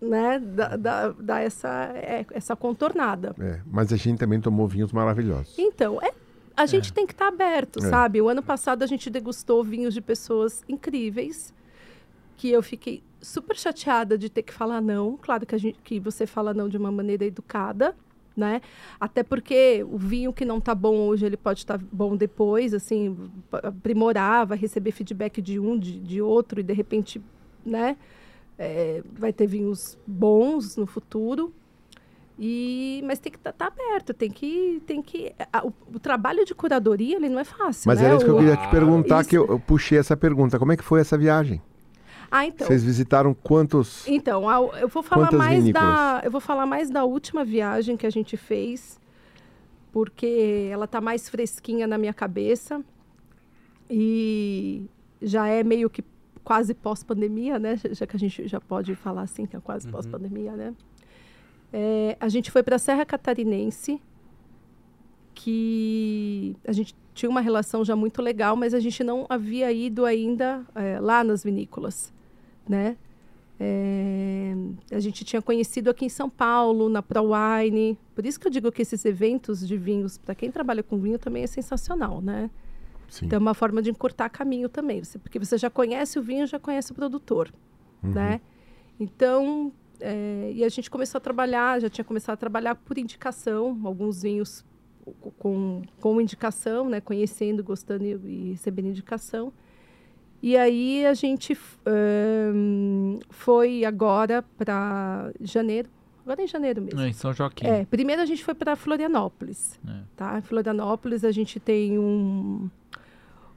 né, dar, dar, dar essa, é, essa contornada. É, Mas a gente também tomou vinhos maravilhosos. Então, é, a gente tem que estar aberto, É. sabe? O ano passado a gente degustou vinhos de pessoas incríveis, que eu fiquei super chateada de ter que falar não. Claro que, a gente, que você fala não de uma maneira educada, né? Até porque o vinho que não tá bom hoje, ele pode estar bom depois, assim, aprimorar, vai receber feedback de um, de, de outro, e de repente, né? É, vai ter vinhos bons no futuro. E, mas tem que estar tá, tá aberto, tem que. Tem que a, o, o, trabalho de curadoria ele não é fácil. Mas né? era isso que eu queria te perguntar, isso... que eu, eu, puxei essa pergunta. Como é que foi essa viagem? Ah, então. Vocês visitaram quantos? Então, eu vou falar mais vinícolas? da. Eu vou falar mais da última viagem que a gente fez, porque ela tá mais fresquinha na minha cabeça. E já é meio que quase pós-pandemia, né? Já que a gente já pode falar assim, que é quase uhum. pós-pandemia, né? É, a gente foi para a Serra Catarinense, que a gente tinha uma relação já muito legal, mas a gente não havia ido ainda é, lá nas vinícolas, né? É, a gente tinha conhecido aqui em São Paulo, na ProWine. Por isso que eu digo que esses eventos de vinhos, para quem trabalha com vinho, também é sensacional, né? Sim. Então, é uma forma de encurtar caminho também. Você, porque você já conhece o vinho, já conhece o produtor, uhum. né? Então, é, e a gente começou a trabalhar, já tinha começado a trabalhar por indicação, alguns vinhos com, com indicação, né? Conhecendo, gostando e, e recebendo indicação. E aí a gente um, foi agora para janeiro, agora é em janeiro mesmo. É, em São Joaquim. É, primeiro a gente foi para Florianópolis. É. Tá? Em Florianópolis a gente tem um,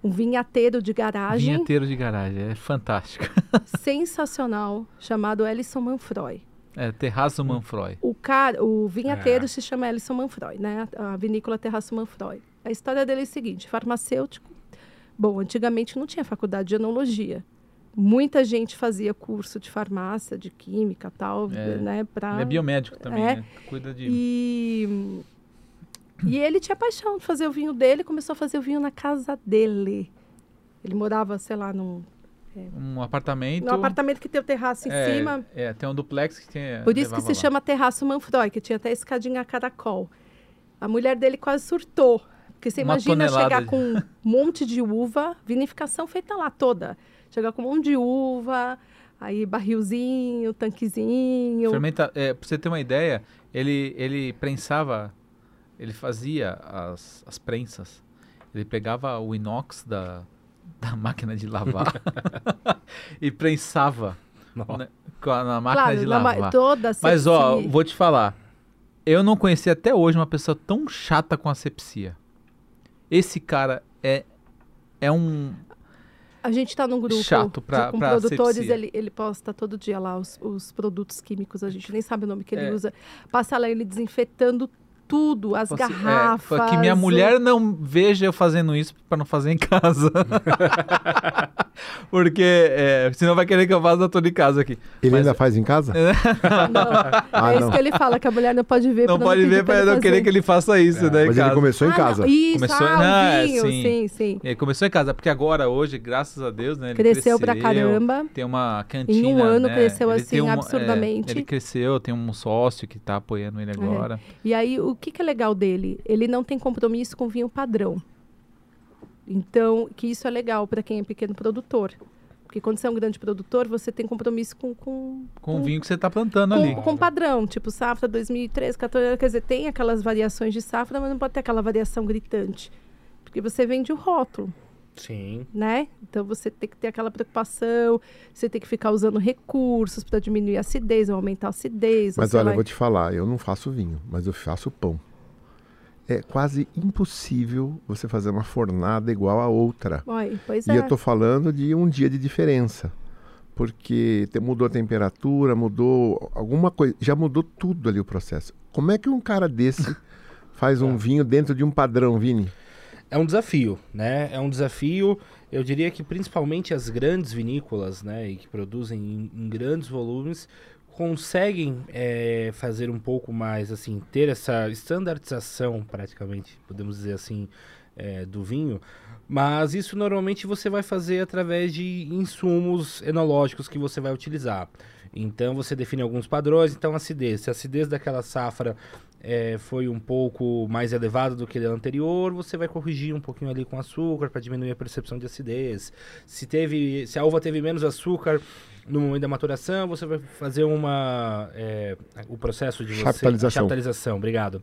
um vinhateiro de garagem. Vinhateiro de garagem, é fantástico. sensacional, chamado Ellison Manfroy. É, Terraço Manfroy. O, cara, o vinhateiro é. se chama Ellison Manfroy, né? A vinícola Terraço Manfroy. A história dele é a seguinte, farmacêutico. Bom, antigamente não tinha faculdade de enologia. Muita gente fazia curso de farmácia, de química tal, é. né? Pra... Ele é biomédico também, é. né? Cuida de... E e ele tinha paixão de fazer o vinho dele, começou a fazer o vinho na casa dele. Ele morava, sei lá, num. É, um apartamento. Um apartamento que tem o terraço em é, cima. É, tem um duplex que tem. Por isso que se lá. chama Terraço Manfroy, que tinha até escadinha a caracol. A mulher dele quase surtou. Porque você Uma imagina chegar de... com um monte de uva, vinificação feita lá toda. Chegar com um monte de uva, aí barrilzinho, tanquezinho. Fermenta, é, pra você ter uma ideia, ele, ele prensava ele fazia as, as prensas. Ele pegava o inox da, da máquina de lavar e prensava né, com a, na máquina claro, de lavar. Toda Mas ó, vou te falar. Eu não conheci até hoje uma pessoa tão chata com asepsia. Esse cara é é um a gente está num grupo Chato pra, com pra produtores, ele, ele posta todo dia lá os, os produtos químicos, a gente nem sabe o nome que ele é. usa. Passa lá ele desinfetando tudo, as assim, garrafas. É, que minha mulher não veja eu fazendo isso para não fazer em casa. Porque é, senão vai querer que eu faça tudo em casa aqui. Ele Mas, ainda faz em casa? não, ah, é isso não. que ele fala, que a mulher não pode ver. Não pode ver para não querer que ele faça isso, é, né? Mas ele começou em ah, casa. Não, isso, começou, ah, não, vinho, sim. sim, sim. Ele começou em casa, porque agora, hoje, graças a Deus, né? Cresceu, cresceu pra caramba. Tem uma cantina. Em um ano né? cresceu ele assim, um, é, absurdamente. ele cresceu, tem um sócio que tá apoiando ele é. agora. E aí, o que, que é legal dele? ele não tem compromisso com vinho padrão. Então, que isso é legal para quem é pequeno produtor. Porque quando você é um grande produtor, você tem compromisso com... Com, com, com o vinho que você está plantando com, ali. Com padrão, tipo safra 2013, 14, quer dizer, tem aquelas variações de safra, mas não pode ter aquela variação gritante. Porque você vende o rótulo. Sim. Né? Então você tem que ter aquela preocupação, você tem que ficar usando recursos para diminuir a acidez ou aumentar a acidez. Mas olha, eu vou te falar, eu não faço vinho, mas eu faço pão é quase impossível você fazer uma fornada igual a outra. Oi, pois e é. eu estou falando de um dia de diferença. Porque mudou a temperatura, mudou alguma coisa, já mudou tudo ali o processo. Como é que um cara desse faz um é. vinho dentro de um padrão, Vini? É um desafio, né? É um desafio, eu diria que principalmente as grandes vinícolas, né, e que produzem em, em grandes volumes, conseguem é, fazer um pouco mais, assim, ter essa estandarização, praticamente, podemos dizer assim, é, do vinho, mas isso normalmente você vai fazer através de insumos enológicos que você vai utilizar. Então você define alguns padrões, então acidez. Se a acidez daquela safra é, foi um pouco mais elevada do que a anterior, você vai corrigir um pouquinho ali com açúcar para diminuir a percepção de acidez. Se teve, se a uva teve menos açúcar, no momento da maturação, você vai fazer uma. é, o processo de você. Chaptalização. Chaptalização, obrigado.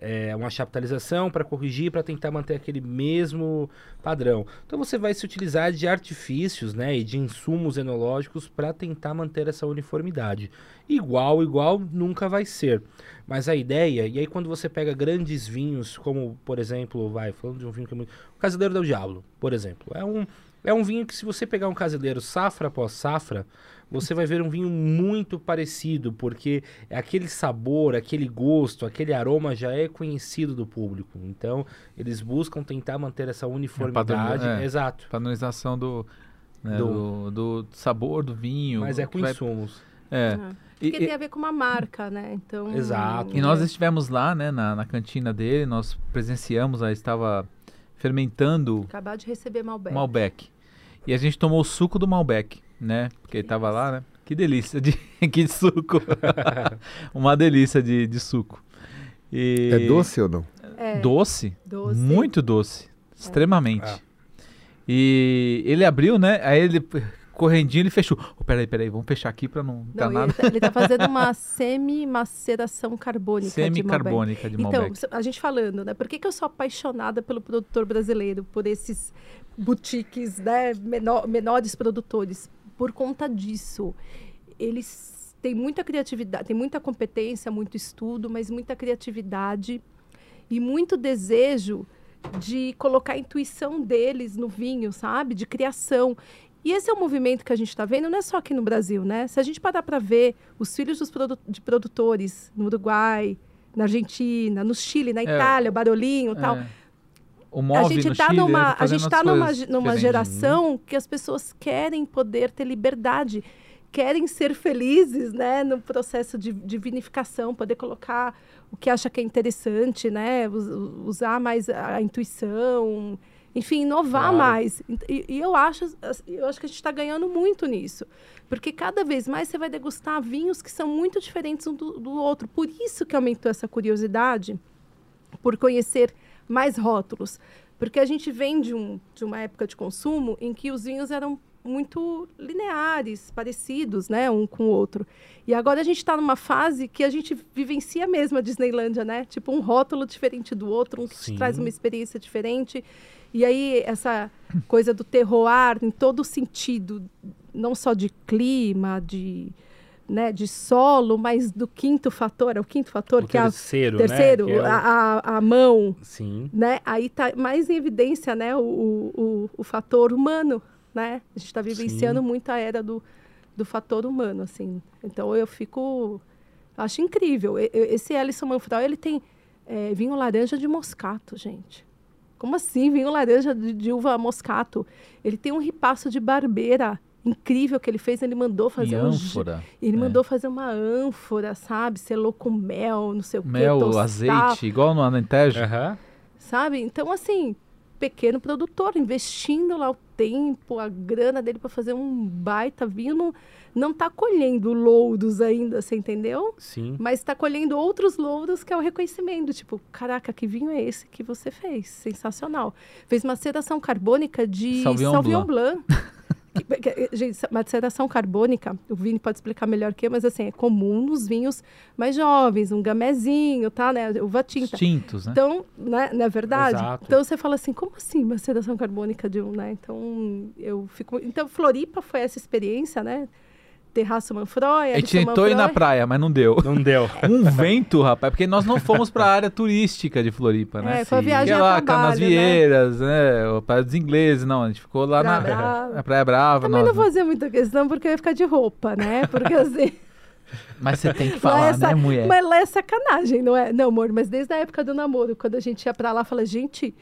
É, uma chaptalização para corrigir, para tentar manter aquele mesmo padrão. Então você vai se utilizar de artifícios né, e de insumos enológicos para tentar manter essa uniformidade. Igual, igual nunca vai ser. Mas a ideia, e aí quando você pega grandes vinhos, como por exemplo, vai, falando de um vinho que é muito. O Casadeiro del Diablo, por exemplo. É um, é um vinho que, se você pegar um casedeiro safra após safra, você vai ver um vinho muito parecido, porque aquele sabor, aquele gosto, aquele aroma já é conhecido do público. Então, eles buscam tentar manter essa uniformidade. padrão- é. Exato. Padronização do, né, Do- do... do sabor do vinho. Mas é que com vai- insumos. É. É. Porque e- tem a ver com uma marca, né? Então. Exato. E nós estivemos lá, né, na, na cantina dele, nós presenciamos, aí estava fermentando Acabar de receber Malbec. Malbec. E a gente tomou o suco do Malbec, né? Porque ele tava lá, né? Que delícia de que suco. Uma delícia de, de suco. E É doce ou não? É, Doce? doce. Muito doce. Extremamente. Ah. E ele abriu, né? Aí ele correndinho ele fechou. Oh, peraí, peraí, vamos fechar aqui pra não dar Não, e nada. ele, tá, ele tá fazendo uma semi-maceração carbônica de Malbec. Semicarbônica de Então, Malbec. a gente falando, né? Por que, que eu sou apaixonada pelo produtor brasileiro, por esses boutiques, né, menor- menores produtores? Por conta disso. Eles têm muita criatividade, têm muita competência, muito estudo, mas muita criatividade e muito desejo de colocar a intuição deles no vinho, sabe? De criação. E esse é um movimento que a gente está vendo, não é só aqui no Brasil, né? Se a gente parar para ver os filhos dos produ- de produtores no Uruguai, na Argentina, no Chile, na Itália, Barolinho e tal. É. O A gente está numa, né, a gente tá numa, numa diferentes. geração que as pessoas querem poder ter liberdade, querem ser felizes, né, no processo de, de vinificação, poder colocar o que acha que é interessante, né, us- usar mais a intuição, enfim, inovar Claro. mais. E, e eu acho, eu acho que a gente está ganhando muito nisso, porque cada vez mais você vai degustar vinhos que são muito diferentes um do, do outro. Por isso que aumentou essa curiosidade por conhecer mais rótulos. Porque a gente vem de, um, de uma época de consumo em que os vinhos eram muito lineares, parecidos, né, um com o outro. E agora a gente está numa fase que a gente vivencia mesmo a Disneylândia, né? Tipo um rótulo diferente do outro, um que traz uma experiência diferente. E aí essa coisa do terroir em todo sentido, não só de clima, de, né, de solo, mas do quinto fator, é o quinto fator O que é a terceiro, Terceiro, né? é a, a, a mão, Sim. né? Aí tá mais em evidência, né? O, o, o, fator humano, né? A gente está vivenciando Sim. muito a era do, do fator humano, assim. Então eu fico, acho incrível. Esse Ellison Manfroy, ele tem é, vinho laranja de moscato, gente. Como assim, vinho laranja de, de uva moscato? Ele tem um ripasso de barbeira incrível que ele fez. Ele mandou fazer Em um ânfora. ele É. mandou fazer uma ânfora, sabe? Selou com mel, não sei o quê. Mel, tostar, azeite, igual no Alentejo. Aham. Sabe? Então, assim, pequeno produtor, investindo lá o tempo, a grana dele para fazer um baita vinho, não, não tá colhendo louros ainda, você entendeu? Sim. Mas está colhendo outros louros que é o reconhecimento. Tipo, caraca, que vinho é esse que você fez? Sensacional. Fez maceração carbônica de Sauvignon Sauvignon, Blanc. Que- Gente, maceração carbônica, o Vini pode explicar melhor que eu, mas assim, é comum nos vinhos mais jovens, um gamezinho, tá, né? Uva tinta. Tintos, né? Então, né, não é verdade? Exato. Então você fala assim, como assim maceração carbônica de um, né? Então, eu fico... Então, Floripa foi essa experiência, né? Terraço Manfroy, a gente tentou ir na praia, mas não deu. Não deu. Um vento, rapaz, porque nós não fomos pra área turística de Floripa, né? É, foi a viagem Que a lá, trabalho, Canasvieiras, né? O Praia dos Ingleses, não, a gente ficou lá Praia na, na Praia Brava. Também nós- não fazia muita questão, porque eu ia ficar de roupa, né? Porque assim... Mas você tem que lá falar, é sa- né, mulher? Mas lá é sacanagem, não é? Não, amor, mas desde a época do namoro, quando a gente ia pra lá, fala, gente,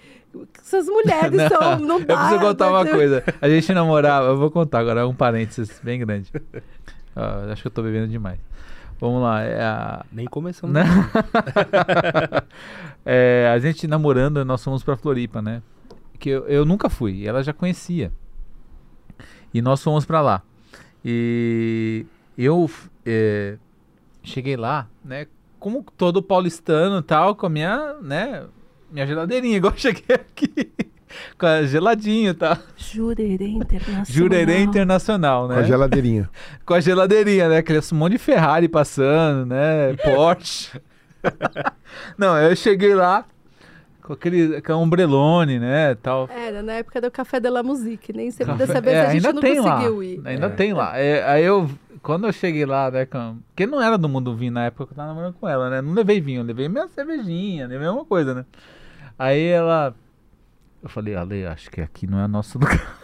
essas mulheres são... Não eu dá, preciso contar uma coisa. A gente namorava, eu vou contar agora, um parênteses bem grande. Ah, acho que eu tô bebendo demais. Vamos lá, é a... Nem começamos. Né? É, a gente namorando, nós fomos pra Floripa, né? Que eu, eu nunca fui, ela já conhecia. E nós fomos pra lá. E eu é, cheguei lá, né? Como todo paulistano e tal, com a minha, né? Minha geladeirinha, igual eu cheguei aqui. Com a geladinho, tá? Jurerê Internacional. Jurerê Internacional, né? Com a geladeirinha. Com a geladeirinha, né? Aquele monte de Ferrari passando, né? Porsche. Não, eu cheguei lá com aquele com a ombrelone, né, tal. Era na época do Café de la Musique, nem sempre Café- dessa vez é, a gente ainda não tem lá. conseguiu ir. Ainda É. tem lá. É, aí eu, quando eu cheguei lá, né, com... porque não era do mundo vinho na época que eu tava namorando com ela, né? Não levei vinho, levei minha cervejinha, levei uma coisa, né? Aí ela, eu falei, Ale, acho que aqui não é nosso lugar.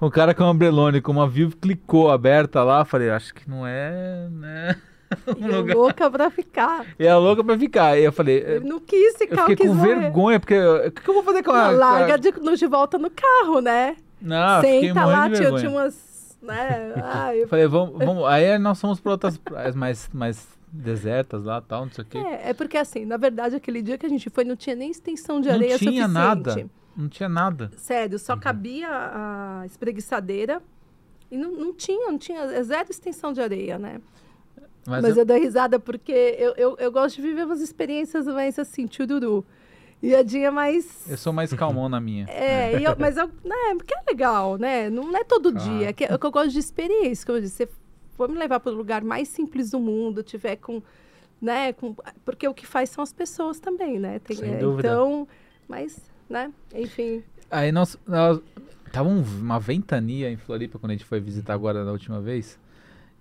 o cara com a ombrelone, com uma Vivo clicou aberta lá, falei, acho que não é, né? E eu louca pra ficar. E ela louca pra ficar. E eu falei, Ele não quis eu ficar, fiquei quis com morrer. vergonha, porque eu- o que, que eu vou fazer com a. Não, larga a- de, de volta no carro, né? Não, eu Senta lá, tinha, tinha umas. Né? Ah, eu- Eu falei, vamos, vamos. Aí nós fomos pra outras praias mais, mais desertas lá tal, não sei o quê. É, é porque assim, na verdade, aquele dia que a gente foi, não tinha nem extensão de Não areia tinha suficiente. nada. Não tinha nada. Sério, Uhum. só cabia a espreguiçadeira e não, não tinha, não tinha é zero extensão de areia, né? Mas, Mas, eu- eu dou risada porque eu, eu, eu gosto de viver umas experiências mais assim, tchururu. E a Dinha é mais. eu sou mais calmão na minha. É, eu- mas eu, né, porque é legal, né? Não é todo dia. É que, é que eu gosto de experiência. Como eu disse, você for me levar para o lugar mais simples do mundo, tiver com. Né, com, porque o que faz são as pessoas também, né? Tem- Sem é, dúvida. Então, mas, né? Enfim. Aí nós, nós tava um- uma ventania em Floripa quando a gente foi visitar agora da última vez.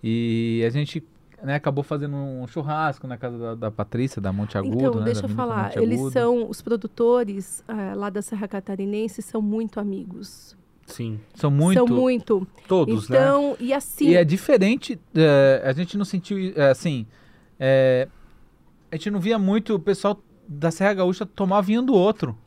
E a gente né, acabou fazendo um churrasco na casa da, da Patrícia, da Monte Agudo. então, né, deixa da eu falar. Eles são, os produtores ah, lá da Serra Catarinense são muito amigos. Sim. São muito. São muito. Todos, né? então, e assim. E é diferente, é, a gente não sentiu, é, assim, é, a gente não via muito o pessoal da Serra Gaúcha tomar vinho do outro.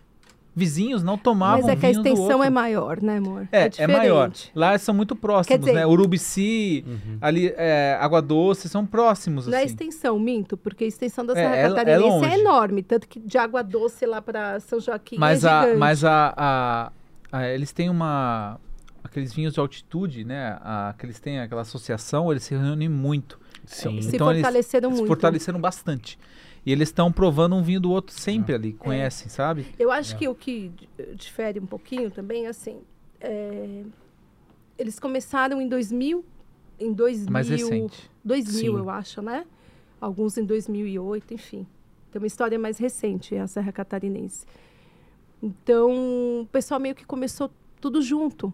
Vizinhos não tomavam mas é que a extensão é maior, né, amor? É, é maior. diferente. Lá são muito próximos, dizer- né? Urubici, Uhum. ali, é, Água Doce, são próximos, Não é assim. extensão, minto, porque a extensão da É, Serra é- é Catarinense é, enorme, tanto que de Água Doce lá para São Joaquim Mas, é a, gigante. mas a, a- a- eles têm uma... Aqueles vinhos de altitude, né? A, que eles têm aquela associação, eles se reúnem muito. Sim. Se então fortaleceram Eles muito. fortaleceram bastante. E eles estão provando um vinho do outro sempre ali, É. conhecem, sabe? Eu acho É. que o que eh, difere um pouquinho também, assim, é, eles começaram em 2000, em 2000, Mais recente. 2000, Sim. eu acho, né? Alguns em 2008, enfim. Tem uma história mais recente, é a Serra Catarinense. Então, o pessoal meio que começou tudo junto.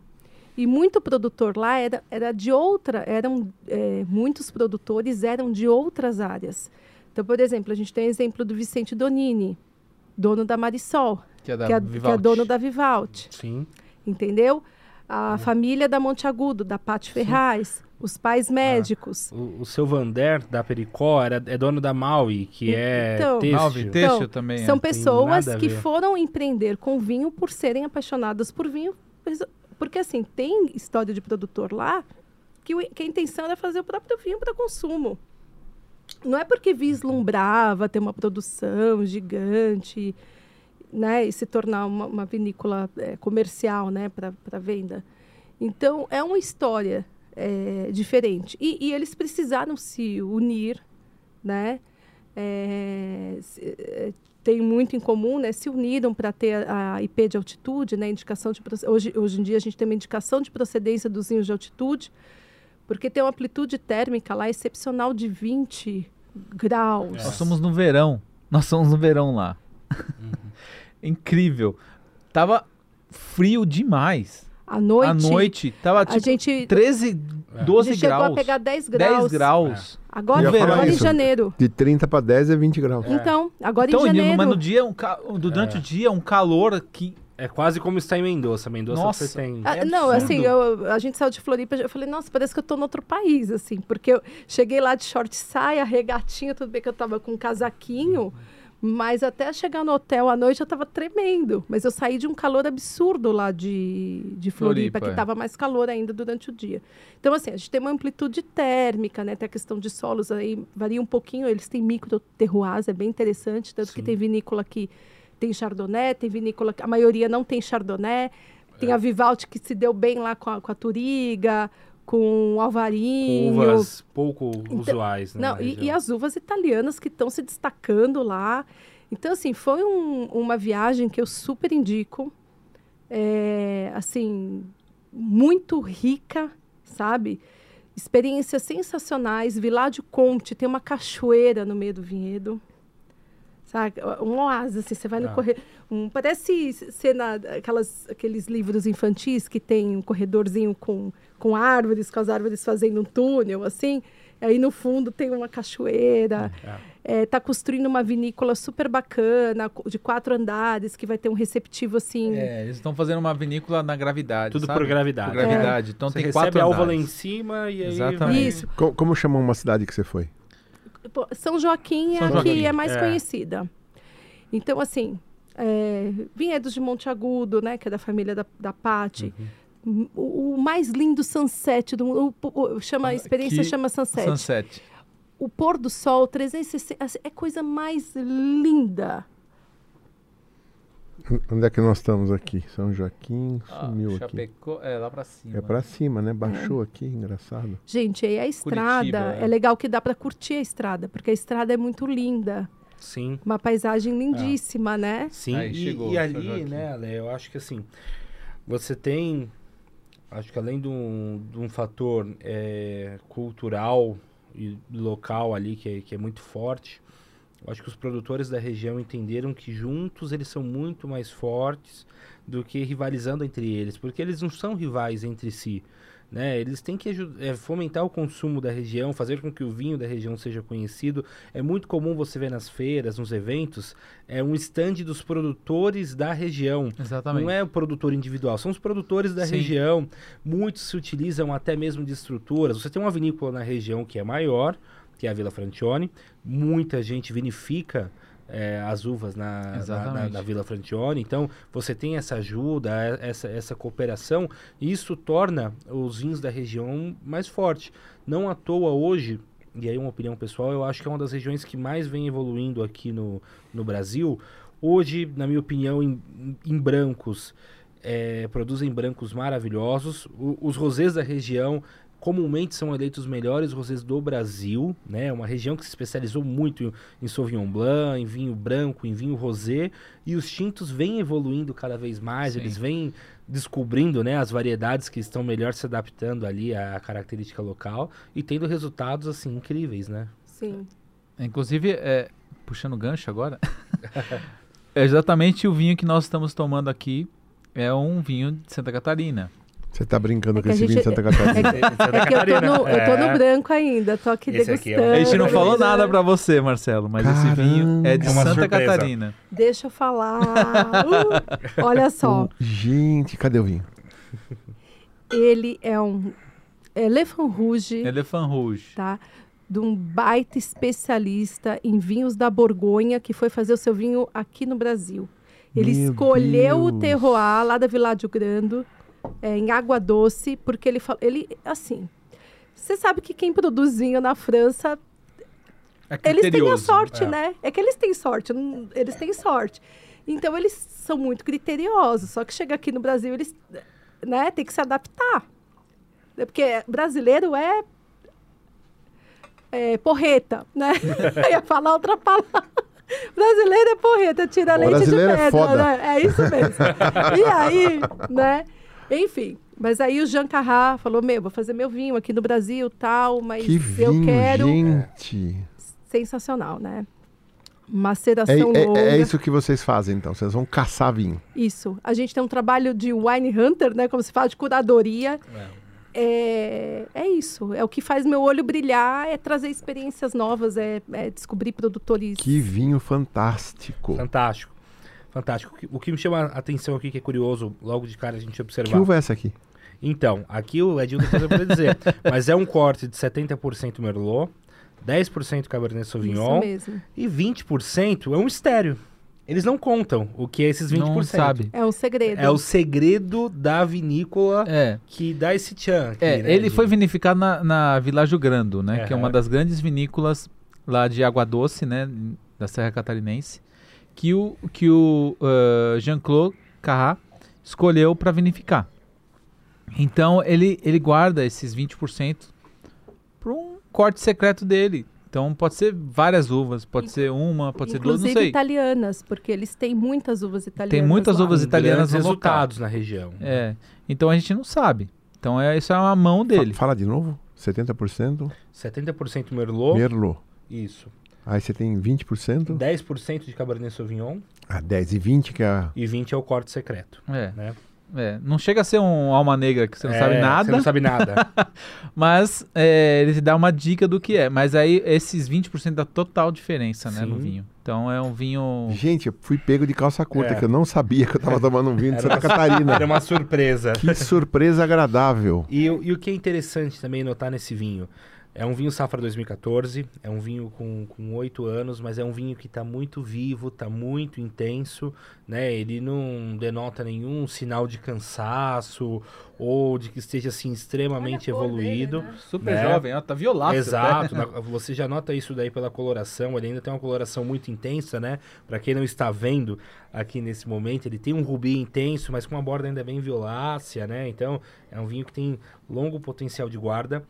E muito produtor lá era, era de outra, eram eh, muitos produtores eram de outras áreas. Então, por exemplo, a gente tem o exemplo do Vicente Donini, dono da Marisol, Que é da que é, que é Vivaldi. dono da Vivalt, Sim. entendeu? A família da Monte Agudo, da Pati Ferraz, os pais médicos. O, o seu Vander, da Pericó, era, é dono da Maui, que é Então. têxtil. Malve, têxtil Então, também. São é. pessoas nada a que foram empreender com vinho por serem apaixonadas por vinho. Porque, assim, tem história de produtor lá que, o- que a intenção era fazer o próprio vinho para consumo. Não é porque vislumbrava ter uma produção gigante né, e se tornar uma, uma vinícola eh, comercial né, para venda. Então, é uma história eh, diferente. E, e eles precisaram se unir, né? É, é, tem muito em comum, né? Se uniram para ter a IP de altitude, né? Indicação de hoje, hoje em dia a gente tem uma indicação de procedência dos vinhos de altitude, porque tem uma amplitude térmica lá excepcional de 20 graus. Nós somos no verão. Nós somos no verão lá. Uhum. Incrível. Tava frio demais. À noite, À noite, tava a tipo gente, 13, É. 12 a gente chegou graus. a pegar 10 graus. 10 graus. Agora, ia falar agora em janeiro. De 30 para 10 é 20 graus. Então, agora Então, em janeiro. mas no dia, um ca- durante É. o dia, um calor que. É quase como está em Mendoza. Mendoza Nossa. você tem... Ah, É não, assim, eu- a gente saiu de Floripa, eu falei, nossa, parece que eu tô em outro país, assim, porque eu cheguei lá de short saia, regatinha, tudo bem que eu tava com um casaquinho, mas até chegar no hotel à noite eu tava tremendo. Mas eu saí de um calor absurdo lá de, de Floripa, Floripa, que é. tava mais calor ainda durante o dia. Então, assim, a gente tem uma amplitude térmica, né? Tem a questão de solos aí, varia um pouquinho, eles têm micro terroirs, é bem interessante, tanto que Sim. tem vinícola que tem chardonnay, tem vinícola a maioria não tem chardonnay, tem É. a Vivalt que se deu bem lá com a, com a Turiga, com o Alvarinho. Uvas pouco Então, usuais, né? Não, e, e as uvas italianas que estão se destacando lá. Então, assim, foi um- uma viagem que eu super indico. é, assim, muito rica, sabe? Experiências sensacionais. Viládio Conte tem uma cachoeira no meio do vinhedo. Sabe? Um oásis, assim, você vai no Ah. corredor. Um, parece cena, aquelas, aqueles livros infantis que tem um corredorzinho com, com árvores, com as árvores fazendo um túnel, assim. Aí no fundo tem uma cachoeira. Está construindo uma vinícola super bacana, de quatro andares, que vai ter um receptivo assim. É, eles estão fazendo uma vinícola na gravidade. Tudo sabe? por gravidade. Por gravidade. Então Você tem recebe quatro a uva lá andares. em cima e aí... Exatamente. Isso. Co- como chama uma cidade que você foi? São Joaquim é São a Joaquim, que é mais é. conhecida. Então, assim, é, Vinhedos de Monte Agudo, né, que é da família da, da Pati. Uhum. O, o mais lindo sunset do mundo, o- o- chama, a experiência Que- chama sunset. Sunset. O pôr do sol 360 assim, é coisa mais linda. Onde é que nós estamos aqui? São Joaquim Ah, sumiu aqui. Chapecó, é lá pra cima. É pra cima, né? Baixou aqui, engraçado. Gente, aí a estrada, Curitiba, é. é. legal que dá para curtir a estrada, porque a estrada é muito linda. Sim. Uma paisagem lindíssima, né? Sim, Aí e, chegou, e ali, né, Ale, eu acho que assim, você tem, acho que além de um, de um fator é, cultural e local ali que é, que é muito forte, eu acho que os produtores da região entenderam que juntos eles são muito mais fortes do que rivalizando entre eles, porque eles não são rivais entre si. Né? Eles têm que é, fomentar o consumo da região, fazer com que o vinho da região seja conhecido. É muito comum você ver nas feiras, nos eventos, é um stand dos produtores da região. Exatamente. Não é o produtor individual, são os produtores da Sim. região. Muitos se utilizam até mesmo de estruturas. Você tem uma vinícola na região que é maior, que é a Vila Frantione. Muita gente vinifica eh, as uvas na, na, na, na Vila Frantione. Então, você tem essa ajuda, eh, essa, essa cooperação. E isso torna os vinhos da região mais forte. Não à toa hoje, e aí uma opinião pessoal, eu acho que é uma das regiões que mais vem evoluindo aqui no, no Brasil. Hoje, na minha opinião, em, em brancos, eh, produzem brancos maravilhosos. O- os rosés da região comumente são eleitos os melhores rosés do Brasil, né? Uma região que se especializou muito em, em Sauvignon Blanc, em vinho branco, em vinho rosé, e os tintos vêm evoluindo cada vez mais, Sim. eles vêm descobrindo, né, as variedades que estão melhor se adaptando ali à característica local e tendo resultados assim incríveis, né? Sim. Inclusive, é, puxando o gancho agora, é exatamente o vinho que nós estamos tomando aqui é um vinho de Santa Catarina. Você tá brincando É com esse vinho de gente- Santa Catarina. É que eu tô, no, eu tô no É. branco ainda, tô aqui Esse aqui é um- degustando. A gente não falou nada pra você, Marcelo, mas esse vinho é de É uma Santa surpresa. Catarina. Deixa eu falar. Uh, olha só, O- Gente, cadê o vinho? ele é um Elephant Rouge, Elephant Rouge. tá? De um baita especialista em vinhos da Borgonha, que foi fazer o seu vinho aqui no Brasil. Ele Meu escolheu o Deus. terroir lá da Viládio Grando, é, em Água Doce, porque ele falou. Ele, assim. Você sabe que quem produz vinho na França É Eles têm a sorte, É. né? É que eles têm sorte, não- eles têm sorte. Então eles são muito criteriosos, só que chega aqui no Brasil eles, né, tem que se adaptar. É Porque brasileiro é, é porreta, né? Eu ia falar outra palavra. Brasileiro é porreta, tira leite de é pedra, foda. né? É isso mesmo. E aí, né? Enfim, mas aí o Jean Carrá falou, meu, vou fazer meu vinho aqui no Brasil, tal, mas Que eu vinho, quero gente. sensacional, né? É, Maceração é- longa. é isso que vocês fazem, então. Vocês vão caçar vinho. Isso. A gente tem um trabalho de wine hunter, né? Como se fala, de curadoria. É, é isso. É o que faz meu olho brilhar, é trazer experiências novas, é, é descobrir produtores. Que vinho fantástico. Fantástico. Fantástico. O que- O me chama a atenção aqui, que é curioso, logo de cara a gente observar. Que uva é essa aqui? Então, aqui o Edinho depois vai poder dizer. mas é um corte de 70% Merlot, 10% Cabernet Sauvignon Isso mesmo. e 20% é um estéreo. Eles não contam o que é esses 20%. Não sabe. É um segredo. É o segredo da vinícola É. que dá esse tchan. aqui, É, né, ele foi vinificado na, na Világio Grando, né? Que é uma Aham. das grandes vinícolas lá de Água Doce, né? Da Serra Catarinense. Que o, que o ah, Jean-Claude Carrat escolheu para vinificar. Então ele, ele guarda esses 20% para um corte secreto dele. Então pode ser várias uvas, pode ser uma, pode ser duas, não Inclusive sei. italianas, porque eles têm muitas uvas italianas. Tem muitas lá. uvas italianas no local. resultados na região. É. Então a gente não sabe. Então é, isso é uma mão dele. Fa- Fala de novo. 70% 70% Merlot. Merlot. Isso. Aí você tem 20%. 10% de Cabernet Sauvignon Ah, 10 e 20 que é... e 20 é o corte secreto. É, Né? é. Não chega a ser um alma negra que você não É, sabe nada, Você não sabe nada. mas é, ele te dá uma dica do que é. Mas aí esses 20% dá total diferença, né, no vinho. Então é um vinho. Gente, eu fui pego de calça curta, É. que eu não sabia que eu tava tomando um vinho de Santa uma- Catarina. Era uma surpresa. Que surpresa agradável. E, o- e o que é interessante também notar nesse vinho, é um vinho safra 2014, é um vinho com, com 8 anos, mas é um vinho que está muito vivo, está muito intenso, né? Ele não denota nenhum sinal de cansaço ou de que esteja assim extremamente evoluído. dele, né? Super né? jovem, ó, tá violado. Exato, na- você já nota isso daí pela coloração, ele ainda tem uma coloração muito intensa, né? Pra quem não está vendo aqui nesse momento, ele tem um rubi intenso, mas com uma borda ainda bem violácea, né? Então, é um vinho que tem longo potencial de guarda.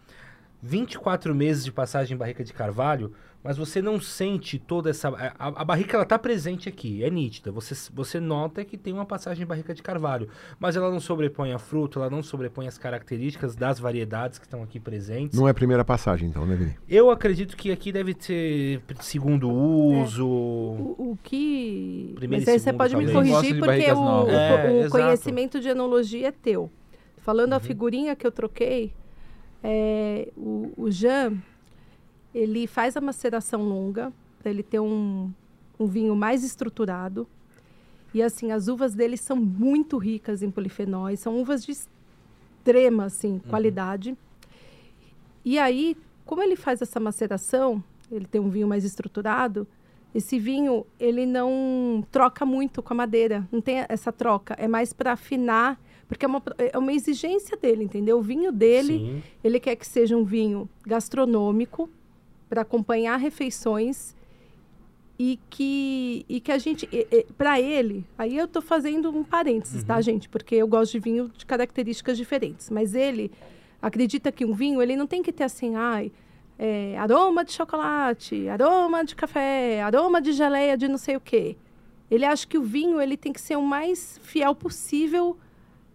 24 meses de passagem em barrica de carvalho, mas você não sente toda essa. A, a barrica ela tá presente aqui, é nítida. Você, você nota que tem uma passagem em barrica de carvalho, mas ela não sobrepõe a fruta, ela não sobrepõe as características das variedades que estão aqui presentes. Não é a primeira passagem, então, né, Vini? Eu acredito que aqui deve ter segundo uso. O, o que. Primeiro Mas aí você pode me talvez. Corrigir porque o, o- É, o conhecimento de enologia é teu. Falando Uhum. a figurinha que eu troquei, é, o, o Jean, ele faz a maceração longa, para ele ter um, um vinho mais estruturado. E assim, as uvas dele são muito ricas em polifenóis, são uvas de extrema assim, qualidade. E aí, como ele faz essa maceração, ele tem um vinho mais estruturado, esse vinho, ele não troca muito com a madeira, não tem essa troca, é mais para afinar, porque é uma, é uma exigência dele, entendeu? O vinho dele, Sim. ele quer que seja um vinho gastronômico, para acompanhar refeições e que, e que a gente, para ele, aí eu estou fazendo um parênteses, tá, gente? Porque eu gosto de vinho de características diferentes, mas ele acredita que um vinho, ele não tem que ter assim, ai, é, aroma de chocolate, aroma de café, aroma de geleia de não sei o quê. Ele acha que o vinho ele tem que ser o mais fiel possível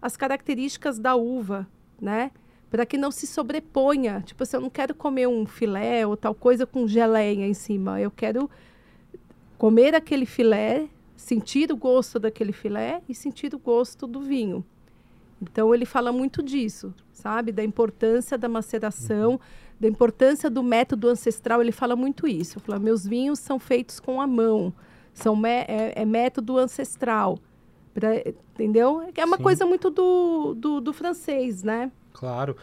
às características da uva, né? Para que não se sobreponha. Tipo assim, eu não quero comer um filé ou tal coisa com geleia em cima. Eu quero comer aquele filé, sentir o gosto daquele filé e sentir o gosto do vinho. Então ele fala muito disso, sabe? Da importância da maceração, da importância do método ancestral. Ele fala muito isso. Fala, meus vinhos são feitos com a mão, são é, é método ancestral. Pra, entendeu? É uma Sim. coisa muito do, do, do francês, né? Claro.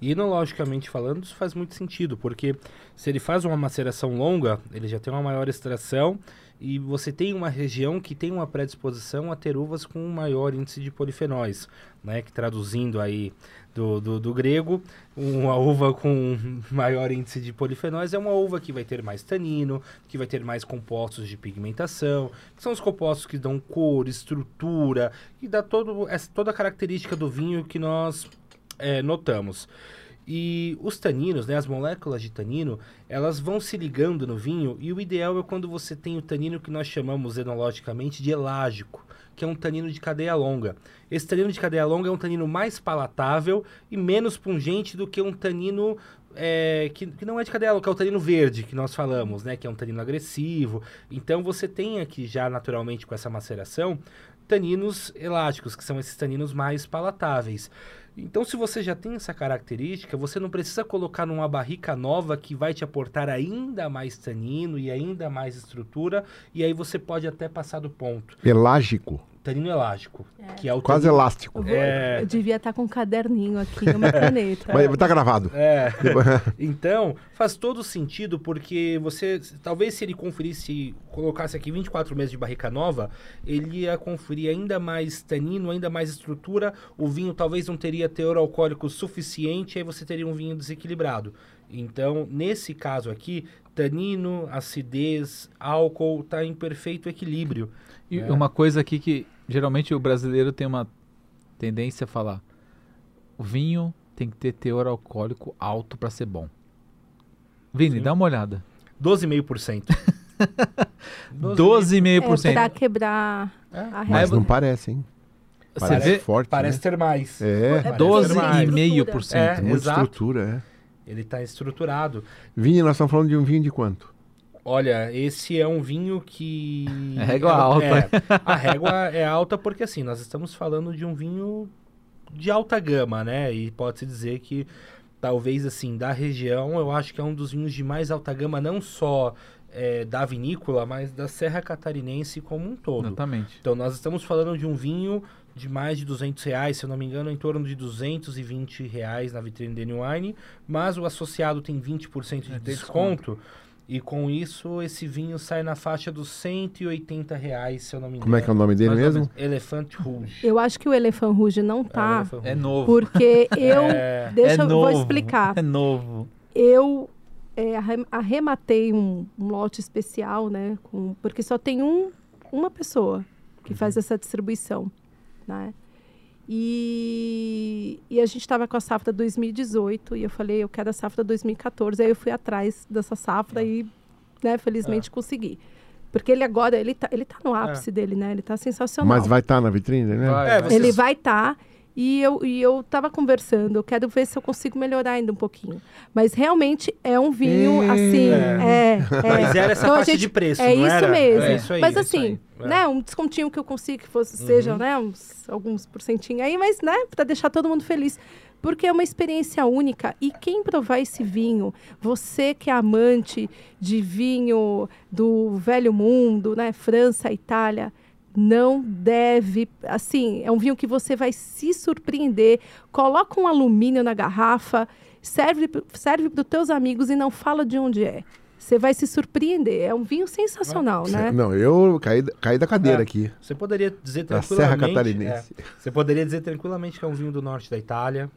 E enologicamente falando, isso faz muito sentido, porque se ele faz uma maceração longa, ele já tem uma maior extração e você tem uma região que tem uma predisposição a ter uvas com um maior índice de polifenóis, né? Que traduzindo aí do, do, do grego, uma uva com maior índice de polifenóis é uma uva que vai ter mais tanino, que vai ter mais compostos de pigmentação, que são os compostos que dão cor, estrutura, que dá todo, essa, toda a característica do vinho que nós é, notamos. E os taninos, né, as moléculas de tanino, elas vão se ligando no vinho e o ideal é quando você tem o tanino que nós chamamos enologicamente de elágico, que é um tanino de cadeia longa. Esse tanino de cadeia longa é um tanino mais palatável e menos pungente do que um tanino é, que, que não é de cadeia longa, que é o tanino verde que nós falamos, né, que é um tanino agressivo. Então você tem aqui já naturalmente com essa maceração taninos elásticos, que são esses taninos mais palatáveis. Então, se você já tem essa característica, você não precisa colocar numa barrica nova que vai te aportar ainda mais tanino e ainda mais estrutura, e aí você pode até passar do ponto. Elágico. Tanino elástico, que é o Quase tanino... elástico. Eu, vou- É. eu devia estar com um caderninho aqui, uma caneta. Mas tá gravado. É. então, faz todo sentido, porque você, talvez se ele conferisse, colocasse aqui 24 meses de barrica nova, ele ia conferir ainda mais tanino, ainda mais estrutura, o vinho talvez não teria teor alcoólico suficiente, aí você teria um vinho desequilibrado. Então, nesse caso aqui, tanino, acidez, álcool, tá em perfeito equilíbrio. E É. uma coisa aqui que geralmente o brasileiro tem uma tendência a falar: o vinho tem que ter teor alcoólico alto para ser bom. Vini, Sim. dá uma olhada. 12,5%. 12,5%. É, pra quebrar É. a Mas não parece, hein? Você Parece vê? forte, Parece né? ter mais. É, Parece ter mais. 12,5%. É, muita estrutura, é. Ele está estruturado. Vini, nós estamos falando de um vinho de quanto? Olha, esse é um vinho que. É régua é- alta. é, a régua é alta porque, assim, nós estamos falando de um vinho de alta gama, né? E pode-se dizer que, talvez, assim, da região, eu acho que é um dos vinhos de mais alta gama, não só é, da vinícola, mas da Serra Catarinense como um todo. Exatamente. Então, nós estamos falando de um vinho de mais de 200 reais, se eu não me engano, em torno de 220 reais na vitrine da New Wine, mas o associado tem 20% de É, tem desconto, e com isso esse vinho sai na faixa dos 180 reais, se eu não me engano. Como é que é o nome dele Mais mesmo? Elephant Rouge. Eu acho que o Elefant Rouge não tá, Elephant Rouge. É novo. porque eu... É, Deixa é eu novo. vou explicar. É novo. Eu é, arre- arrematei um, um lote especial, né? com- porque só tem um, uma pessoa que Uhum. faz essa distribuição, né? E, e a gente estava com a safra 2018 e eu falei, eu quero a safra 2014. Aí eu fui atrás dessa safra Ah. e, né, felizmente consegui. Porque ele agora, ele tá, ele tá no ápice dele, né? Ele tá sensacional. Mas vai estar na vitrine, né? Vai, É, vai. Ele vai estar. E eu, e eu tava conversando, eu quero ver se eu consigo melhorar ainda um pouquinho. Mas realmente é um vinho, É. assim, é. é. Mas era essa Então, a faixa gente- de preço, É não isso era? mesmo. É isso aí, mas é isso assim, aí. É. né, um descontinho que eu consiga que fosse, Uhum. seja, né, uns, alguns porcentinhos aí, mas, né, para deixar todo mundo feliz. Porque é uma experiência única. E quem provar esse vinho, você que é amante de vinho do velho mundo, né, França, Itália, não deve, assim, é um vinho que você vai se surpreender. Coloca um alumínio na garrafa, serve serve para os teus amigos e não fala de onde é. Você vai se surpreender. É um vinho sensacional, né? Não, eu caí, caí da cadeira É. aqui. Você poderia dizer Da Serra tranquilamente... Catarinense. é, você poderia dizer tranquilamente que é um vinho do norte da Itália,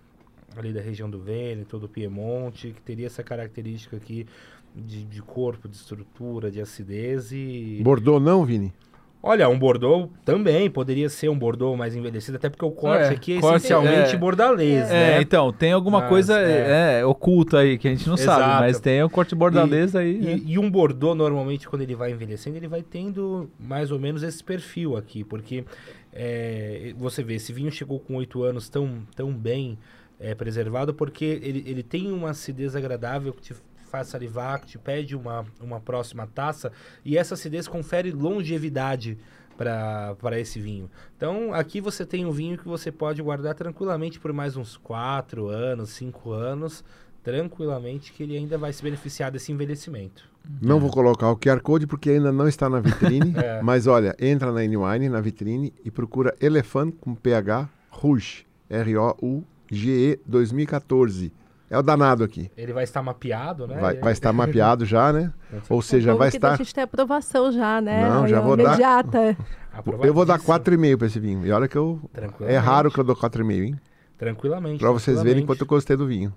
ali da região do Vêneto, do Piemonte, que teria essa característica aqui de, de corpo, de estrutura, de acidez e... Bordeaux não, Vini? Olha, um Bordeaux também poderia ser um Bordeaux mais envelhecido, até porque o corte É, aqui é corte, essencialmente é. bordalês, É, né? então, tem alguma Mas, coisa é. é, oculta aí que a gente não sabe, Exato. mas tem o corte bordalês aí. né? E, e um Bordeaux, normalmente, quando ele vai envelhecendo, ele vai tendo mais ou menos esse perfil aqui, porque é, você vê, esse vinho chegou com oito anos tão, tão bem é, preservado, porque ele, ele tem uma acidez agradável que te faz salivar, que te pede uma, uma próxima taça, e essa acidez confere longevidade para esse vinho. Então, aqui você tem um vinho que você pode guardar tranquilamente por mais uns quatro anos, cinco anos, tranquilamente, que ele ainda vai se beneficiar desse envelhecimento. Não vou colocar o QR Code porque ainda não está na vitrine. É. Mas olha, entra na N-Wine, na vitrine, e procura Elephant com PH Rouge. R-O-U-G-E 2014. É o danado aqui. Ele vai estar mapeado, né? Vai, vai estar mapeado já, né? Ou seja, É vai estar. A gente tem aprovação já, né? Não, já ó, vou dar- Imediata. Eu vou dar aprovadíssimo. 4,5 para esse vinho. E olha que eu. É raro que eu dou 4,5, hein? Tranquilamente. Para vocês verem quanto eu gostei do vinho.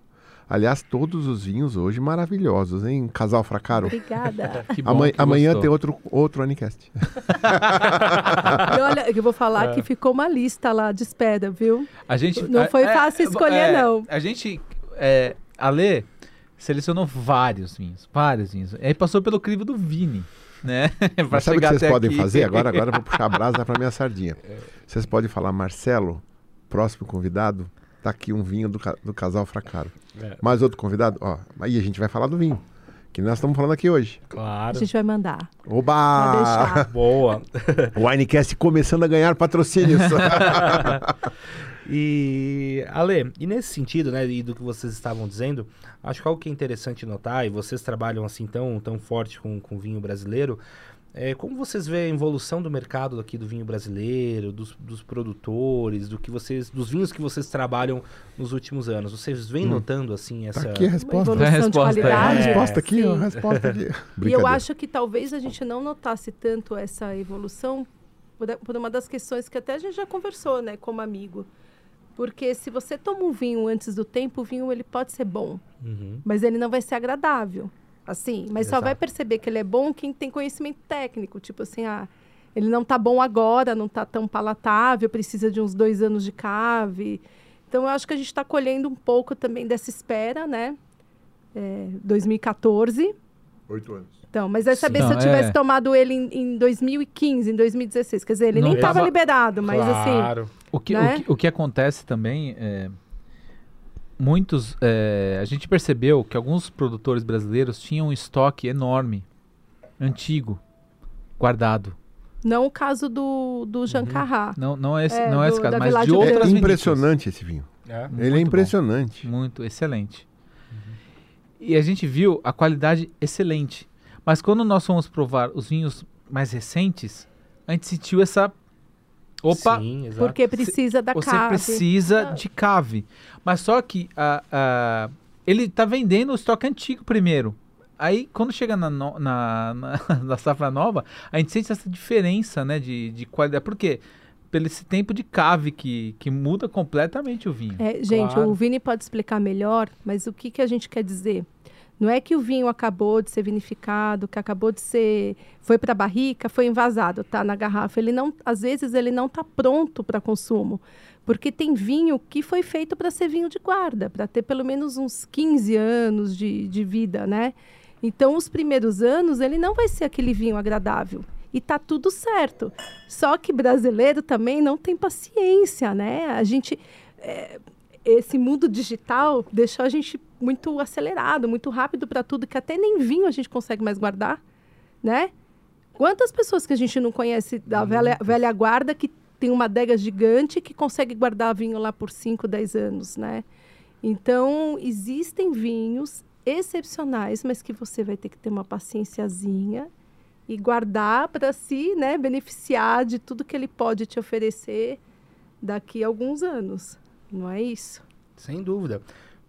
Aliás, todos os vinhos hoje maravilhosos, hein? Casal Fracaro. Obrigada. Que bom Amanhã, que amanhã gostou. tem outro, outro Anicast. e olha, eu vou falar É. que ficou uma lista lá de espera, viu? A gente, Não é- foi é- fácil é- escolher, é, não. A gente, é, a Lê selecionou vários vinhos, vários vinhos. Aí passou pelo crivo do Vini, né? Mas sabe o que vocês podem aqui. fazer? Agora, agora eu vou puxar a brasa para minha sardinha. Vocês podem falar, Marcelo, próximo convidado, tá aqui um vinho do, do casal Fracaro. É. Mais outro convidado? Ó, aí a gente vai falar do vinho. Que nós estamos falando aqui hoje. A Claro. gente vai mandar. Oba! Boa. O Winecast começando a ganhar patrocínios. E, Ale, e nesse sentido, né, e do que vocês estavam dizendo, acho que algo que é interessante notar, e vocês trabalham assim tão, tão forte com, com vinho brasileiro, é, como vocês veem a evolução do mercado aqui do vinho brasileiro, dos, dos produtores, do que vocês, dos vinhos que vocês trabalham nos últimos anos? Vocês vêm Hum. notando assim essa... Tá aqui a Uma resposta. evolução É a de resposta, é. A qualidade. resposta aqui, Sim. resposta aqui. E eu acho que talvez a gente não notasse tanto essa evolução por, por uma das questões que até a gente já conversou, né, como amigo. Porque se você toma um vinho antes do tempo, o vinho ele pode ser bom, Uhum. mas ele não vai ser agradável. Assim, mas só Exato. vai perceber que ele é bom quem tem conhecimento técnico, tipo assim, ah, ele não tá bom agora, não tá tão palatável, precisa de uns dois anos de cave. Então eu acho que a gente está colhendo um pouco também dessa espera, né? É, 2014, Oito anos. Então, mas vai saber Sim. se eu tivesse é. tomado ele em, em 2015, em 2016. Quer dizer, ele Não nem estava tava- liberado, mas assim. claro. O que, Né? o, que, o que acontece também é. Muitos. é, a gente percebeu que alguns produtores brasileiros tinham um estoque enorme, antigo, guardado. Não o caso do, do Jean Carrá. Não, não é esse, É, não é esse do- caso, da mas Village de outras É vinícolas. impressionante esse vinho. É. Muito Ele é bom. impressionante. Muito, excelente. E a gente viu a qualidade excelente. Mas quando nós fomos provar os vinhos mais recentes, a gente sentiu essa. Opa, Sim. Porque precisa da você cave. precisa Ah. de cave. Mas só que a, a- ele tá vendendo o estoque antigo primeiro. Aí, quando chega na, no- na, na, na safra nova, a gente sente essa diferença né, de, de qualidade. Por quê? Pelo esse tempo de cave que, que muda completamente o vinho. É, gente, Claro. o Vini pode explicar melhor, mas o que, que a gente quer dizer? Não é que o vinho acabou de ser vinificado, que acabou de ser, foi para a barrica, foi envasado, tá na garrafa. Ele não, às vezes ele não está pronto para consumo, porque tem vinho que foi feito para ser vinho de guarda, para ter pelo menos uns 15 anos de, de vida, né? Então, os primeiros anos ele não vai ser aquele vinho agradável. E tá tudo certo. Só que brasileiro também não tem paciência, né? A gente é, esse mundo digital deixou a gente muito acelerado, muito rápido para tudo, que até nem vinho a gente consegue mais guardar, né? Quantas pessoas que a gente não conhece da velha, velha guarda que tem uma adega gigante que consegue guardar vinho lá por 5, 10 anos, né? Então, existem vinhos excepcionais, mas que você vai ter que ter uma paciênciazinha e guardar para se né, beneficiar de tudo que ele pode te oferecer daqui a alguns anos. Não é isso? Sem dúvida.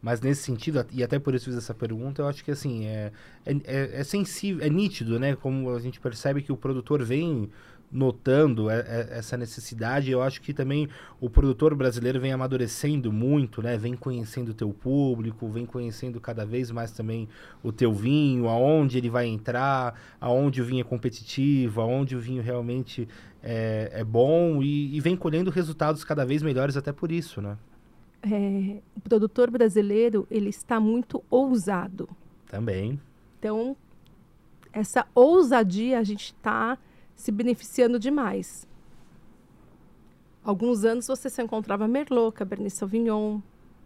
Mas nesse sentido, e até por isso fiz essa pergunta, eu acho que assim, é, é, é- é sensível, é nítido, né? Como a gente percebe que o produtor vem notando é- é- essa necessidade, eu acho que também o produtor brasileiro vem amadurecendo muito, né? Vem conhecendo o teu público, vem conhecendo cada vez mais também o teu vinho, aonde ele vai entrar, aonde o vinho é competitivo, aonde o vinho realmente é, é bom e, e vem colhendo resultados cada vez melhores até por isso, né? É, o produtor brasileiro ele está muito ousado. Também. Então, essa ousadia a gente está se beneficiando demais. Alguns anos você só encontrava Merlot, Cabernet Sauvignon,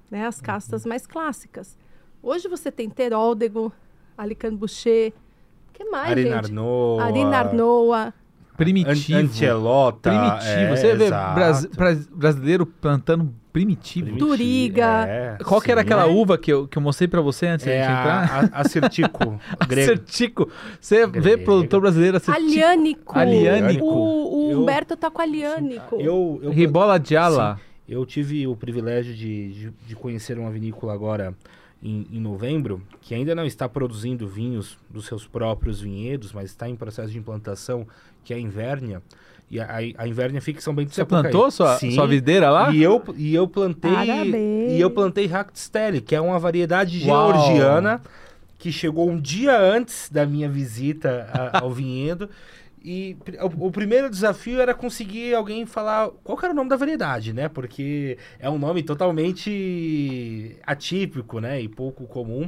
né, as castas mais clássicas. Hoje você tem Teróldego, Alicante Boucher, que mais, Arena gente? Arnoa. Arina Arnoa. Primitivo. An Antielota. primitivo. é, Você vê exato. bras- bras- brasileiro plantando primitivo. Primitivo, Turiga. é, Qual que era sim. aquela uva que eu, que eu mostrei pra você antes É de entrar? a, a, Acertico grego. Acertico. Você vê Grego. produtor brasileiro acertico. Aliânico. Aliânico. O, o Eu- Humberto tá com Aliânico. Eu, eu, Ribola de ala. eu tive o privilégio de, de, de conhecer uma vinícola agora em, em novembro, que ainda não está produzindo vinhos dos seus próprios vinhedos, mas está em processo de implantação, que é a Invérnia. E a, a, a Invérnia fica em São Bento do Você Sapucaí. plantou sua, Sim. sua videira lá? E eu, e eu plantei Parabéns. e eu plantei Hackstelle, que é uma variedade Uau. georgiana que chegou um dia antes da minha visita a- ao vinhedo. E o, o primeiro desafio era conseguir alguém falar qual era o nome da variedade, né? Porque é um nome totalmente atípico, né? E pouco comum.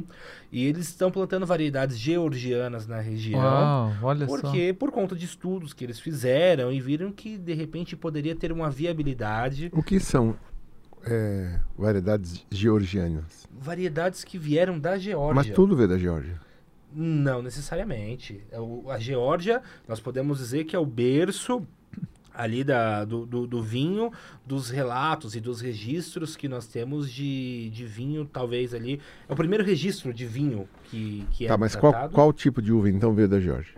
E eles estão plantando variedades georgianas na região. Uau, olha só. Porque por conta de estudos que eles fizeram e viram que de repente poderia ter uma viabilidade, O que são é, variedades georgianas? variedades que vieram da Geórgia. Mas tudo veio da Geórgia. Não necessariamente. É A Geórgia, nós podemos dizer que é o berço ali da, do, do, do vinho, dos relatos e dos registros que nós temos de, de vinho, talvez ali. É o primeiro registro de vinho que, que é Tá, mas qual, tratado. qual tipo de uva então veio da Geórgia?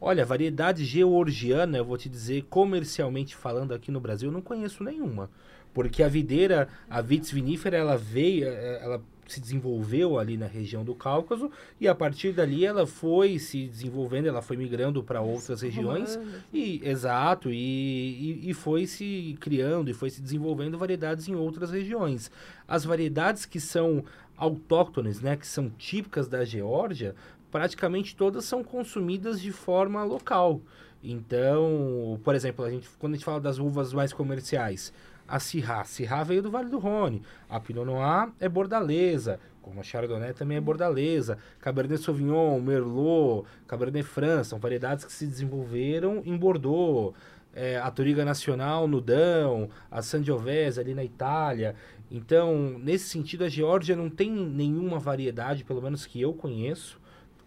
Olha, variedade georgiana, eu vou te dizer, comercialmente falando aqui no Brasil, eu não conheço nenhuma. Porque a videira, a vitis vinífera, ela veio, ela se desenvolveu ali na região do Cáucaso e a partir dali ela foi se desenvolvendo, ela foi migrando para outras regiões Romana. e exato e, e, e foi se criando e foi se desenvolvendo variedades em outras regiões. As variedades que são autóctones, né, que são típicas da Geórgia, praticamente todas são consumidas de forma local. Então, por exemplo, a gente, quando a gente fala das uvas mais comerciais, a Syrah, Syrah veio do Vale do Rhône, a Pinot Noir é bordalesa, como a Chardonnay também é bordalesa, Cabernet Sauvignon, Merlot, Cabernet Franc, são variedades que se desenvolveram em Bordeaux, é, a Toriga Nacional no Dão, a Sangiovese ali na Itália. Então, nesse sentido, a Geórgia não tem nenhuma variedade, pelo menos que eu conheço,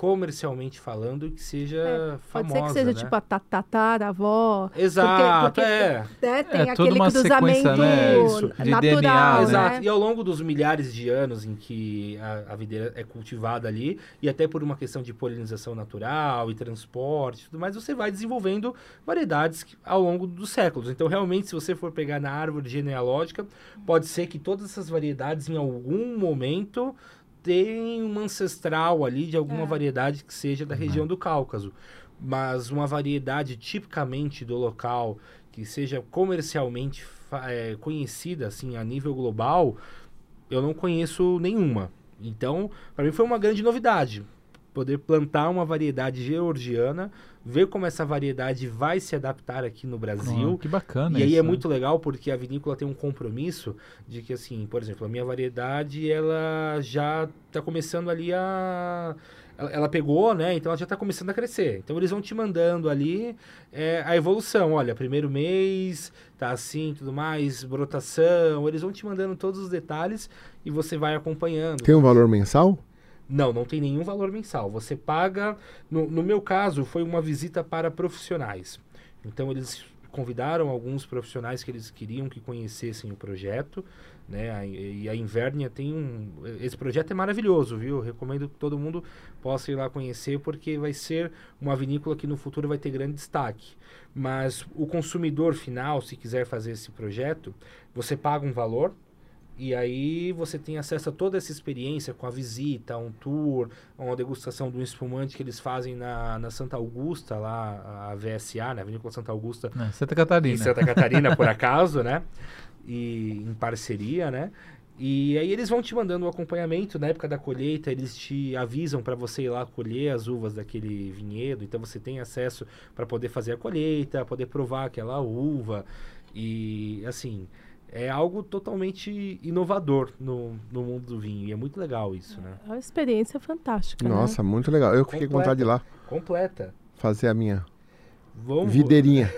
comercialmente falando, que seja É, famosa, Pode ser que seja né? tipo a tataravó. Exato, porque, porque, é. né, tem É, aquele cruzamento sequência, né, isso, de natural, DNA, né? Exato. E ao longo dos milhares de anos em que a, a videira é cultivada ali, e até por uma questão de polinização natural e transporte e tudo mais, você vai desenvolvendo variedades que- ao longo dos séculos. Então, realmente, se você for pegar na árvore genealógica, pode ser que todas essas variedades, em algum momento, tenham uma ancestral ali de alguma É. variedade que seja da região do Cáucaso. Mas uma variedade tipicamente do local, que seja comercialmente é, conhecida assim a nível global, eu não conheço nenhuma. Então, para mim foi uma grande novidade poder plantar uma variedade georgiana, ver como essa variedade vai se adaptar aqui no Brasil. Oh, que bacana E aí isso, é né? muito legal porque a vinícola tem um compromisso de que, assim, por exemplo, a minha variedade, ela já está começando ali a... Ela, ela pegou, né? Então ela já está começando a crescer. Então eles vão te mandando ali é, a evolução. Olha, primeiro mês, tá assim, tudo mais, brotação. Eles vão te mandando todos os detalhes e você vai acompanhando. Tem um valor mensal? Não, não tem nenhum valor mensal. Você paga. No, no meu caso, foi uma visita para profissionais. Então, eles convidaram alguns profissionais que eles queriam que conhecessem o projeto. Né? E a Invernia tem um. Esse projeto é maravilhoso, viu? Recomendo que todo mundo possa ir lá conhecer, porque vai ser uma vinícola que no futuro vai ter grande destaque. Mas o consumidor final, se quiser fazer esse projeto, você paga um valor. E aí você tem acesso a toda essa experiência com a visita, um tour, uma degustação do espumante que eles fazem na, na Santa Augusta, lá, a VSA, na Vinícola Santa Augusta, É, Santa Catarina. em Santa Catarina, por acaso, né? E em parceria, né? E aí eles vão te mandando o acompanhamento na época da colheita, eles te avisam para você ir lá colher as uvas daquele vinhedo, então você tem acesso para poder fazer a colheita, poder provar aquela uva e assim, é algo totalmente inovador no, no mundo do vinho e é muito legal isso, né? É uma experiência fantástica. né? Nossa, muito legal. Eu fiquei com vontade de ir lá Completa. fazer a minha Vamos videirinha.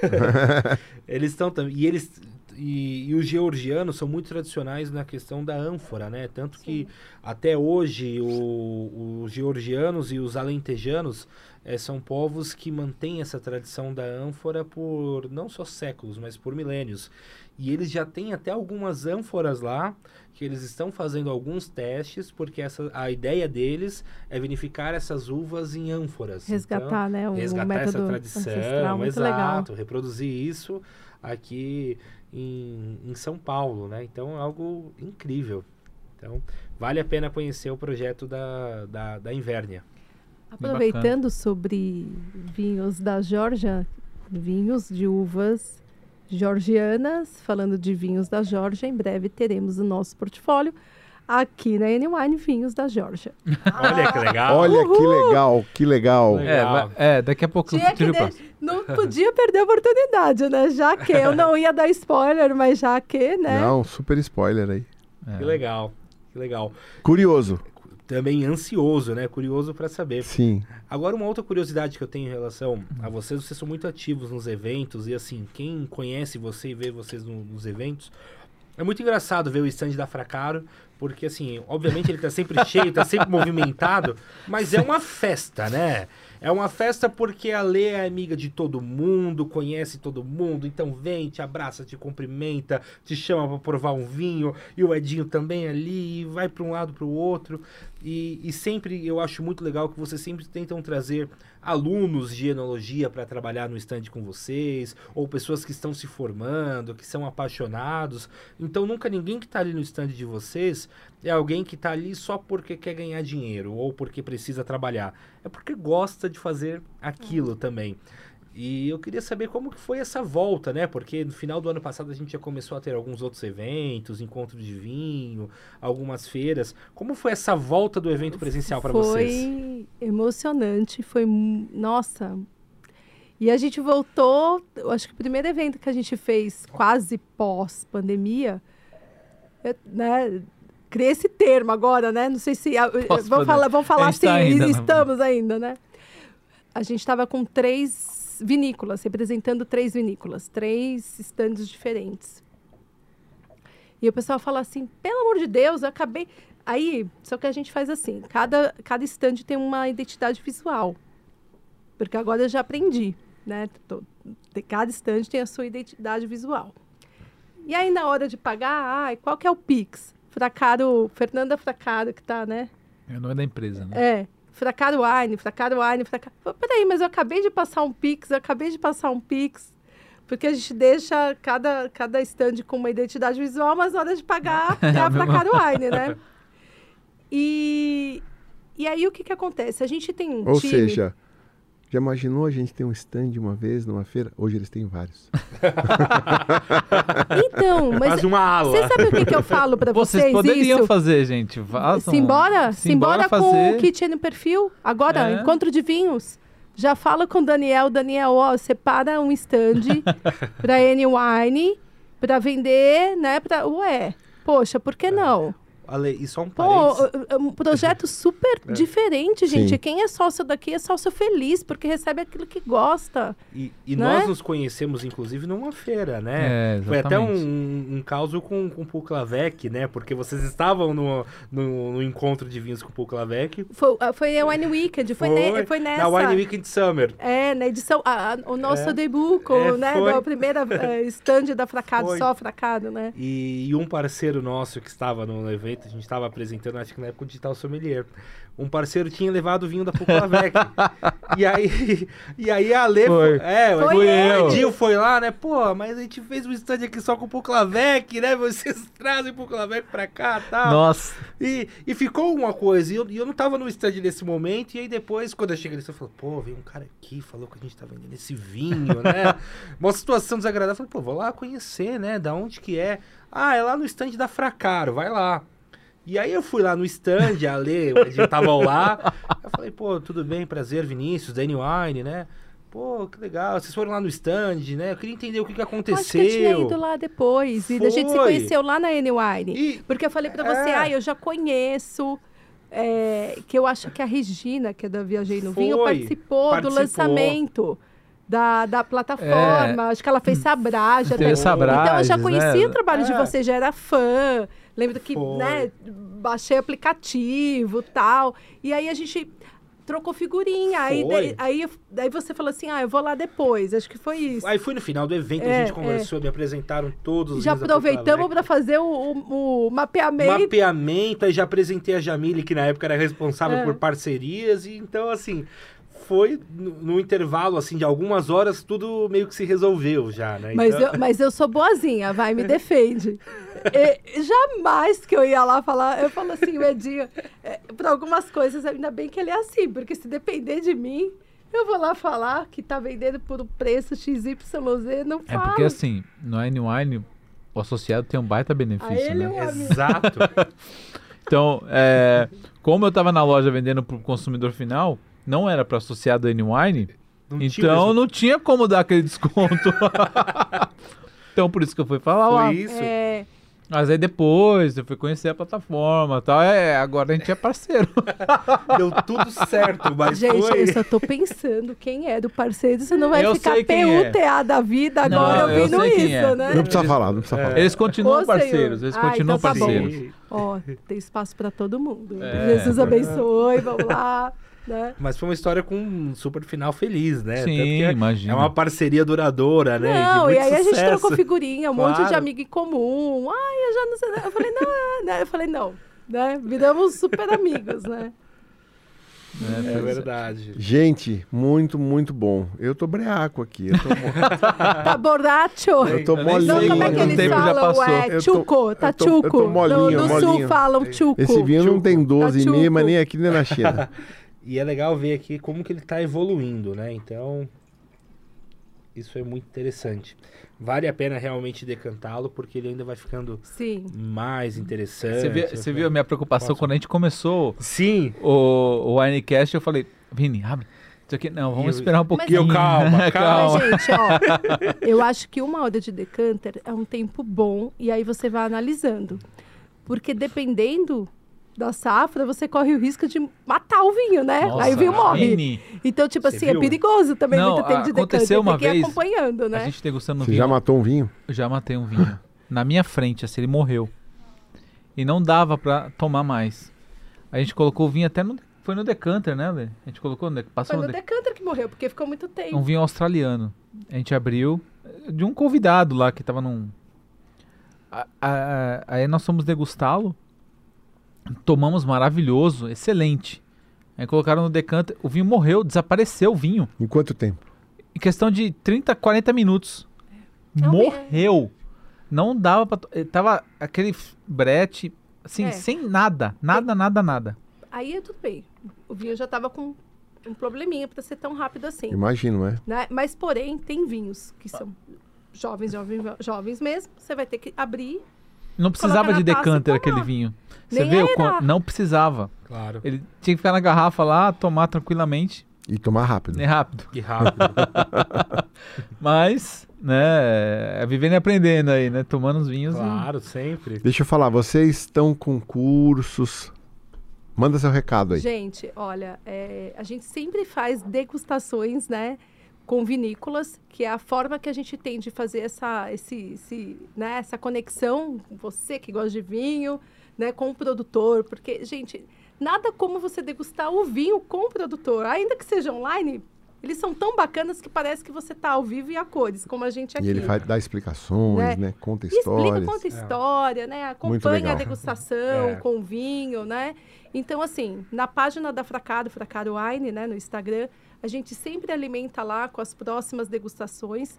Eles estão também. E eles. E, e os georgianos são muito tradicionais na questão da ânfora, né? Tanto que até hoje os georgianos e os alentejanos eh, são povos que mantêm essa tradição da ânfora por não só séculos, mas por milênios. E eles já têm até algumas ânforas lá que eles estão fazendo alguns testes, porque essa, a ideia deles é vinificar essas uvas em ânforas. Então, Resgatar, né? O resgatar método essa tradição, ancestral, muito exato, legal. reproduzir isso aqui em, em São Paulo, né? Então é algo incrível. Então vale a pena conhecer o projeto da, da, da Invernia. Aproveitando sobre vinhos da Geórgia, vinhos de uvas georgianas, falando de vinhos da Geórgia, em breve teremos o nosso portfólio aqui na N-Wine Vinhos da Geórgia. Olha que legal. Olha que legal, que legal. Legal. É, é, daqui a pouco Tinha que de- Não podia perder a oportunidade, né? Já que eu não ia dar spoiler, mas já que, né? Não, super spoiler aí. É. Que legal. Que legal. Curioso. Também ansioso, né? Curioso para saber. Sim. Agora, uma outra curiosidade que eu tenho em relação a vocês, vocês são muito ativos nos eventos e assim, quem conhece você e vê vocês no- nos eventos, é muito engraçado ver o stand da Fracaro, porque assim, obviamente ele tá sempre cheio, tá sempre movimentado, mas é uma festa, né? É uma festa porque a Lê é amiga de todo mundo, conhece todo mundo, então vem, te abraça, te cumprimenta, te chama para provar um vinho, e o Edinho também ali, e vai para um lado para o outro. E, e sempre eu acho muito legal que vocês sempre tentam trazer alunos de enologia para trabalhar no stand com vocês, ou pessoas que estão se formando, que são apaixonados. Então nunca ninguém que está ali no stand de vocês é alguém que está ali só porque quer ganhar dinheiro ou porque precisa trabalhar. É porque gosta de fazer aquilo também. E eu queria saber como que foi essa volta, né? Porque no final do ano passado a gente já começou a ter alguns outros eventos, encontros de vinho, algumas feiras. Como foi essa volta do evento presencial para vocês? Foi emocionante, foi, nossa, E a gente voltou, eu acho que o primeiro evento que a gente fez quase pós-pandemia, eu, né? Criei esse termo agora, né? Não sei se. Vamos falar, vamos falar A assim, tá ainda, né? estamos ainda, né? A gente estava com três vinícolas, representando três vinícolas, três estandes diferentes. E o pessoal fala assim, pelo amor de Deus, eu acabei. Aí, só que a gente faz assim, cada, cada estande tem uma identidade visual. Porque agora eu já aprendi, né? Tô- Cada estande tem a sua identidade visual. E aí, na hora de pagar, ai, qual que é o Pix? Fracaro, Fernanda Fracaro, que tá, né? É o nome da empresa, né? É, Fracaro Wine, Fracaro Wine, Fracaro... Pô, Peraí, mas eu acabei de passar um Pix, eu acabei de passar um Pix. Porque a gente deixa cada, cada stand com uma identidade visual, mas na hora de pagar é a Fracaro Wine, né? E, e aí o que que acontece? A gente tem um Ou time... seja, já imaginou a gente ter um stand uma vez numa feira? Hoje eles têm vários. Então, mas Quase uma ala. você sabe o que, que eu falo pra Vocês vocês, poderiam isso? fazer, gente. Façam. Simbora? Simbora Simbora com o kit no perfil. Agora, É. encontro de vinhos. Já fala com o Daniel. Daniel, ó, separa um stand pra N-Wine, pra vender, né? Pra... Ué, poxa, por que não? Ale, e só um Pô, parênteses. é um projeto super diferente, gente. Sim. Quem é sócio daqui é sócio feliz, porque recebe aquilo que gosta. E, e né? nós nos conhecemos, inclusive, numa feira, né? É, Foi até um, um, caso com, com o Pulclavec, né? Porque vocês estavam no, no, no encontro de vinhos com o Pulclavec. Foi, ah, foi a Wine Weekend, foi, ne- foi nessa. Na Wine Weekend Summer. É, na edição, a- a- o nosso É. debut, com, É, né, foi. da primeira eh, stand da Fracado, Foi. só Fracado, né? E, e um parceiro nosso que estava no evento, a gente estava apresentando, acho que na época o Digital Sommelier. Um parceiro tinha levado o vinho da Pulclavec. e aí, e aí a Ale Foi. É, Foi o eu. Edinho foi lá, né? Pô, mas a gente fez um stand aqui só com o Pulclavec, né? Vocês trazem o Pulclavec pra cá e tal. Nossa. E, e ficou uma coisa, e eu, e eu não tava no stand nesse momento, e aí depois, quando eu cheguei ali, eu falei, pô, veio um cara aqui, falou que a gente tá vendendo esse vinho, né? Uma situação desagradável. Eu falei, pô, vou lá conhecer, né? Da onde que é? Ah, é lá no stand da Fracaro, vai lá. E aí eu fui lá no stand, a Lê, o Edinho estavam lá. Eu falei, pô, tudo bem, prazer, Vinícius, Danny Wine, né? Pô, que legal, vocês foram lá no stand, né? Eu queria entender o que, que aconteceu. Acho que eu tinha ido lá depois. E a gente se Foi. conheceu lá na N-Wine. E- Porque eu falei pra você, É. ah, eu já conheço. é, que eu acho que a Regina, que é da Viajei no Vinho, Foi. participou, do Participou. lançamento da, da plataforma. Acho que ela fez Sabrage. Teve até. Sabrages, Então eu já conhecia né? o trabalho de É. você, já era fã. Lembro que, Foi. né, baixei aplicativo e tal. E aí a gente trocou figurinha. Aí, daí, aí, daí você falou assim, ah, eu vou lá depois. Acho que foi isso. Aí foi no final do evento, É, a gente conversou, me apresentaram todos os Já aproveitamos para fazer o, o- o mapeamento. mapeamento, aí já apresentei a Jamile, que na época era responsável É. por parcerias, e então, assim, foi no, no intervalo, assim, de algumas horas, tudo meio que se resolveu já, né? Mas, Então- eu, mas eu sou boazinha, vai, me defende. E jamais que eu ia lá falar, eu falo assim, o Edinho, é, para algumas coisas, ainda bem que ele é assim, porque se depender de mim, eu vou lá falar que tá vendendo por um preço XYZ, não É falo. porque assim, no Wine Wine, o associado tem um baita benefício, ele é né? um amigo. Exato. Então, é, como eu tava na loja vendendo pro consumidor final, não era para associado N Wine, Não tinha então mesmo. não tinha como dar aquele desconto. então por isso que eu fui falar lá. Foi isso. É, Mas aí depois eu fui conhecer a plataforma e tal. É, agora a gente é parceiro. Deu tudo certo, mas gente, foi... eu só tô pensando quem é do parceiro, você não vai Eu ficar quem é. PUTA da vida Não, agora eu ouvindo sei quem isso, é. né? Não precisa falar, não precisa falar. Eles continuam Ô, Senhor. parceiros, eles Ah, continuam então tá parceiros. Ó, tem espaço para todo mundo. É. Jesus abençoe, vamos lá. Né? Mas foi uma história com um super final feliz, né? Sim, é- imagina. É uma parceria duradoura, né? Não, e muito aí a gente sucesso. trocou figurinha, um monte de Claro. amigo em comum. Ai, eu já não sei. Eu falei, não, é, né? Eu falei, não. Né? Viramos super amigos, né? né? É verdade. Gente, muito, muito bom. Eu tô breaco aqui. Eu tô, Tá borracho. eu tô molinho. Não, como é que o eles tempo já falam? passou. É chuco, tá eu tô- eu tô chuco. molinho, no, no sul falam chuco. Esse vinho não tem 12 e Tá mas nem aqui nem na China. E é legal ver aqui como que ele está evoluindo, né? Então, isso é muito interessante. Vale a pena realmente decantá-lo, porque ele ainda vai ficando Sim. mais interessante. Você viu, você viu a minha preocupação Posso? quando a gente começou Sim, o, o Winecast? Eu falei, Vini, abre. Isso aqui, não, vamos E o- esperar um pouquinho. eu, calma, calma. Mas, gente, ó, eu acho que uma hora de decanter é um tempo bom e aí você vai analisando. Porque dependendo da safra, você corre o risco de matar o vinho, né? Nossa, aí o vinho morre. Vini, Então, tipo Você assim, é viu? perigoso também Não, muito tempo de aconteceu decanter. uma tem que ir vez, acompanhando, A né? gente degustando Você vinho. já matou um vinho? Eu já matei um vinho. Na minha frente, assim, ele morreu. E não dava pra tomar mais. A gente colocou o vinho até no. Foi no decanter, né, Lê? A gente colocou no. de- Passou Foi no no de- decanter que morreu, porque ficou muito tempo. um vinho australiano. A gente abriu. eh, De um convidado lá que tava num. A- a- a- Aí nós fomos degustá-lo. Tomamos maravilhoso, excelente. Aí colocaram no decanter. O vinho morreu, desapareceu o vinho. Em quanto tempo? Em questão de 30, 40 minutos. É Morreu. Não dava pra. eh, Tava aquele brete, assim, É. sem nada. Nada, nada, nada. Aí tudo bem. O vinho já tava com um probleminha pra ser tão rápido assim. Imagino, é. né? Mas, porém, tem vinhos que são jovens, jovens, jovens mesmo. Você vai ter que abrir. Não precisava de e decanter aquele vinho. Você Nem quan- Não precisava. Claro. Ele tinha que ficar na garrafa lá, tomar tranquilamente. E tomar rápido. É rápido. Que rápido. Mas, né, é vivendo e aprendendo aí, né? Tomando os vinhos. e- claro, sempre. Deixa eu falar, vocês estão com cursos. Manda seu recado aí. Gente, olha, é, a gente sempre faz degustações, né? Com vinícolas, que é a forma que a gente tem de fazer essa, esse, esse, né, essa conexão, você que gosta de vinho, né, com o produtor. Porque, gente, nada como você degustar o vinho com o produtor. Ainda que seja online, eles são tão bacanas que parece que você está ao vivo e a cores, como a gente aqui. E ele faz, dá explicações, Né? né? Conta E explica, histórias. conta história, né? Muito Acompanha a degustação É. com vinho, né? Então, assim, na página da Fracado, Fracado Wine, né, no Instagram, a gente sempre alimenta lá com as próximas degustações.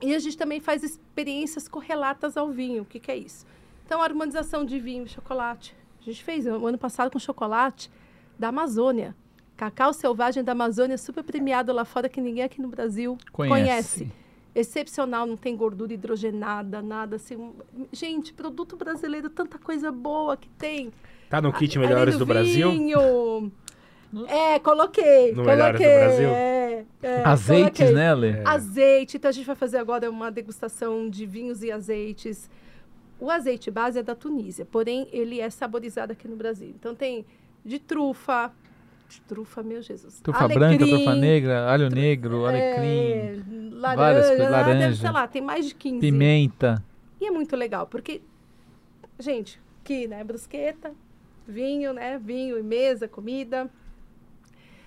E a gente também faz experiências correlatas ao vinho. O que, que é isso? Então, harmonização de vinho e chocolate. A gente fez o ano passado com chocolate da Amazônia. Cacau selvagem da Amazônia, super premiado lá fora, que ninguém aqui no Brasil Conhece. excepcional, não tem gordura hidrogenada, nada assim. Gente, produto brasileiro, tanta coisa boa que tem. Tá no kit Melhores do, Brasil? vinho. É, coloquei. No coloquei. Do Brasil? É, é, Azeites, coloquei. né, Lê? É. Azeite. Então a gente vai fazer agora uma degustação de vinhos e azeites. O azeite base é da Tunísia, porém ele é saborizado aqui no Brasil. Então tem de trufa, de trufa, meu Jesus. Trufa branca, alecrim, trufa negra, alho negro, alecrim, é, várias laranja, laranja, sei lá, tem mais de 15. pimenta. E é muito legal, porque, gente, aqui, né, brusqueta, vinho, né, vinho e mesa, comida.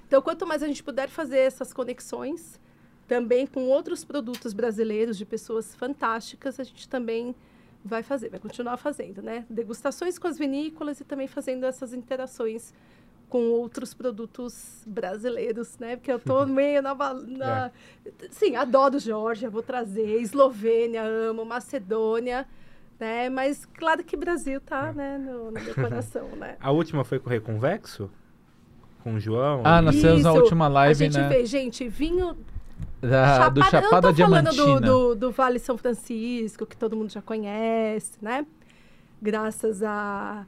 Então, quanto mais a gente puder fazer essas conexões, também com outros produtos brasileiros de pessoas fantásticas, a gente também vai fazer, vai continuar fazendo, né? Degustações com as vinícolas e também fazendo essas interações com outros produtos brasileiros, né? Porque eu tô meio na... na... Sim, adoro Geórgia, vou trazer, Eslovênia, amo, Macedônia, né? Mas claro que Brasil tá, né, no, no meu coração, né? A última foi com o Reconvexo? Com o João? Ah, nós fizemos a última live, a gente né? fez, gente, vinho Da, do eu Chapada não tô falando Diamantina. do, do, do Vale São Francisco, que todo mundo já conhece, né? Graças a,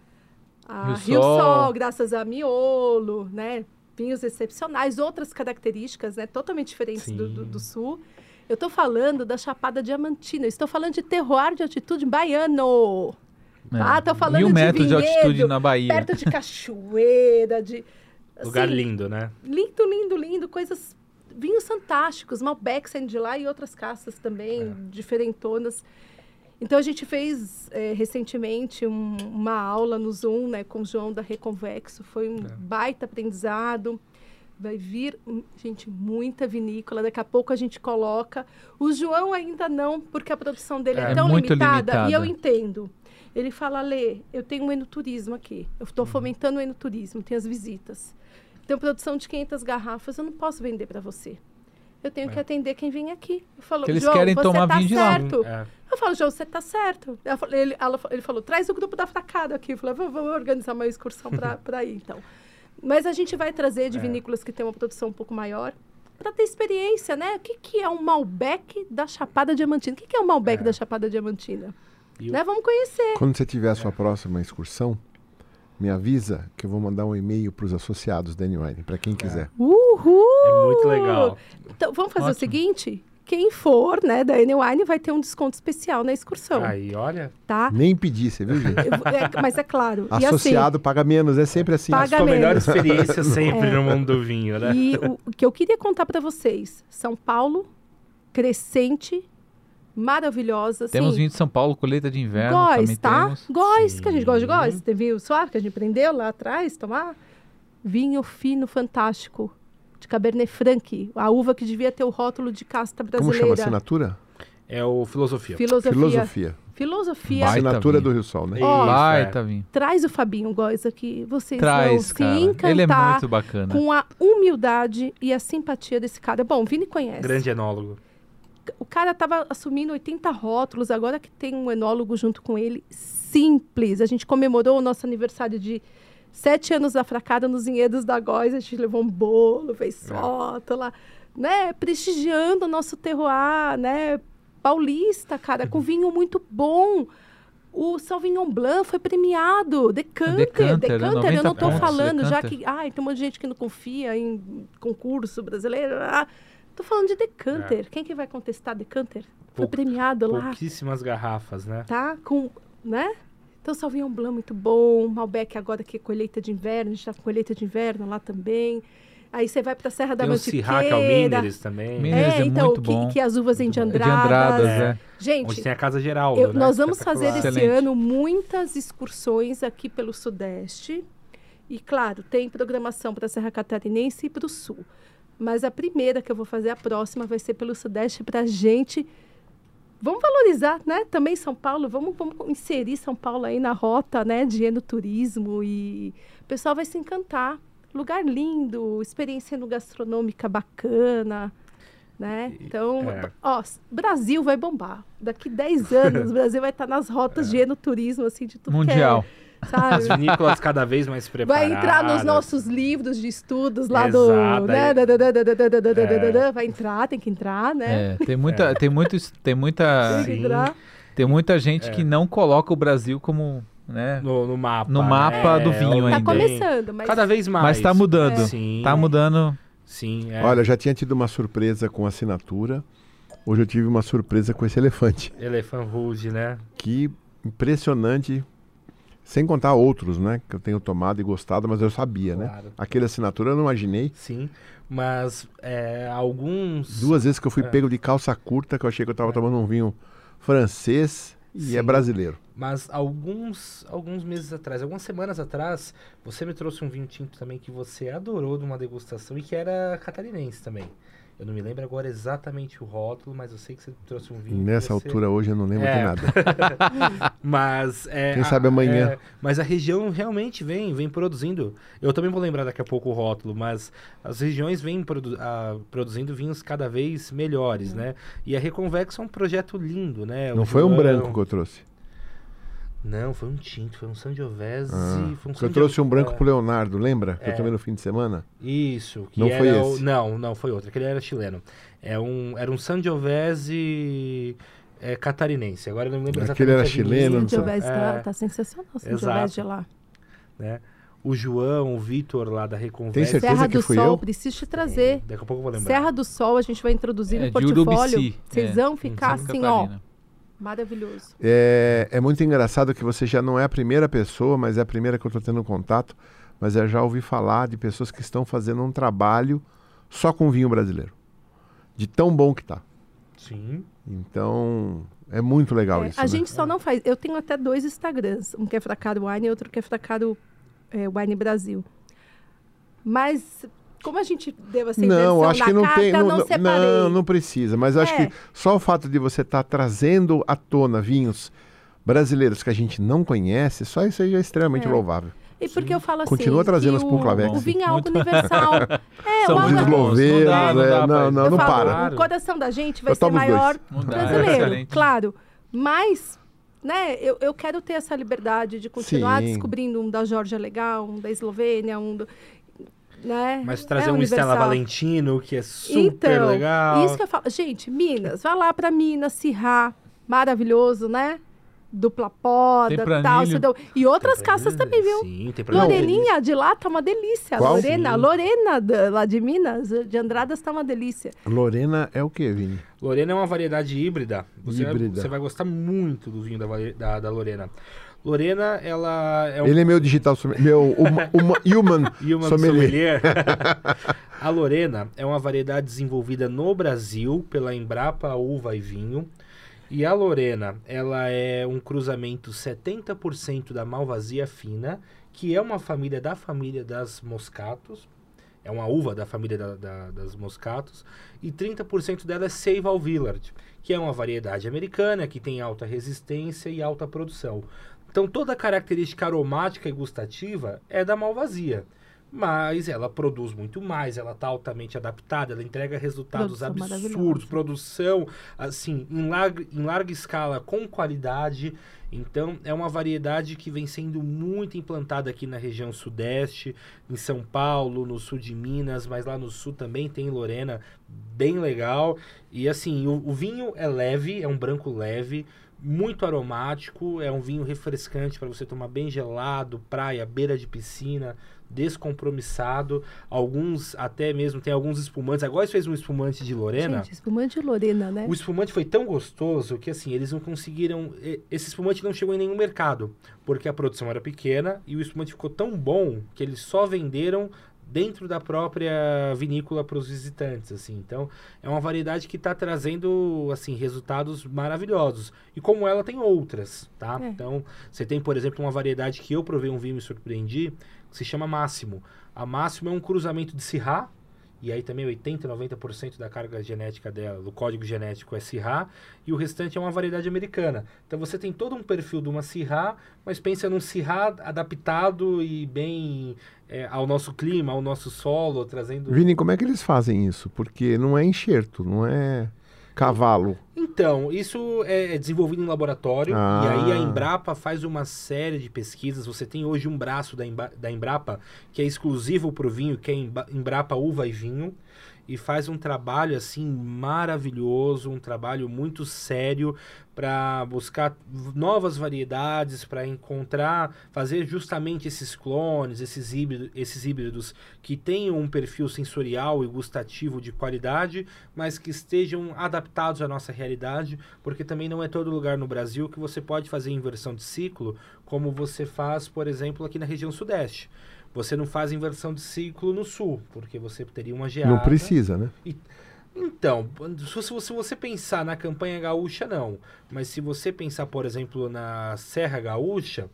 a Rio Rio, Sol. Sol. graças a Miolo, né? Vinhos excepcionais, outras características, né? Totalmente diferentes do, do, do Sul. Eu estou falando da Chapada Diamantina, eu estou falando de terroir de altitude baiano. É. Ah, tô falando Mil de metros de vinhedo, altitude na Bahia. Perto de cachoeira, de... Lugar assim, lindo, né? Lindo, lindo, lindo. Coisas. Vinhos fantásticos. Malbec saindo de lá e outras caças também, É. diferentonas. Então a gente fez eh, recentemente um- uma aula no Zoom né, com o João da Reconvexo. Foi um É. baita aprendizado. Vai vir, hum, gente, muita vinícola. Daqui a pouco a gente coloca. O João ainda não, porque a produção dele é, É tão muito limitada, E eu limitada. entendo. Ele fala, Lê, eu tenho um enoturismo aqui. Eu Uhum. estou fomentando o enoturismo, tem as visitas. Tenho produção de 500 garrafas, eu não posso vender para você. Eu tenho que É. atender quem vem aqui. Eu falo, Que eles João, querem você tomar tá vinho de lá. certo. É. Eu falo, João, você tá certo. Ela falou- ele, ela- ele falou, traz o grupo da Fracada aqui. Eu falei, vamos, vamos organizar uma excursão para ir, então. Mas a gente vai trazer de É. vinícolas que tem uma produção um pouco maior para ter experiência, né? O que, que é um Malbec da Chapada Diamantina? O que, que é um Malbec É. da Chapada Diamantina? E o- Né? Vamos conhecer. Quando você tiver a sua próxima excursão, me avisa que eu vou mandar um e-mail para os associados da N-Wine, para quem quiser. Uhul! É muito legal. Então, vamos fazer o Ótimo. seguinte? Quem for, né, da N-Wine vai ter um desconto especial na excursão, Aí, olha. tá? Nem pedir, você viu, gente? Eu é, mas é claro. e assim, Associado paga menos, é sempre assim. Paga Sua melhor menos. experiência sempre É. no mundo do vinho, né? E o, o que eu queria contar para vocês, São Paulo, crescente, maravilhosa. Temos assim, vinho de São Paulo, colheita de inverno. Góis, também tá? temos. Góis, que a gente gosta de góis. Tem vinho suave que a gente prendeu lá atrás, tomar. Vinho fino, fantástico, de Cabernet Franc. A uva que devia ter o rótulo de casta Como chama a brasileira. assinatura? É o filosofia. Filosofia. Filosofia. Filosofia. Baita assinatura vinho. do Rio Sol, né? Isso, Ó, Baita é. vinho. Traz o Fabinho Góis aqui. Vocês Traz, vão se cara. encantar Ele é muito bacana. com a humildade e a simpatia desse cara. Bom, o Vini conhece. Grande enólogo. O cara tava assumindo 80 rótulos, agora que tem um enólogo junto com ele, simples. A gente comemorou o nosso aniversário de sete anos da fracada nos vinhedos da Góis, a gente levou um bolo, fez É. foto lá, né? Prestigiando o nosso terroir, né? Paulista, cara, Uhum. com vinho muito bom. O Sauvignon Blanc foi premiado, Decanter, Decanter, Decanter, né? eu não 90 estou falando, já Decanter. que, ai, tem um monte de gente que não confia em concurso brasileiro, ah, tô falando de Decanter, quem que vai contestar Decanter? Foi Pouco- premiado lá, Pouquíssimas garrafas, né? tá? Com, né? Então, Sauvignon Blanc muito bom, Malbec agora que é colheita de inverno, a gente tá com colheita de inverno lá também. Aí você vai para a Serra da Tem o Mantiqueira. Que é o Mineres também. Mineres É, é então, muito que, bom. que as uvas vêm de De Andradas. Andradas, É. é. Gente, Onde tem a Casa Geraldo, eu- né? nós vamos fazer Espetacular. esse Excelente. ano muitas excursões aqui pelo Sudeste. E, claro, tem programação para a Serra Catarinense e para o Sul. Mas a primeira que eu vou fazer, a próxima, vai ser pelo Sudeste para a gente. Vamos valorizar, né? Também São Paulo, vamos, vamos inserir São Paulo aí na rota, né? De enoturismo e o pessoal vai se encantar. Lugar lindo, experiência no gastronômica bacana, né? Então, é. ó, Brasil vai bombar. Daqui 10 anos, o Brasil vai estar nas rotas de enoturismo, assim, de tudo Mundial. que é, Sabe? As vinícolas cada vez mais preparadas. Vai entrar nos nossos livros de estudos lá Exato, do. Né? É. Vai entrar, tem que entrar, né? É, tem muita. É. Tem, muito, tem muita. Tem, tem muita gente que não coloca o Brasil como né? No, no, mapa. No mapa do vinho tá ainda. Tá começando, mas... Cada vez mais. Mas tá mudando. É. Sim. Tá mudando. Sim, é. Olha, já tinha tido uma surpresa com a assinatura. Hoje eu tive uma surpresa com esse elefante. Elefante Rouge, né? Que impressionante sem contar outros, né? Que eu tenho tomado e gostado, mas eu sabia, né? Claro. Aquele assinatura eu não imaginei. Sim. Mas é, alguns. Duas vezes que eu fui É. pego de calça curta, que eu achei que eu tava tomando um vinho francês e é Sim. brasileiro. Mas alguns, alguns meses atrás, algumas semanas atrás, você me trouxe um vinho tinto também que você adorou numa degustação e que era catarinense também. Eu não me lembro agora exatamente o rótulo, mas eu sei que você trouxe um vinho. que nessa você- altura hoje eu não lembro É. de nada. Mas é, Quem a- sabe amanhã. é, mas a região realmente vem, vem produzindo. Eu também vou lembrar daqui a pouco o rótulo, mas as regiões vêm produ- ah, produzindo vinhos cada vez melhores, né? E a Reconvex é um projeto lindo, né? O Não foi um branco que eu trouxe. Não, foi um tinto, foi um Sangiovese. Ah, foi um eu trouxe um branco é, pro Leonardo, lembra? Que É. eu tomei no fim de semana. Isso, que Não era foi o- esse? Não, não, foi outro. Aquele era chileno. É um, era um Sangiovese é, catarinense. Agora eu não me lembro Aquele exatamente era a chileno. Sangiovese tá, É. tá sensacional, o. Sangiovese de lá. né? O João, o Vitor lá da Reconvex. Tem certeza Serra que do fui Sol, eu? preciso te trazer. Daqui a pouco eu vou lembrar. Serra do Sol, a gente vai introduzir É, no portfólio. Urubici. Vocês É, vão ficar Santa assim, ó. Maravilhoso. É, é muito engraçado que você já não é a primeira pessoa, mas é a primeira que eu estou tendo contato. Mas eu já ouvi falar de pessoas que estão fazendo um trabalho só com vinho brasileiro. De tão bom que tá. Sim. Então, é muito legal É, isso. a né? gente só não faz. Eu tenho até dois Instagrams. Um que é Fracado Wine e outro que é Fracado é, Wine Brasil. Mas, como a gente deu essa Não, acho que não carta, tem. Não, não, não, separei. não, não precisa. Mas acho É. que só o fato de você estar trazendo à tona vinhos brasileiros que a gente não conhece, só isso aí já é extremamente É. louvável. E porque eu falo assim. Continua trazendo que os o, o vinho é algo Muito- universal. É, São o muito algo- bons. esloveno, Não dá, não é, não, não, não falo, para. O coração da gente vai Eu ser maior é brasileiro, excelente. claro. Mas, né, eu, eu quero ter essa liberdade de continuar Sim. descobrindo um da Geórgia legal, um da Eslovênia, um do. Né? Mas É trazer um Stella universal. Valentino, que é super então, legal. Isso que eu falo. Gente, Minas, vai lá para Minas, Sirra, maravilhoso, né? dupla poda, tal. deu- E outras pra- castas também, viu? Sim, tem pra Loreninha de lá tá uma delícia. Qual? Lorena, Sim. Lorena da- lá de Minas, de Andradas tá uma delícia. Lorena é o que, Vini? Lorena é uma variedade híbrida. Você, Híbrida. Vai, você vai gostar muito do vinho da, da, da Lorena. Lorena, ela é um Ele é meu digital, sommelier, meu uma, uma, human uma sommelier. sommelier. a Lorena é uma variedade desenvolvida no Brasil pela Embrapa Uva e Vinho. E a Lorena, ela é um cruzamento 70% da Malvasia fina, que é uma família da família das Moscatos. É uma uva da família da- da- das Moscatos. E 30% dela é Seival Villard, que é uma variedade americana que tem alta resistência e alta produção. Então toda a característica aromática e gustativa é da Malvasia. Mas ela produz muito mais, ela está altamente adaptada, ela entrega resultados Produção absurdos, produção assim, em larga, em larga escala, com qualidade. Então é uma variedade que vem sendo muito implantada aqui na região sudeste, em São Paulo, no sul de Minas, mas lá no sul também tem Lorena, bem legal. E assim, o, o vinho é leve, é um branco leve, muito aromático, é um vinho refrescante para você tomar bem gelado, praia, beira de piscina, descompromissado. Alguns até mesmo tem alguns espumantes. Agora fez um espumante de Lorena. Gente, espumante de Lorena, né? O espumante foi tão gostoso que assim, eles não conseguiram. Esse espumante não chegou em nenhum mercado, porque a produção era pequena e o espumante ficou tão bom que eles só venderam dentro da própria vinícola para os visitantes, assim. Então, é uma variedade que está trazendo assim resultados maravilhosos. E como ela tem outras, tá? É. Então, você tem, por exemplo, uma variedade que eu provei um vinho e me surpreendi, que se chama Máximo. A Máximo é um cruzamento de Syrah e aí também 80, 90% da carga genética dela, do código genético é Syrah, e o restante é uma variedade americana. Então você tem todo um perfil de uma Syrah, mas pensa num Syrah adaptado e bem é, ao nosso clima, ao nosso solo, trazendo... Vini, como é que eles fazem isso? Porque não é enxerto, não é cavalo. Então, isso é desenvolvido em laboratório Ah. e aí a Embrapa faz uma série de pesquisas. Você tem hoje um braço da, Emba- da Embrapa que é exclusivo para o vinho, que é Embrapa Uva e Vinho, e faz um trabalho assim maravilhoso, um trabalho muito sério para buscar novas variedades, para encontrar, fazer justamente esses clones, esses híbridos, esses híbridos que tenham um perfil sensorial e gustativo de qualidade, mas que estejam adaptados à nossa realidade, porque também não é todo lugar no Brasil que você pode fazer inversão de ciclo, como você faz, por exemplo, aqui na região sudeste. Você não faz inversão de ciclo no sul, porque você teria uma geada. Não precisa, né? Então, se você, se você pensar na campanha gaúcha, não. Mas se você pensar, por exemplo, na Serra Gaúcha,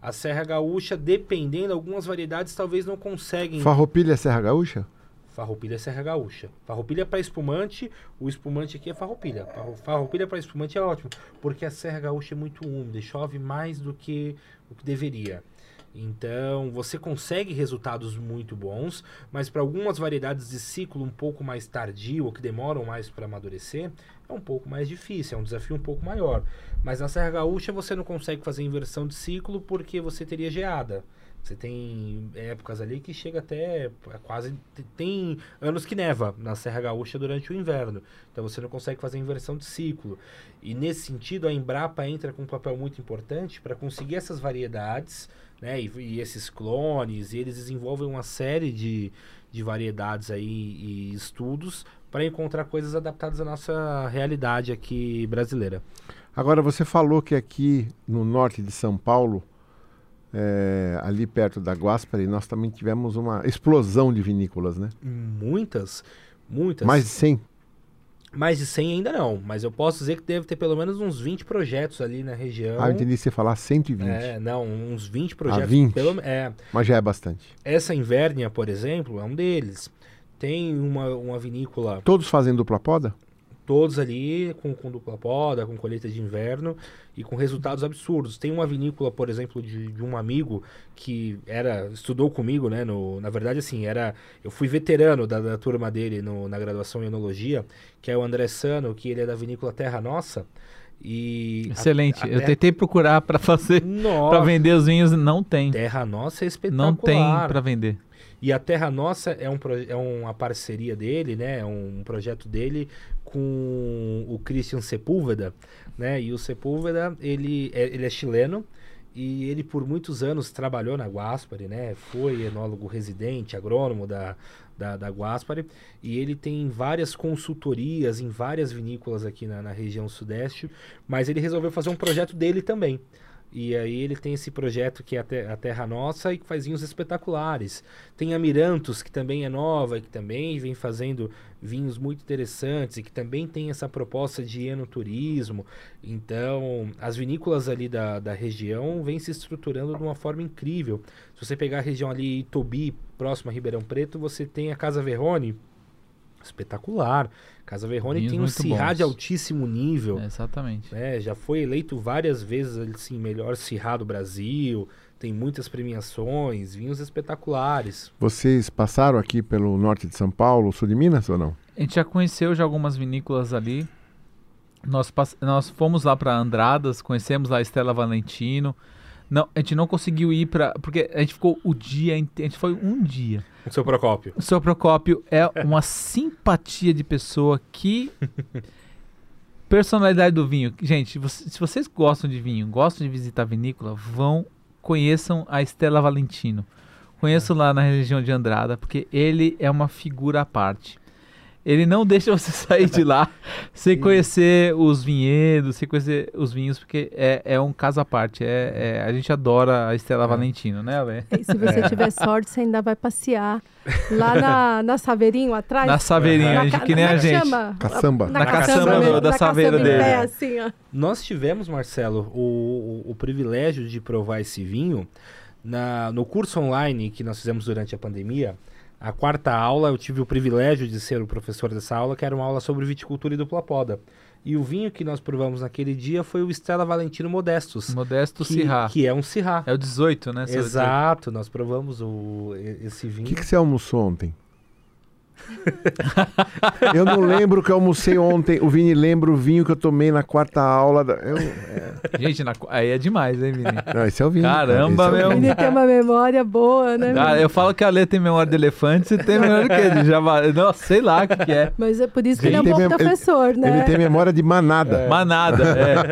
a Serra Gaúcha, dependendo, algumas variedades talvez não conseguem. Farroupilha é Serra Gaúcha? Farroupilha é Serra Gaúcha. Farroupilha para espumante, o espumante aqui é farroupilha. Farrou- Farroupilha para espumante é ótimo, porque a Serra Gaúcha é muito úmida, e chove mais do que o que deveria. Então, você consegue resultados muito bons, mas para algumas variedades de ciclo um pouco mais tardio, ou que demoram mais para amadurecer, é um pouco mais difícil, é um desafio um pouco maior. Mas na Serra Gaúcha você não consegue fazer inversão de ciclo porque você teria geada. Você tem épocas ali que chega até a quase. te- Tem anos que neva na Serra Gaúcha durante o inverno. Então você não consegue fazer inversão de ciclo. E nesse sentido, a Embrapa entra com um papel muito importante para conseguir essas variedades, né? E, e esses clones, e eles desenvolvem uma série de, de variedades aí e estudos para encontrar coisas adaptadas à nossa realidade aqui brasileira. Agora, você falou que aqui no norte de São Paulo, é, ali perto da Guaspari, nós também tivemos uma explosão de vinícolas, né? Muitas, muitas. Mais de 100. Mais de 100 ainda não, mas eu posso dizer que deve ter pelo menos uns 20 projetos ali na região. Ah, eu entendi você falar 120. É, não, uns 20 projetos. 20? Pelo, é, Mas já é bastante. essa Invernia, por exemplo, é um deles. Tem uma, uma vinícola, Todos fazem dupla poda? Todos ali com, com dupla poda, com colheita de inverno e com resultados absurdos. Tem uma vinícola, por exemplo, de, de um amigo que era estudou comigo, né? No, na verdade, assim, era eu fui veterano da, da turma dele no, na graduação em enologia, que é o André Sano, que ele é da vinícola Terra Nossa. E a- Excelente. a eu Terra- tentei procurar para fazer, para vender os vinhos, não tem. Terra Nossa é espetacular. Não tem para vender. E a Terra Nossa é, um, é uma parceria dele, né? É um projeto dele com o Christian Sepúlveda, né? E o Sepúlveda, ele é, ele é chileno e ele por muitos anos trabalhou na Guaspari, né? Foi enólogo residente, agrônomo da, da, da e ele tem várias consultorias em várias vinícolas aqui na, na região sudeste, mas ele resolveu fazer um projeto dele também. E aí ele tem esse projeto que é a, Terra Nossa e que faz vinhos espetaculares. Tem a Mirantos, que também é nova, e que também vem fazendo vinhos muito interessantes e que também tem essa proposta de enoturismo. Então, as vinícolas ali da, da região vêm se estruturando de uma forma incrível. Se você pegar a região ali Itobi, próximo a Ribeirão Preto, você tem a Casa Verrone, espetacular. Casa Verrone Vinhos tem um Cirrá de altíssimo nível. É, exatamente. Né? Já foi eleito várias vezes assim, melhor Cirrá do Brasil. Tem muitas premiações, vinhos espetaculares. Vocês passaram aqui pelo norte de São Paulo, sul de Minas ou não? A gente já conheceu já algumas vinícolas ali. Nós, nós fomos lá para Andradas, conhecemos a Estela Valentino. Não, a gente não conseguiu ir para. Porque a gente ficou o dia inteiro. A gente foi um dia. O seu Procópio. O seu Procópio é uma simpatia de pessoa que. Personalidade do vinho. Gente, você, se vocês gostam de vinho, gostam de visitar a vinícola, vão, conheçam a Estela Valentino. Conheçam é. lá na região de Andrada, porque ele é uma figura à parte ele não deixa você sair de lá sem conhecer os vinhedos, sem conhecer os vinhos, porque é, é um caso à parte. É, é a gente adora a Estela é. Valentino, né, Lê? E se você tiver sorte, você ainda vai passear lá na, na Saveirinho atrás. Na Saveirinho, na, que nem a gente. Chama? Caçamba. Na, na caçamba, caçamba da Saveira dele. Pé, assim, ó. Nós tivemos, Marcelo, o, o, o privilégio de provar esse vinho na, no curso online que nós fizemos durante a pandemia a quarta aula, eu tive o privilégio de ser o professor dessa aula, que era uma aula sobre viticultura e dupla poda. E o vinho que nós provamos naquele dia foi o Stella Valentino Modestus. Modesto que, Sirá. Que é um Sirá. É o 18, né? Exato, nós provamos o, esse vinho. O que, que você almoçou ontem? eu não lembro que eu almocei ontem. O Vini lembra o vinho que eu tomei na quarta aula. Da... Eu, é... Gente, na... aí é demais, hein, Vini? Não, esse é o Vini. Caramba, meu. O Vini tem uma memória boa, né? Ah, eu falo que a Lê tem memória de elefante, você tem memória de quê? De javali. Não, sei lá o que, que, é. Mas é por isso que ele, ele é um bom mem... professor, ele, né? Ele tem memória de manada. É. Manada, é.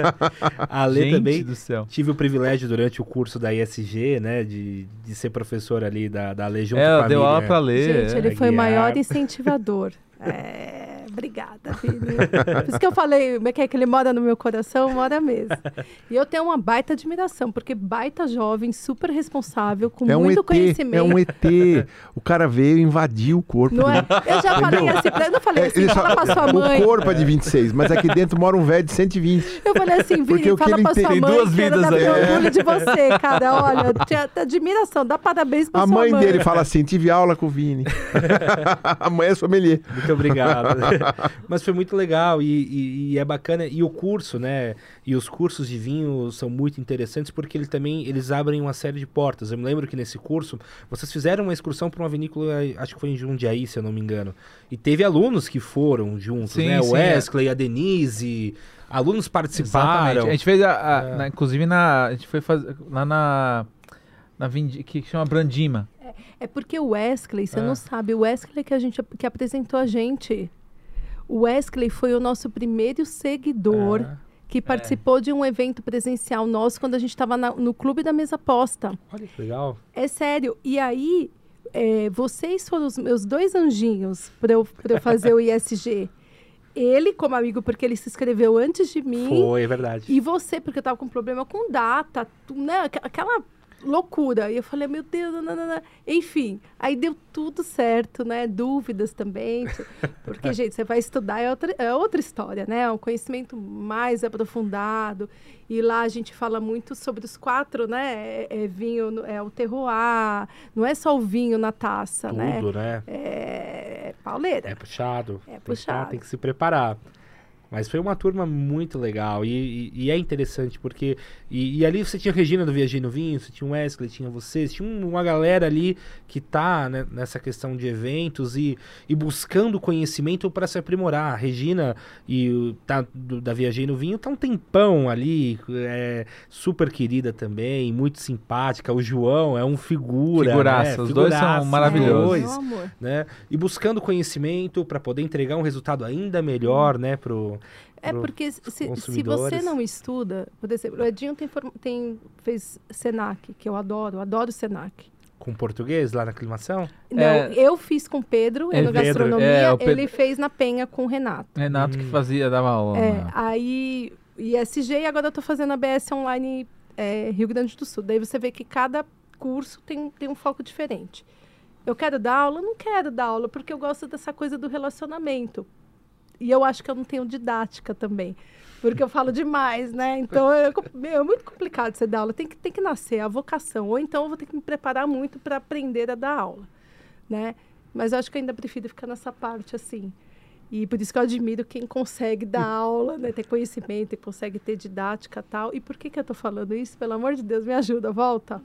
A Lê Gente também do céu. tive o privilégio durante o curso da ISG, né, de, de ser professor ali da, da Lê junto é, com a deu aula pra ler. Gente, ele foi o maior incentivador. É, obrigada, filho. Por isso que eu falei, como é que é que ele mora no meu coração? Mora mesmo. E eu tenho uma baita admiração, porque baita jovem, super responsável, com é muito um ET, conhecimento. É um ET. O cara veio invadir o corpo. Não é? Eu já falei assim, pra, eu não falei é, assim, fala só, pra sua mãe. O corpo é de 26, mas aqui dentro mora um velho de 120. Eu falei assim, Vini, fala pra sua mãe Tem duas vidas aí. Eu orgulho de você, cara. Olha, tinha admiração, dá parabéns pra a sua mãe. A mãe dele fala assim, tive aula com o Vini. a mãe é sommelier. Muito obrigado. Mas foi muito legal e, e, e, é bacana. E o curso, né? E os cursos de vinho são muito interessantes porque ele também eles abrem uma série de portas. Eu me lembro que nesse curso vocês fizeram uma excursão para uma vinícola, acho que foi em Jundiaí, se eu não me engano. E teve alunos que foram juntos, sim, né? o é. Wesley, é. a Denise, alunos participaram. Exatamente. A gente fez, a, a, é. na, inclusive, na, a gente foi fazer, lá na, na Vindi, que chama Brandima. É, é porque o Wesley, você não sabe, o Wesley que a gente que apresentou a gente. O Wesley foi o nosso primeiro seguidor ah, que é. participou é. de um evento presencial nosso quando a gente estava no Clube da Mesa Posta. Olha que legal. É sério. E aí, é, vocês foram os meus dois anjinhos para eu, eu fazer o ISG. Ele como amigo, porque ele se inscreveu antes de mim. Foi, é verdade. E você, porque eu estava com problema com data, né? Aquela loucura. E eu falei, meu Deus, enfim, aí deu tudo certo, né? Dúvidas também, porque, gente, você vai estudar é outra, é outra história, né? É um conhecimento mais aprofundado. E lá a gente fala muito sobre os quatro, né? É, é vinho, é o terroir, não é só o vinho na taça, tudo, né? né? É pauleira. É puxado. É puxado. Tem que se preparar. Mas foi uma turma muito legal e, e, e é interessante porque. E, e, ali você tinha a Regina do Viajei no Vinho, você tinha o Wesley, tinha vocês, tinha uma galera ali que tá né, nessa questão de eventos e, e buscando conhecimento para se aprimorar. A Regina e tá, do, da Viajei no Vinho tá um tempão ali, é, super querida também, muito simpática. O João é um figura. Figuraça, né? os dois são maravilhosos. Dois, né? E buscando conhecimento para poder entregar um resultado ainda melhor, né, pro é porque se, se você não estuda, por exemplo, o Edinho tem, tem, fez Senac, que eu adoro, eu adoro Senac. Com português lá na aclimação? Não, é, eu fiz com Pedro, é, no gastronomia, é, Pedro, ele fez na Penha com o Renato. Renato hum. que fazia, dava aula. É, né? aí ISG e agora eu tô fazendo a BS Online é, Rio Grande do Sul. Daí você vê que cada curso tem, tem um foco diferente. Eu quero dar aula? Não quero dar aula, porque eu gosto dessa coisa do relacionamento. E eu acho que eu não tenho didática também. Porque eu falo demais, né? Então é, é muito complicado você dar aula. Tem que, tem que nascer a vocação. Ou então eu vou ter que me preparar muito para aprender a dar aula, né? Mas eu acho que eu ainda prefiro ficar nessa parte assim. E por isso que eu admiro quem consegue dar aula, né? ter conhecimento e consegue ter didática tal. E por que, que eu estou falando isso? Pelo amor de Deus, me ajuda, volta.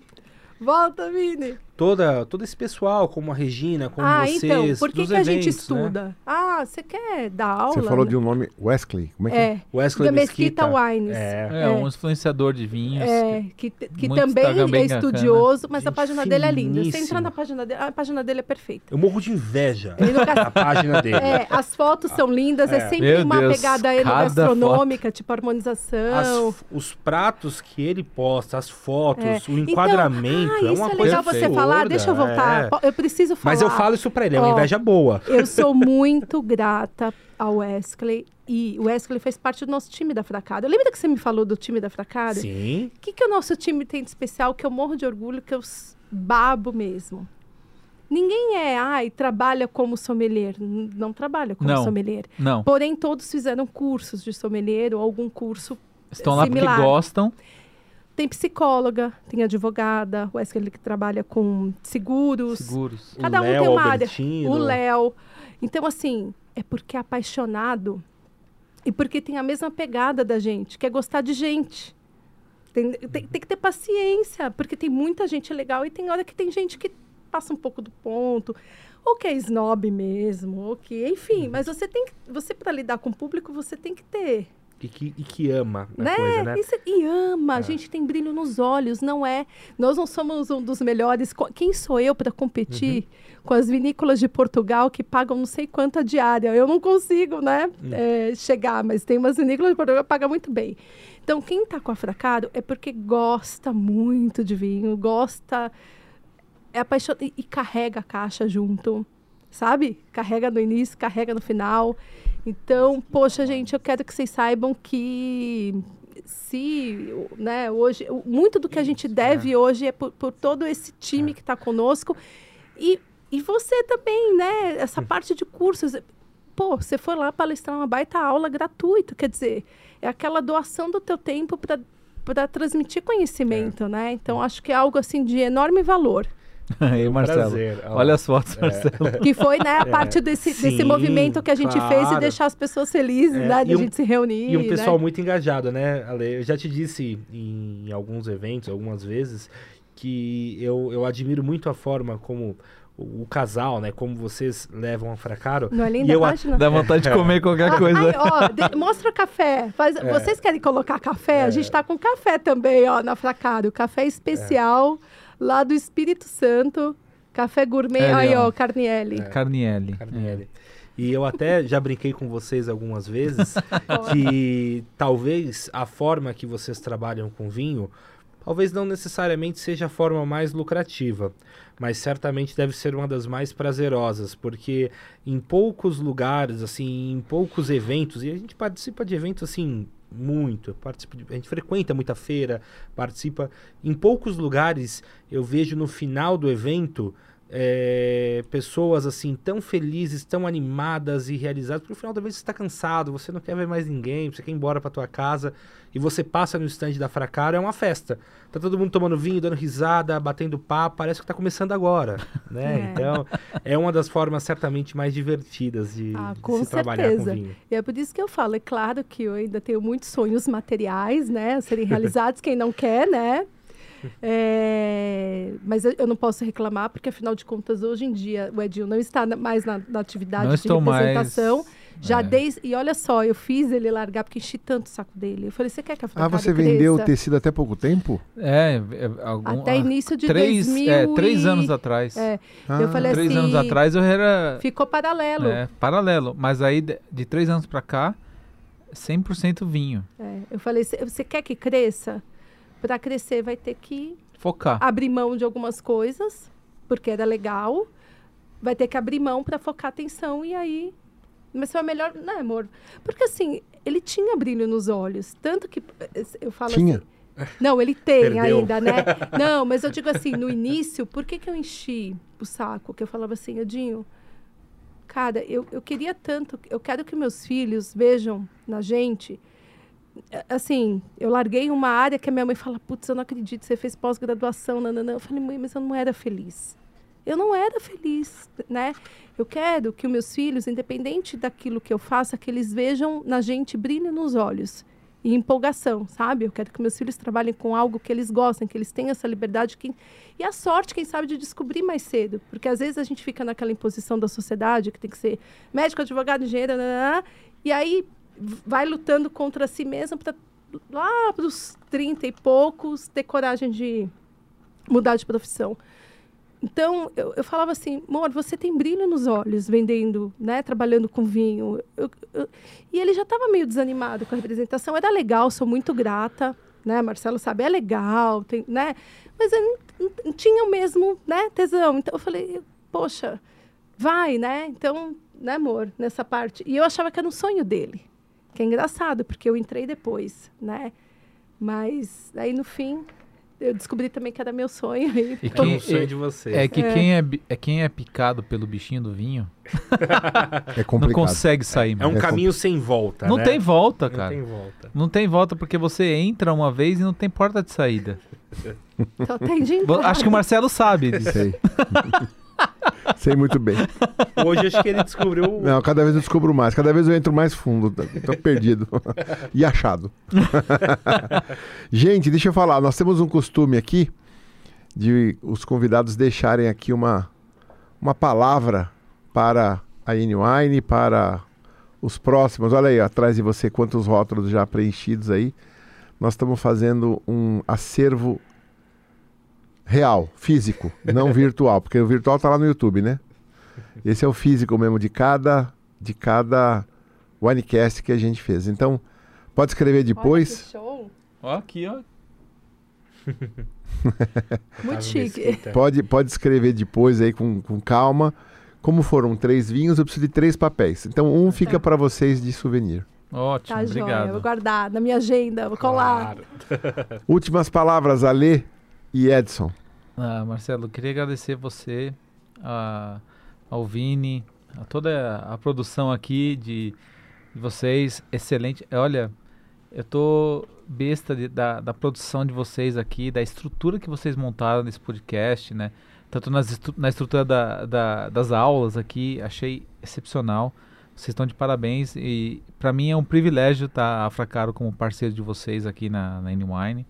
Volta, Vini toda, todo esse pessoal, como a Regina, como ah, vocês. Então, por que, que eventos, a gente estuda? Né? Ah, você quer dar aula? Você falou né? de um nome Wesley. Como é que é? é? Wesley da Mesquita, Wines. É. é. um influenciador de vinhos. É, que, que, que também é estudioso, mas gente a página dele é linda. Você entrar na página dele, a página dele é perfeita. Eu morro de inveja da página dele. É, as fotos são lindas, é, é sempre Meu uma Deus, pegada gastronômica, foto. tipo harmonização. As, os pratos que ele posta, as fotos, é. o enquadramento, então, ah, é uma coisa. Isso é legal você falar, deixa eu voltar é. Eu preciso falar. Mas eu falo isso pra ele, é uma inveja boa. Eu sou muito grata ao Wesley. E o Wesley fez parte do nosso time da Fracada. Lembra que você me falou do time da Fracada? Sim. O que, que o nosso time tem de especial que eu morro de orgulho, que eu babo mesmo? Ninguém é, ai, trabalha como sommelier. Não trabalha como não, sommelier. Não. Porém, todos fizeram cursos de sommelier ou algum curso Estão lá porque gostam. Tem psicóloga, tem advogada, o Wesley que trabalha com seguros. Seguros. Cada o um Léo, tem uma área. O Léo. Então, assim, é porque é apaixonado e porque tem a mesma pegada da gente, que é gostar de gente. Tem, tem, tem, que ter paciência, porque tem muita gente legal e tem hora que tem gente que passa um pouco do ponto, ou que é snob mesmo, ou que, enfim, uhum. mas você tem que, você para lidar com o público, você tem que ter e que, e que ama a né? coisa, né? Isso, e ama, é. a gente tem brilho nos olhos, não é? Nós não somos um dos melhores. Quem sou eu para competir uhum. com as vinícolas de Portugal que pagam não sei quanta diária? Eu não consigo, né? Uhum. É, chegar, mas tem umas vinícolas de Portugal que pagam muito bem. Então, quem está com a Fracado é porque gosta muito de vinho, gosta, é apaixonado e, e carrega a caixa junto, sabe? Carrega no início, carrega no final. Então, poxa, gente, eu quero que vocês saibam que se, né, hoje, muito do que a gente deve é. hoje é por, por, todo esse time é. que está conosco. E, e você também, né? Essa parte de cursos. Pô, você foi lá palestrar uma baita aula gratuita, quer dizer, é aquela doação do teu tempo para transmitir conhecimento, é. né? Então, acho que é algo assim de enorme valor. Aí, Marcelo. Prazer. Olha as fotos, é. Marcelo. Que foi, né, a é. parte desse, Sim, desse movimento que a gente claro. fez e deixar as pessoas felizes, é. né? De um, a gente se reunir. E um pessoal né? muito engajado, né, Ale? Eu já te disse em alguns eventos, algumas vezes, que eu, eu admiro muito a forma como o, casal, né? Como vocês levam a Fracaro. Não é linda eu, página? Dá vontade de comer qualquer ah, coisa. Ai, ó, de, mostra o café. Faz, é. Vocês querem colocar café? É. A gente tá com café também, ó, na Fracaro. Café especial. É lá do Espírito Santo. Café gourmet, é, aí ó, Carnielli. É. Carnielli. Carnielli. É. E eu até já brinquei com vocês algumas vezes que talvez a forma que vocês trabalham com vinho, talvez não necessariamente seja a forma mais lucrativa, mas certamente deve ser uma das mais prazerosas, porque em poucos lugares, assim, em poucos eventos, e a gente participa de eventos assim muito. Participo de, a gente frequenta muita feira, participa. Em poucos lugares eu vejo no final do evento é, pessoas assim tão felizes, tão animadas e realizadas, porque no final da vez você está cansado, você não quer ver mais ninguém, você quer ir embora para tua casa e você passa no estande da Fracaro, é uma festa. Tá todo mundo tomando vinho, dando risada, batendo papo, parece que está começando agora, né? É. Então, é uma das formas certamente mais divertidas de, Ah, de com se trabalhar com certeza. vinho. E é por isso que eu falo, é claro que eu ainda tenho muitos sonhos materiais, né, a serem realizados, quem não quer, né? É, mas eu, eu não posso reclamar, porque afinal de contas, hoje em dia, o Edinho não está na- mais na, na atividade Não de estou mais, representação. Já é. desde. E olha só, eu fiz ele largar porque enchi tanto o saco dele. Eu falei, você quer que a Ah, você vendeu o cresça? tecido até pouco tempo? É, é, algum, Até ah, início de três, 2000 é, três e- anos atrás. É, Ah, eu falei três assim. anos atrás eu era Ficou paralelo. é, paralelo, mas aí de, de três anos pra cá, 100% vinho. É, eu falei, "Cê- você quer que cresça? Para crescer, vai ter que Focar. abrir mão de algumas coisas, porque era legal. Vai ter que abrir mão para focar atenção e aí. Mas foi melhor, né, amor? Porque assim, ele tinha brilho nos olhos. Tanto que eh, eu falo Tinha? assim. Não, ele tem Perdeu. ainda, né? Não, mas eu digo assim, no início, por que, que eu enchi o saco? Que eu falava assim, Edinho, cara, eu, eu queria tanto, eu quero que meus filhos vejam na gente. eh, Assim, eu larguei uma área que a minha mãe fala, putz, eu não acredito, você fez pós-graduação, nananã. Eu falei, mãe, mas eu não era feliz. Eu não era feliz, né? Eu quero que os meus filhos, independente daquilo que eu faça, que eles vejam na gente brilho nos olhos e empolgação, sabe? Eu quero que meus filhos trabalhem com algo que eles gostem, que eles tenham essa liberdade que... e a sorte, quem sabe, de descobrir mais cedo, porque às vezes a gente fica naquela imposição da sociedade que tem que ser médico, advogado, engenheiro, nananã, e aí vai lutando contra si mesmo para lá para os 30 e poucos ter coragem de mudar de profissão. Então, eu, eu falava assim, amor, você tem brilho nos olhos vendendo, né, trabalhando com vinho. Eu- eu- e ele já estava meio desanimado com a representação. Era legal, sou muito grata, né, Marcelo sabe, é legal, tem, né, mas eu não, não- tinha o mesmo, né, tesão. Então, eu falei, poxa, vai, né, então, né, amor, nessa parte. E eu achava que era um sonho dele, que é engraçado, porque eu entrei depois, né, mas aí, no fim, eu descobri também que era meu sonho. E, E quem- sonho de vocês. É que É. Quem, é, é quem é picado pelo bichinho do vinho É não complicado. consegue sair. É um. É caminho sem volta, Não né? tem volta, Não cara. tem volta. Não tem volta porque você entra uma vez e não tem porta de saída. Só tem de Acho que o Marcelo sabe disso. Sei. Sei muito bem. Hoje acho que ele descobriu... Não, cada vez eu descubro mais. Cada vez eu entro mais fundo. Tô perdido. e achado. Gente, deixa eu falar. Nós temos um costume aqui de os convidados deixarem aqui uma, uma palavra para a N-Wine, para os próximos. Olha aí, atrás de você, quantos rótulos já preenchidos aí. Nós estamos fazendo um acervo real, físico, não virtual, porque o virtual está lá no YouTube, né? Esse é o físico mesmo de cada de cada winecast que a gente fez. Então, pode escrever depois. Olha que show. Ó, aqui, ó. Muito chique. Pode, pode escrever depois aí com, com calma. Como foram três vinhos, eu preciso de três papéis. Então, um fica Tá. para vocês de souvenir. Ótimo, Tá joia. obrigado. Vou guardar na minha agenda, vou colar. Claro. Últimas palavras, Alê e Edson. Ah, Marcelo, queria agradecer você, a, ao Vini, a toda a produção aqui de, de vocês. Excelente. Olha, eu tô besta de- da, da produção de vocês aqui, da estrutura que vocês montaram nesse podcast, né? Tanto nas estru- na estrutura da, da- das aulas aqui, achei excepcional. Vocês estão de parabéns e para mim é um privilégio estar a Fracaro como parceiro de vocês aqui na, na N-Wine.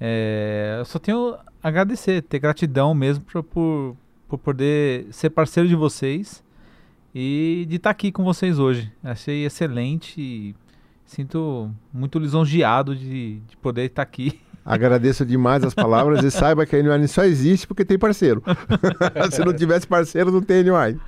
É, eu só tenho a agradecer, ter gratidão mesmo pra- por, por poder ser parceiro de vocês e de estar aqui com vocês hoje. Achei excelente e sinto muito lisonjeado de, de poder estar aqui. Agradeço demais as palavras e saiba que a N-Wine só existe porque tem parceiro. Se não tivesse parceiro, não tem N-Wine.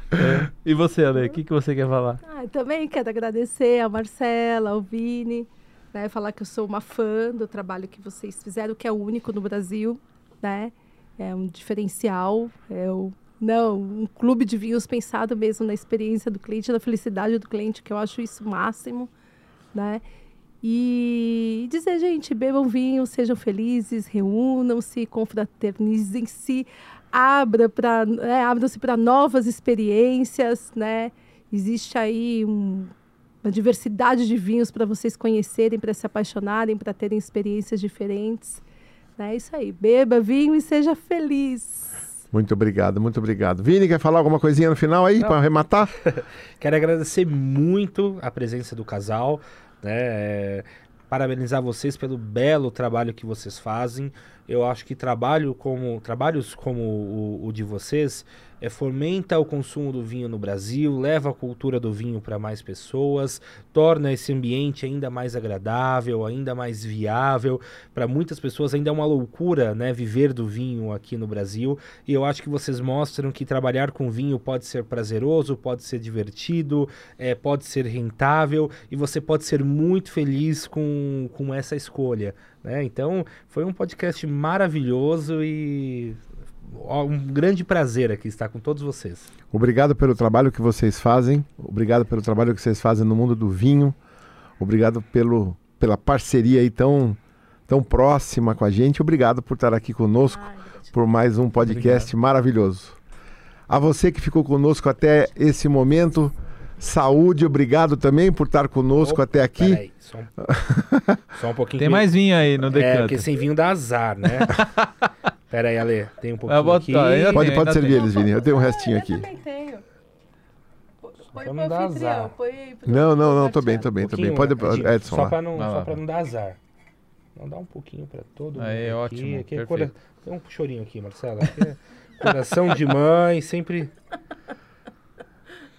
E você, Ale, o que, que você quer falar? Ah, também quero agradecer a Marcela, ao Vini, né? Falar que eu sou uma fã do trabalho que vocês fizeram, que é único no Brasil, né? É um diferencial, é o não, um clube de vinhos pensado mesmo na experiência do cliente, na felicidade do cliente, que eu acho isso o máximo, né? E dizer, gente, bebam vinho, sejam felizes, reúnam-se, confraternizem-se, abra pra, né, abram-se para novas experiências, né? Existe aí um, uma diversidade de vinhos para vocês conhecerem, para se apaixonarem, para terem experiências diferentes. É isso aí. Beba vinho e seja feliz. Muito obrigado, muito obrigado. Vini, quer falar alguma coisinha no final aí para arrematar? Quero agradecer muito a presença do casal, né? É, parabenizar vocês pelo belo trabalho que vocês fazem. Eu acho que trabalho como trabalhos como o, o de vocês é, fomenta o consumo do vinho no Brasil, leva a cultura do vinho para mais pessoas, torna esse ambiente ainda mais agradável, ainda mais viável. Para muitas pessoas ainda é uma loucura né, viver do vinho aqui no Brasil. E eu acho que vocês mostram que trabalhar com vinho pode ser prazeroso, pode ser divertido, é, pode ser rentável e você pode ser muito feliz com, com essa escolha. Né? Então, foi um podcast maravilhoso e um grande prazer aqui estar com todos vocês. Obrigado pelo trabalho que vocês fazem, obrigado pelo trabalho que vocês fazem no mundo do vinho, obrigado pelo, pela parceria aí tão, tão próxima com a gente, obrigado por estar aqui conosco Ai, por mais um podcast obrigado. maravilhoso. A você que ficou conosco até esse momento, saúde, obrigado também por estar conosco Opa, até aqui. Peraí, só, um, só um pouquinho. Tem mais vinho aí no decanto. É, porque sem vinho dá azar, né? Pera aí, Ale, tem um pouquinho botar, aqui. Pode, pode servir eles, Vini. Eu tenho um restinho aqui. Eu também tenho. Põe pro anfitrião, Não, não, não, tô bem, tô bem, tô bem. Pode, Edson, só para não, só pra não dar azar. Não dá um pouquinho para todo mundo. Aí, aqui. ótimo, aqui é cora... Tem um chorinho aqui, Marcela. Aqui é coração de mãe, sempre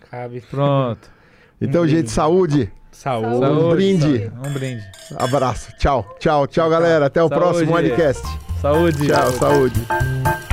cabe. Pronto. Então, um gente, saúde. Saúde. Um brinde. Saúde. Um brinde. Abraço. Tchau, tchau, tchau, galera. Até o saúde. próximo podcast. Saúde. Tchau, saúde. saúde.